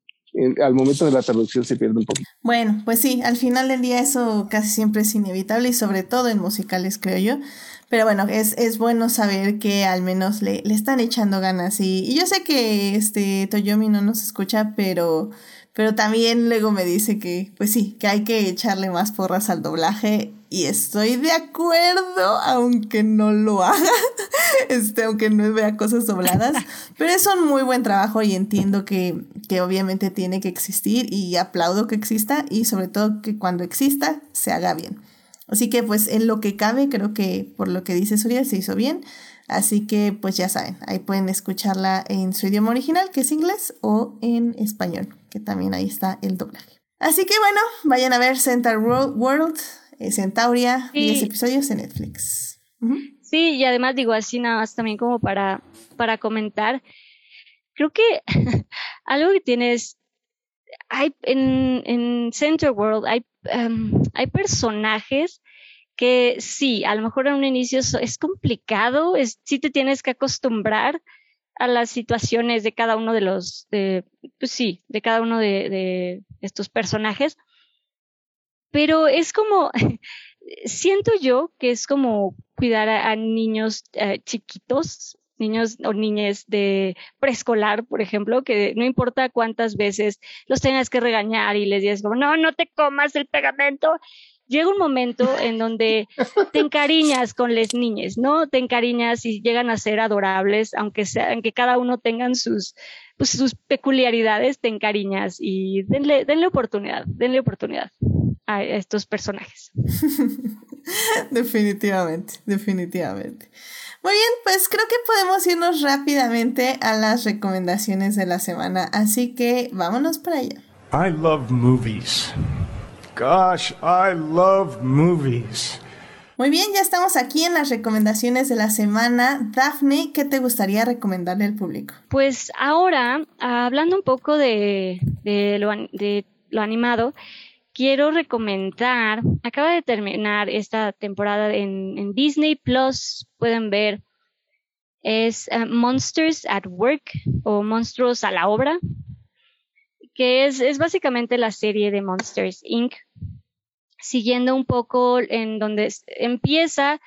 al momento de la traducción se pierde un poquito. Bueno, pues sí, al final del día eso casi siempre es inevitable y sobre todo en musicales, creo yo. Pero bueno, es, es bueno saber que al menos le, le están echando ganas. Y, y, yo sé que este Toyomi no nos escucha, pero, pero también luego me dice que, pues sí, que hay que echarle más porras al doblaje. Y estoy de acuerdo, aunque no lo haga, este, aunque no vea cosas dobladas. Pero es un muy buen trabajo y entiendo que, que obviamente tiene que existir y aplaudo que exista y sobre todo que cuando exista se haga bien. Así que pues en lo que cabe, creo que por lo que dice Surya se hizo bien. Así que pues ya saben, ahí pueden escucharla en su idioma original, que es inglés, o en español, que también ahí está el doblaje. Así que bueno, vayan a ver Centaur World, eh, Centauria, 10 episodios en Netflix. Sí, y además digo así nada más también como para, para comentar, creo que algo que tienes, hay en, en Center World hay Em, hay personajes que sí, a lo mejor en un inicio es, complicado, es, sí te tienes que acostumbrar a las situaciones de cada uno de los, de, pues sí, de cada uno de, estos personajes. Pero es como, siento yo que es como cuidar a, niños eh, chiquitos, niños o niñas de preescolar, por ejemplo, que no importa cuántas veces los tengas que regañar y les digas como, no, no te comas el pegamento. Llega un momento en donde te encariñas con las niñas, ¿no? Te encariñas y llegan a ser adorables, aunque sean, que cada uno tengan sus, pues, sus peculiaridades, te encariñas y denle, denle oportunidad, denle oportunidad a estos personajes. definitivamente, definitivamente. Muy bien, pues creo que podemos irnos rápidamente a las recomendaciones de la semana, así que vámonos para allá. I love movies. Gosh, I love movies. Muy bien, ya estamos aquí en las recomendaciones de la semana. Daphne, ¿qué te gustaría recomendarle al público? Pues ahora, hablando un poco de, lo, de lo animado, quiero recomendar, acaba de terminar esta temporada en, Disney Plus, pueden ver es eh, Monsters at Work o Monstruos a la Obra, que es, es básicamente la serie de Monsters Inc., siguiendo un poco en donde empieza,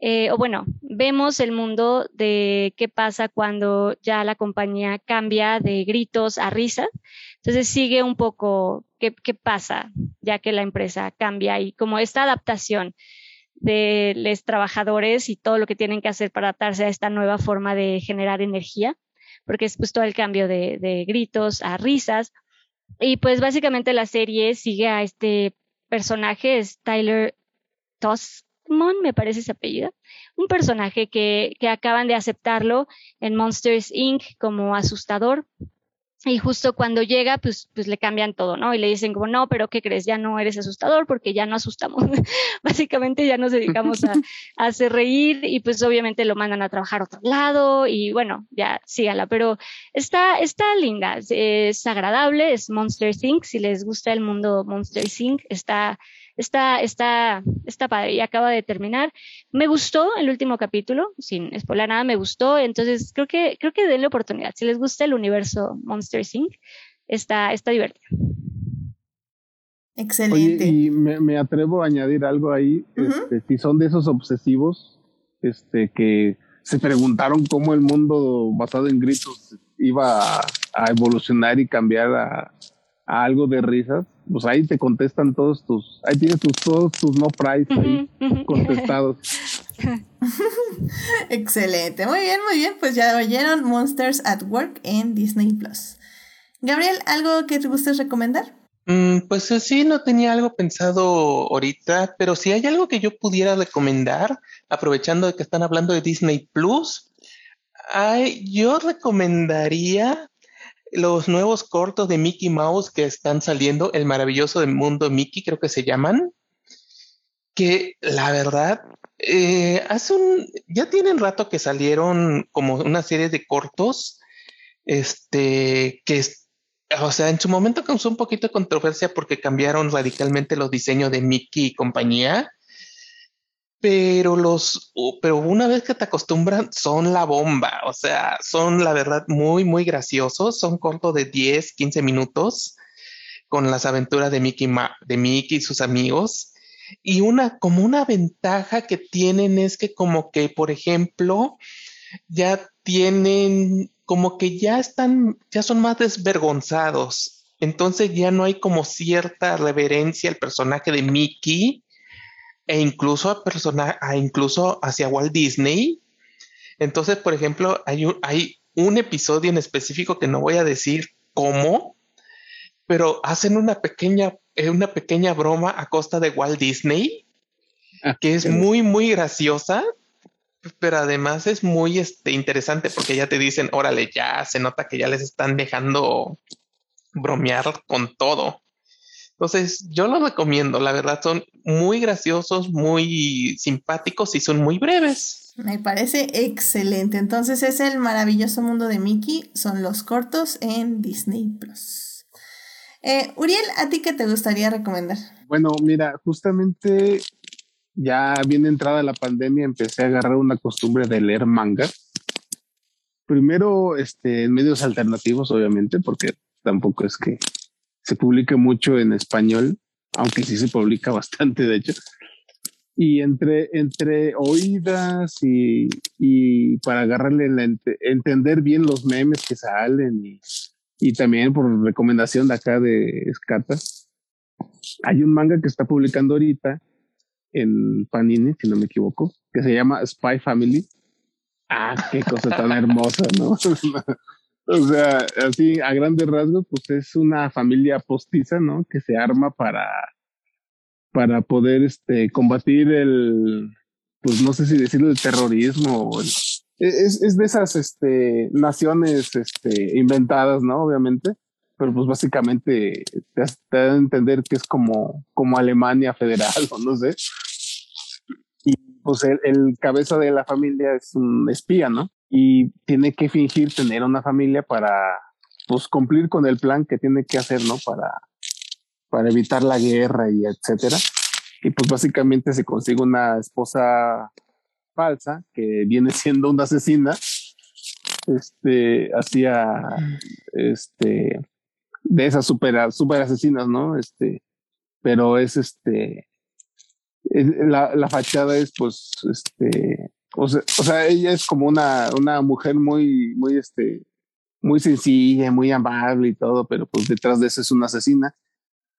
eh, o bueno, vemos el mundo de qué pasa cuando ya la compañía cambia de gritos a risa. Entonces sigue un poco qué, qué pasa ya que la empresa cambia y como esta adaptación de los trabajadores y todo lo que tienen que hacer para adaptarse a esta nueva forma de generar energía, porque es justo el cambio de, gritos a risas. Y pues básicamente la serie sigue a este personaje, es Tyler Tosman, me parece ese apellido, un personaje que, que acaban de aceptarlo en Monsters Inc. como asustador, y justo cuando llega, pues, pues le cambian todo, ¿no? Y le dicen como, no, pero ¿qué crees? Ya no eres asustador porque ya no asustamos. Básicamente ya nos dedicamos a, a, hacer reír y pues obviamente lo mandan a trabajar a otro lado y bueno, ya síganla. Pero está, está linda, es, agradable, es Monster Inc. Si les gusta el mundo Monster Inc., está, está, está, está padre y acaba de terminar. Me gustó el último capítulo, sin spoiler nada, me gustó. Entonces creo que, creo que denle oportunidad. Si les gusta el universo Monster Inc., está, está divertido. Excelente. y me, me, atrevo a añadir algo ahí. Uh -huh. este, si son de esos obsesivos, este, que se preguntaron cómo el mundo basado en gritos iba a, a evolucionar y cambiar a, a algo de risas, pues ahí te contestan todos tus, ahí tienes tus, todos tus no price ahí contestados. Excelente, muy bien, muy bien, pues ya oyeron Monsters at Work en Disney Plus. Gabriel, ¿algo que te guste recomendar? Mm, pues sí, no tenía algo pensado ahorita, pero si hay algo que yo pudiera recomendar, aprovechando de que están hablando de Disney Plus, ay, yo recomendaría los nuevos cortos de Mickey Mouse que están saliendo, El maravilloso mundo Mickey, creo que se llaman, que la verdad, eh, hace un, ya tienen rato que salieron como una serie de cortos, este, que, o sea, en su momento causó un poquito de controversia porque cambiaron radicalmente los diseños de Mickey y compañía, pero los, pero una vez que te acostumbran, son la bomba. O sea, son la verdad muy, muy graciosos. Son cortos de 10, 15 minutos con las aventuras de Mickey, de Mickey y sus amigos. Y una, como una ventaja que tienen es que como que, por ejemplo, ya tienen, como que ya están, ya son más desvergonzados. Entonces ya no hay como cierta reverencia al personaje de Mickey e incluso a persona, a incluso hacia Walt Disney. Entonces, por ejemplo, hay un, hay un episodio en específico que no voy a decir cómo, pero hacen una pequeña, una pequeña broma a costa de Walt Disney, ah, que es muy, muy graciosa, pero además es muy este, interesante porque ya te dicen, órale, ya se nota que ya les están dejando bromear con todo. Entonces, yo lo recomiendo, la verdad, son muy graciosos, muy simpáticos y son muy breves. Me parece excelente. Entonces, es el maravilloso mundo de Mickey, son los cortos en Disney Plus. Eh, Uriel, ¿a ti qué te gustaría recomendar? Bueno, mira, justamente ya bien entrada la pandemia empecé a agarrar una costumbre de leer manga. Primero, este, en medios alternativos, obviamente, porque tampoco es que se publica mucho en español, aunque sí se publica bastante, de hecho. Y entre, entre oídas y, y para agarrarle, la, entender bien los memes que salen y, y también por recomendación de acá de Escata, hay un manga que está publicando ahorita en Panini, si no me equivoco, que se llama Spy Family. Ah, qué cosa tan hermosa, ¿no? O sea, así a grandes rasgos, pues es una familia postiza, ¿no? Que se arma para, para poder este, combatir el, pues no sé si decirlo, el terrorismo. El, es, es de esas este, naciones este, inventadas, ¿no? Obviamente. Pero pues básicamente te, te da a entender que es como, como Alemania federal o no sé. Y pues el cabeza de la familia es un espía, ¿no? Y tiene que fingir tener una familia para pues cumplir con el plan que tiene que hacer, ¿no? Para, para evitar la guerra y etcétera. Y pues básicamente se consigue una esposa falsa, que viene siendo una asesina, este, hacía, este, de esas super, super asesinas, ¿no? Este, pero es este, la, la fachada es pues, este, o sea, ella es como una, una mujer muy, muy, este, muy sencilla, muy amable y todo, pero pues detrás de eso es una asesina.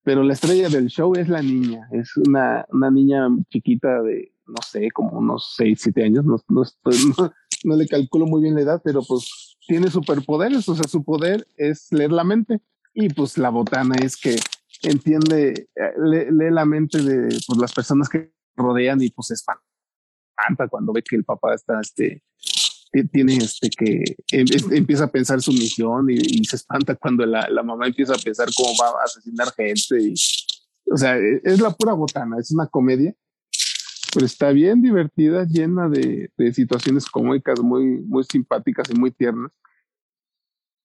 Pero la estrella del show es la niña, es una, una niña chiquita de, no sé, como unos 6, 7 años, no, no, no, le calculo muy bien la edad, pero pues tiene superpoderes, o sea, su poder es leer la mente. Y pues la botana es que entiende, eh, lee, la mente de pues, las personas que rodean y pues espanta cuando ve que el papá está este, tiene este que em, empieza a pensar su misión y, se espanta cuando la, la, mamá empieza a pensar cómo va a asesinar gente. Y, o sea, e, es la pura botana, es una comedia, pero está bien divertida, llena de, de situaciones cómicas muy, muy simpáticas y muy tiernas.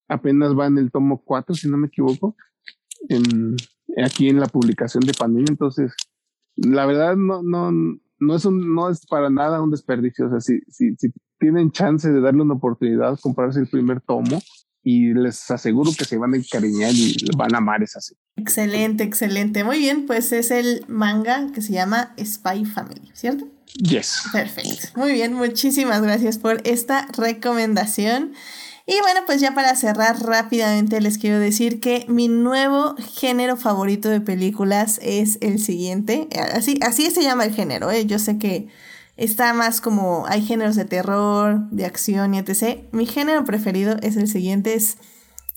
Apenas va en el tomo 4, si no me equivoco, en, aquí en la publicación de Pandemia. Entonces, la verdad no, no, no es un, no es para nada un desperdicio. O sea, si, si, si tienen chance de darle una oportunidad, comprarse el primer tomo y les aseguro que se van a encariñar y van a amar esa serie. Excelente, excelente. Muy bien, pues es el manga que se llama Spy Family, ¿cierto? Yes. Perfecto. Muy bien, muchísimas gracias por esta recomendación. Y bueno, pues ya para cerrar rápidamente les quiero decir que mi nuevo género favorito de películas es el siguiente. Así, así se llama el género, ¿eh? Yo sé que Está más como, hay géneros de terror, de acción y etc. Mi género preferido es el siguiente, es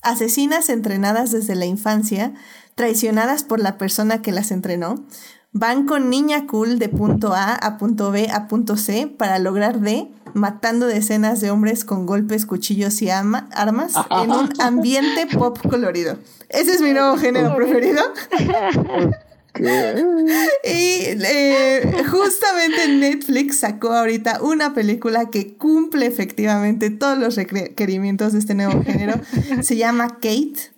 asesinas entrenadas desde la infancia, traicionadas por la persona que las entrenó, van con niña cool de punto A a punto B a punto C para lograr D, matando decenas de hombres con golpes, cuchillos y armas en un ambiente pop colorido. Ese es mi nuevo género preferido. Y eh, justamente Netflix sacó ahorita una película que cumple efectivamente todos los requerimientos de este nuevo género. Se llama Kate.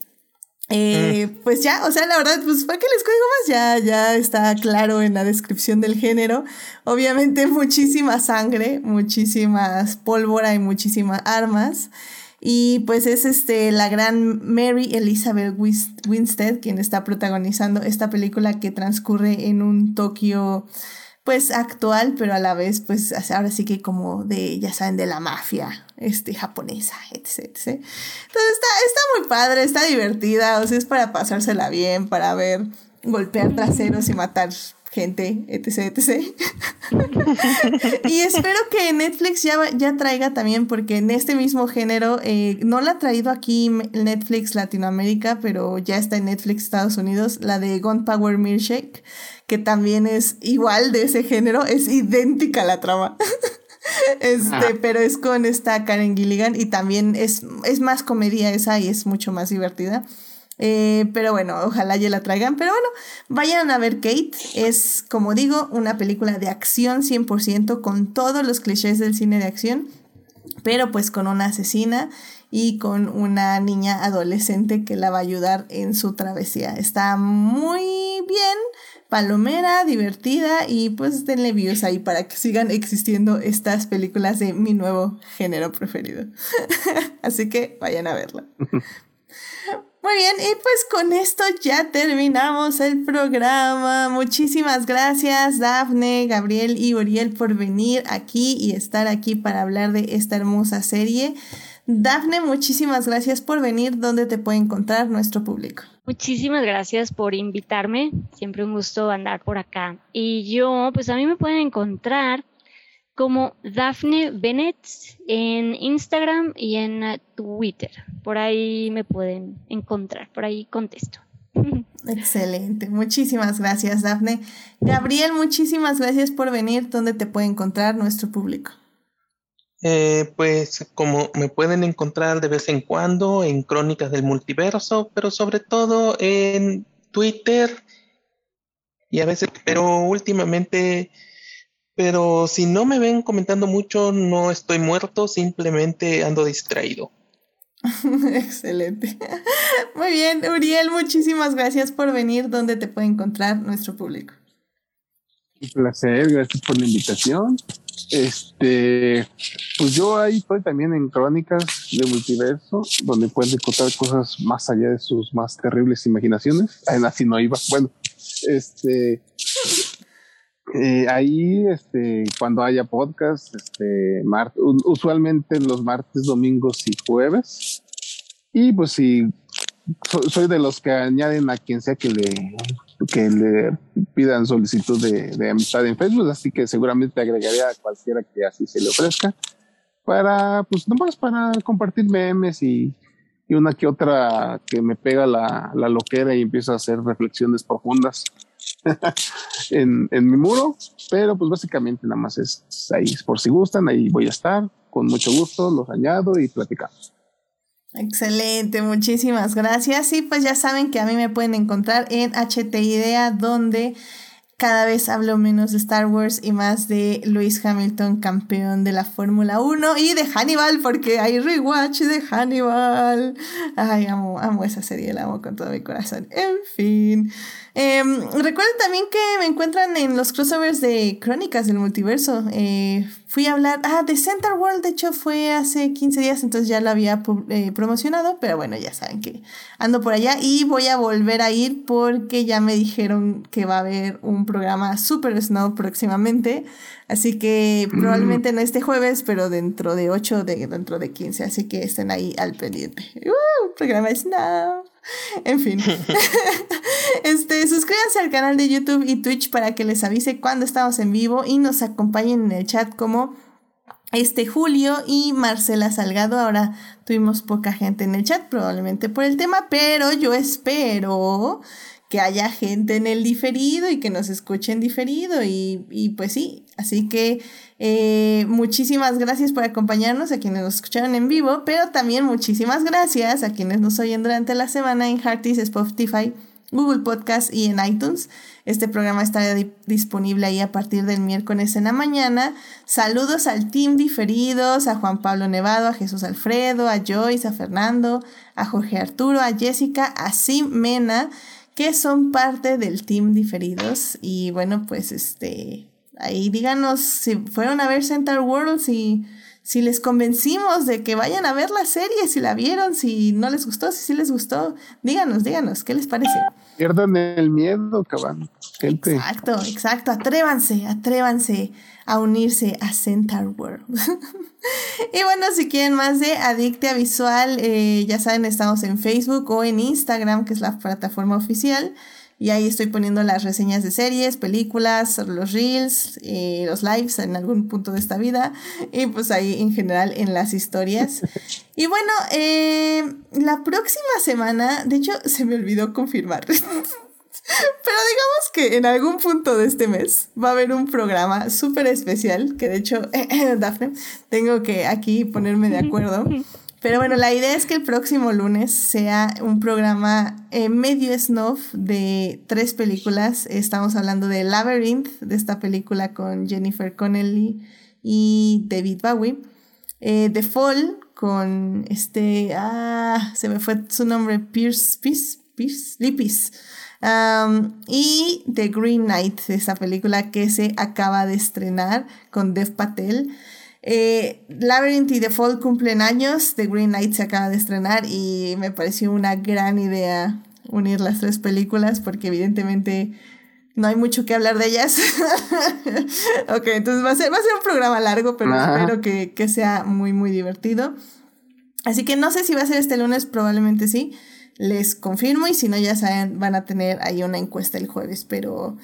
Eh, mm. Pues ya, o sea, la verdad, pues ¿para qué les cuento más? Ya, ya está claro en la descripción del género. Obviamente muchísima sangre, muchísimas pólvora y muchísimas armas. Y pues es este, la gran Mary Elizabeth Winstead quien está protagonizando esta película que transcurre en un Tokio pues actual, pero a la vez pues ahora sí que como de, ya saben, de la mafia este, japonesa, etc. Entonces está, está muy padre, está divertida, o sea, es para pasársela bien, para ver golpear traseros y matar gente, etc, etc. y espero que Netflix ya, ya traiga también, porque en este mismo género, eh, no la ha traído aquí Netflix Latinoamérica, pero ya está en Netflix Estados Unidos, la de Gunpowder Milkshake, que también es igual de ese género, es idéntica a la trama. Este, ah. pero es con esta Karen Gilligan y también es, es más comedia esa y es mucho más divertida. Eh, pero bueno, ojalá ya la traigan. Pero bueno, vayan a ver Kate. Es, como digo, una película de acción 100% con todos los clichés del cine de acción, pero pues con una asesina y con una niña adolescente que la va a ayudar en su travesía. Está muy bien, palomera, divertida y pues denle views ahí para que sigan existiendo estas películas de mi nuevo género preferido. Así que vayan a verla. Muy bien, y pues con esto ya terminamos el programa. Muchísimas gracias Dafne, Gabriel y Uriel por venir aquí y estar aquí para hablar de esta hermosa serie. Dafne, muchísimas gracias por venir. ¿Dónde te puede encontrar nuestro público? Muchísimas gracias por invitarme. Siempre un gusto andar por acá. Y yo, pues a mí me pueden encontrar como Daphne Bennett en Instagram y en eh, Twitter. Por ahí me pueden encontrar, por ahí contesto. Excelente, muchísimas gracias Daphne. Gabriel, muchísimas gracias por venir. ¿Dónde te puede encontrar nuestro público? Eh, pues como me pueden encontrar de vez en cuando en Crónicas del Multiverso, pero sobre todo en Twitter y a veces, pero últimamente pero si no me ven comentando mucho, no estoy muerto, simplemente ando distraído. Excelente. Muy bien, Uriel, muchísimas gracias por venir. ¿Dónde te puede encontrar nuestro público? Un placer, gracias por la invitación. Este, pues yo ahí estoy también en Crónicas de Multiverso, donde pueden encontrar cosas más allá de sus más terribles imaginaciones. Así no iba. Bueno, este, eh, ahí, este, cuando haya podcast, este, usualmente los martes, domingos y jueves. Y pues si soy de los que añaden a quien sea que le, que le pidan solicitud de, amistad en Facebook, así que seguramente agregaría a cualquiera que así se le ofrezca para, pues nomás para compartir memes y, y una que otra que me pega la, la loquera y empieza a hacer reflexiones profundas en, mi muro, pero pues básicamente nada más es ahí, por si gustan, ahí voy a estar, con mucho gusto, los añado y platicamos. Excelente, muchísimas gracias. Y pues ya saben que a mí me pueden encontrar en HT Idea, donde cada vez hablo menos de Star Wars y más de Lewis Hamilton, campeón de la Fórmula 1 y de Hannibal, porque hay rewatch de Hannibal. Ay, amo esa serie, la amo con todo mi corazón. En fin. Em, recuerden también que me encuentran en los crossovers de Crónicas del Multiverso. Eh, fui a hablar, ah, de Center World, de hecho fue hace 15 días, entonces ya lo había eh, promocionado, pero bueno, ya saben que ando por allá y voy a volver a ir porque ya me dijeron que va a haber un programa Super Snow próximamente, así que mm. probablemente no este jueves, pero dentro de 8, de, dentro de 15, así que estén ahí al pendiente. Uh, programa Snow. En fin. este, suscríbanse al canal de YouTube y Twitch para que les avise cuando estamos en vivo y nos acompañen en el chat como este Julio y Marcela Salgado. Ahora tuvimos poca gente en el chat, probablemente por el tema, pero yo espero que haya gente en el diferido y que nos escuchen diferido y, y pues sí, así que eh, muchísimas gracias por acompañarnos a quienes nos escucharon en vivo, pero también muchísimas gracias a quienes nos oyen durante la semana en Hearties, Spotify, Google Podcast y en iTunes. Este programa estará disponible ahí a partir del miércoles en la mañana. Saludos al team diferidos, a Juan Pablo Nevado, a Jesús Alfredo, a Joyce, a Fernando, a Jorge Arturo, a Jessica, a Sim Mena, que son parte del team diferidos. Y bueno, pues este, Ahí díganos si fueron a ver Central World, si, si les convencimos de que vayan a ver la serie, si la vieron, si no les gustó, si sí les gustó. Díganos, díganos, ¿qué les parece? Pierdan el miedo, cabrón. Exacto, exacto. Atrévanse, atrévanse a unirse a Central World. y bueno, si quieren más de Adictia Visual, eh, ya saben, estamos en Facebook o en Instagram, que es la plataforma oficial. Y ahí estoy poniendo las reseñas de series, películas, los reels, eh, los lives en algún punto de esta vida. Y pues ahí en general en las historias. Y bueno, eh, la próxima semana, de hecho se me olvidó confirmar. Pero digamos que en algún punto de este mes va a haber un programa súper especial, que de hecho, Dafne, tengo que aquí ponerme de acuerdo. Pero bueno, la idea es que el próximo lunes sea un programa eh, medio snuff de tres películas. Estamos hablando de Labyrinth, de esta película con Jennifer Connelly y David Bowie. Eh, The Fall con este, ah, se me fue su nombre, Pierce, Pierce, Pierce, Lipis. Um, y The Green Knight, esta película que se acaba de estrenar con Dev Patel. Eh, Labyrinth y The Fall cumplen años, The Green Knight se acaba de estrenar y me pareció una gran idea unir las tres películas porque evidentemente no hay mucho que hablar de ellas. ok, entonces va a, ser, va a ser un programa largo, pero espero que, que sea muy, muy divertido. Así que no sé si va a ser este lunes, probablemente sí les confirmo y si no ya saben van a tener ahí una encuesta el jueves pero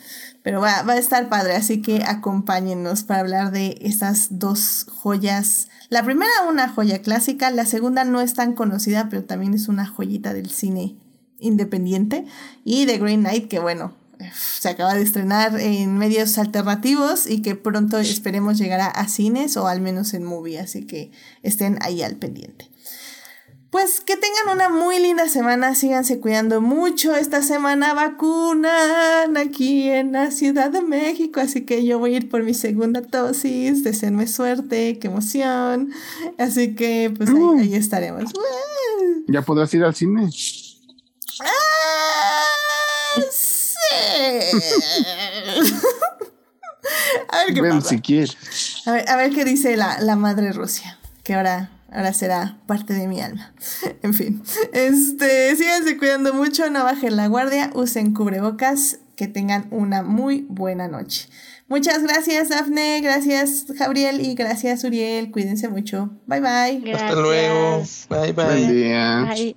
pero va, va, a estar padre. Así que acompáñennos para hablar de estas dos joyas. La primera una joya clásica la segunda no es tan conocida pero también es una joyita del cine independiente y The Green Knight que bueno se acaba de estrenar en medios alternativos y que pronto esperemos llegará a cines o al menos en movie. Así que estén ahí al pendiente pues que tengan una muy linda semana, síganse cuidando mucho. Esta semana vacunan aquí en la Ciudad de México, así que yo voy a ir por mi segunda dosis. Deseenme suerte, qué emoción. Así que pues ahí, estaremos. ¿Ya podrás ir al cine? Ah, sí. a ver qué pasa. si quieres. A ver, a ver qué dice la, la madre Rusia, que ahora ahora será parte de mi alma. en fin, este, síganse cuidando mucho, no bajen la guardia, usen cubrebocas, que tengan una muy buena noche. Muchas gracias, Dafne, gracias, Gabriel, y gracias, Uriel. Cuídense mucho. Bye, bye. Hasta luego. Bye, bye. Buen día. Bye.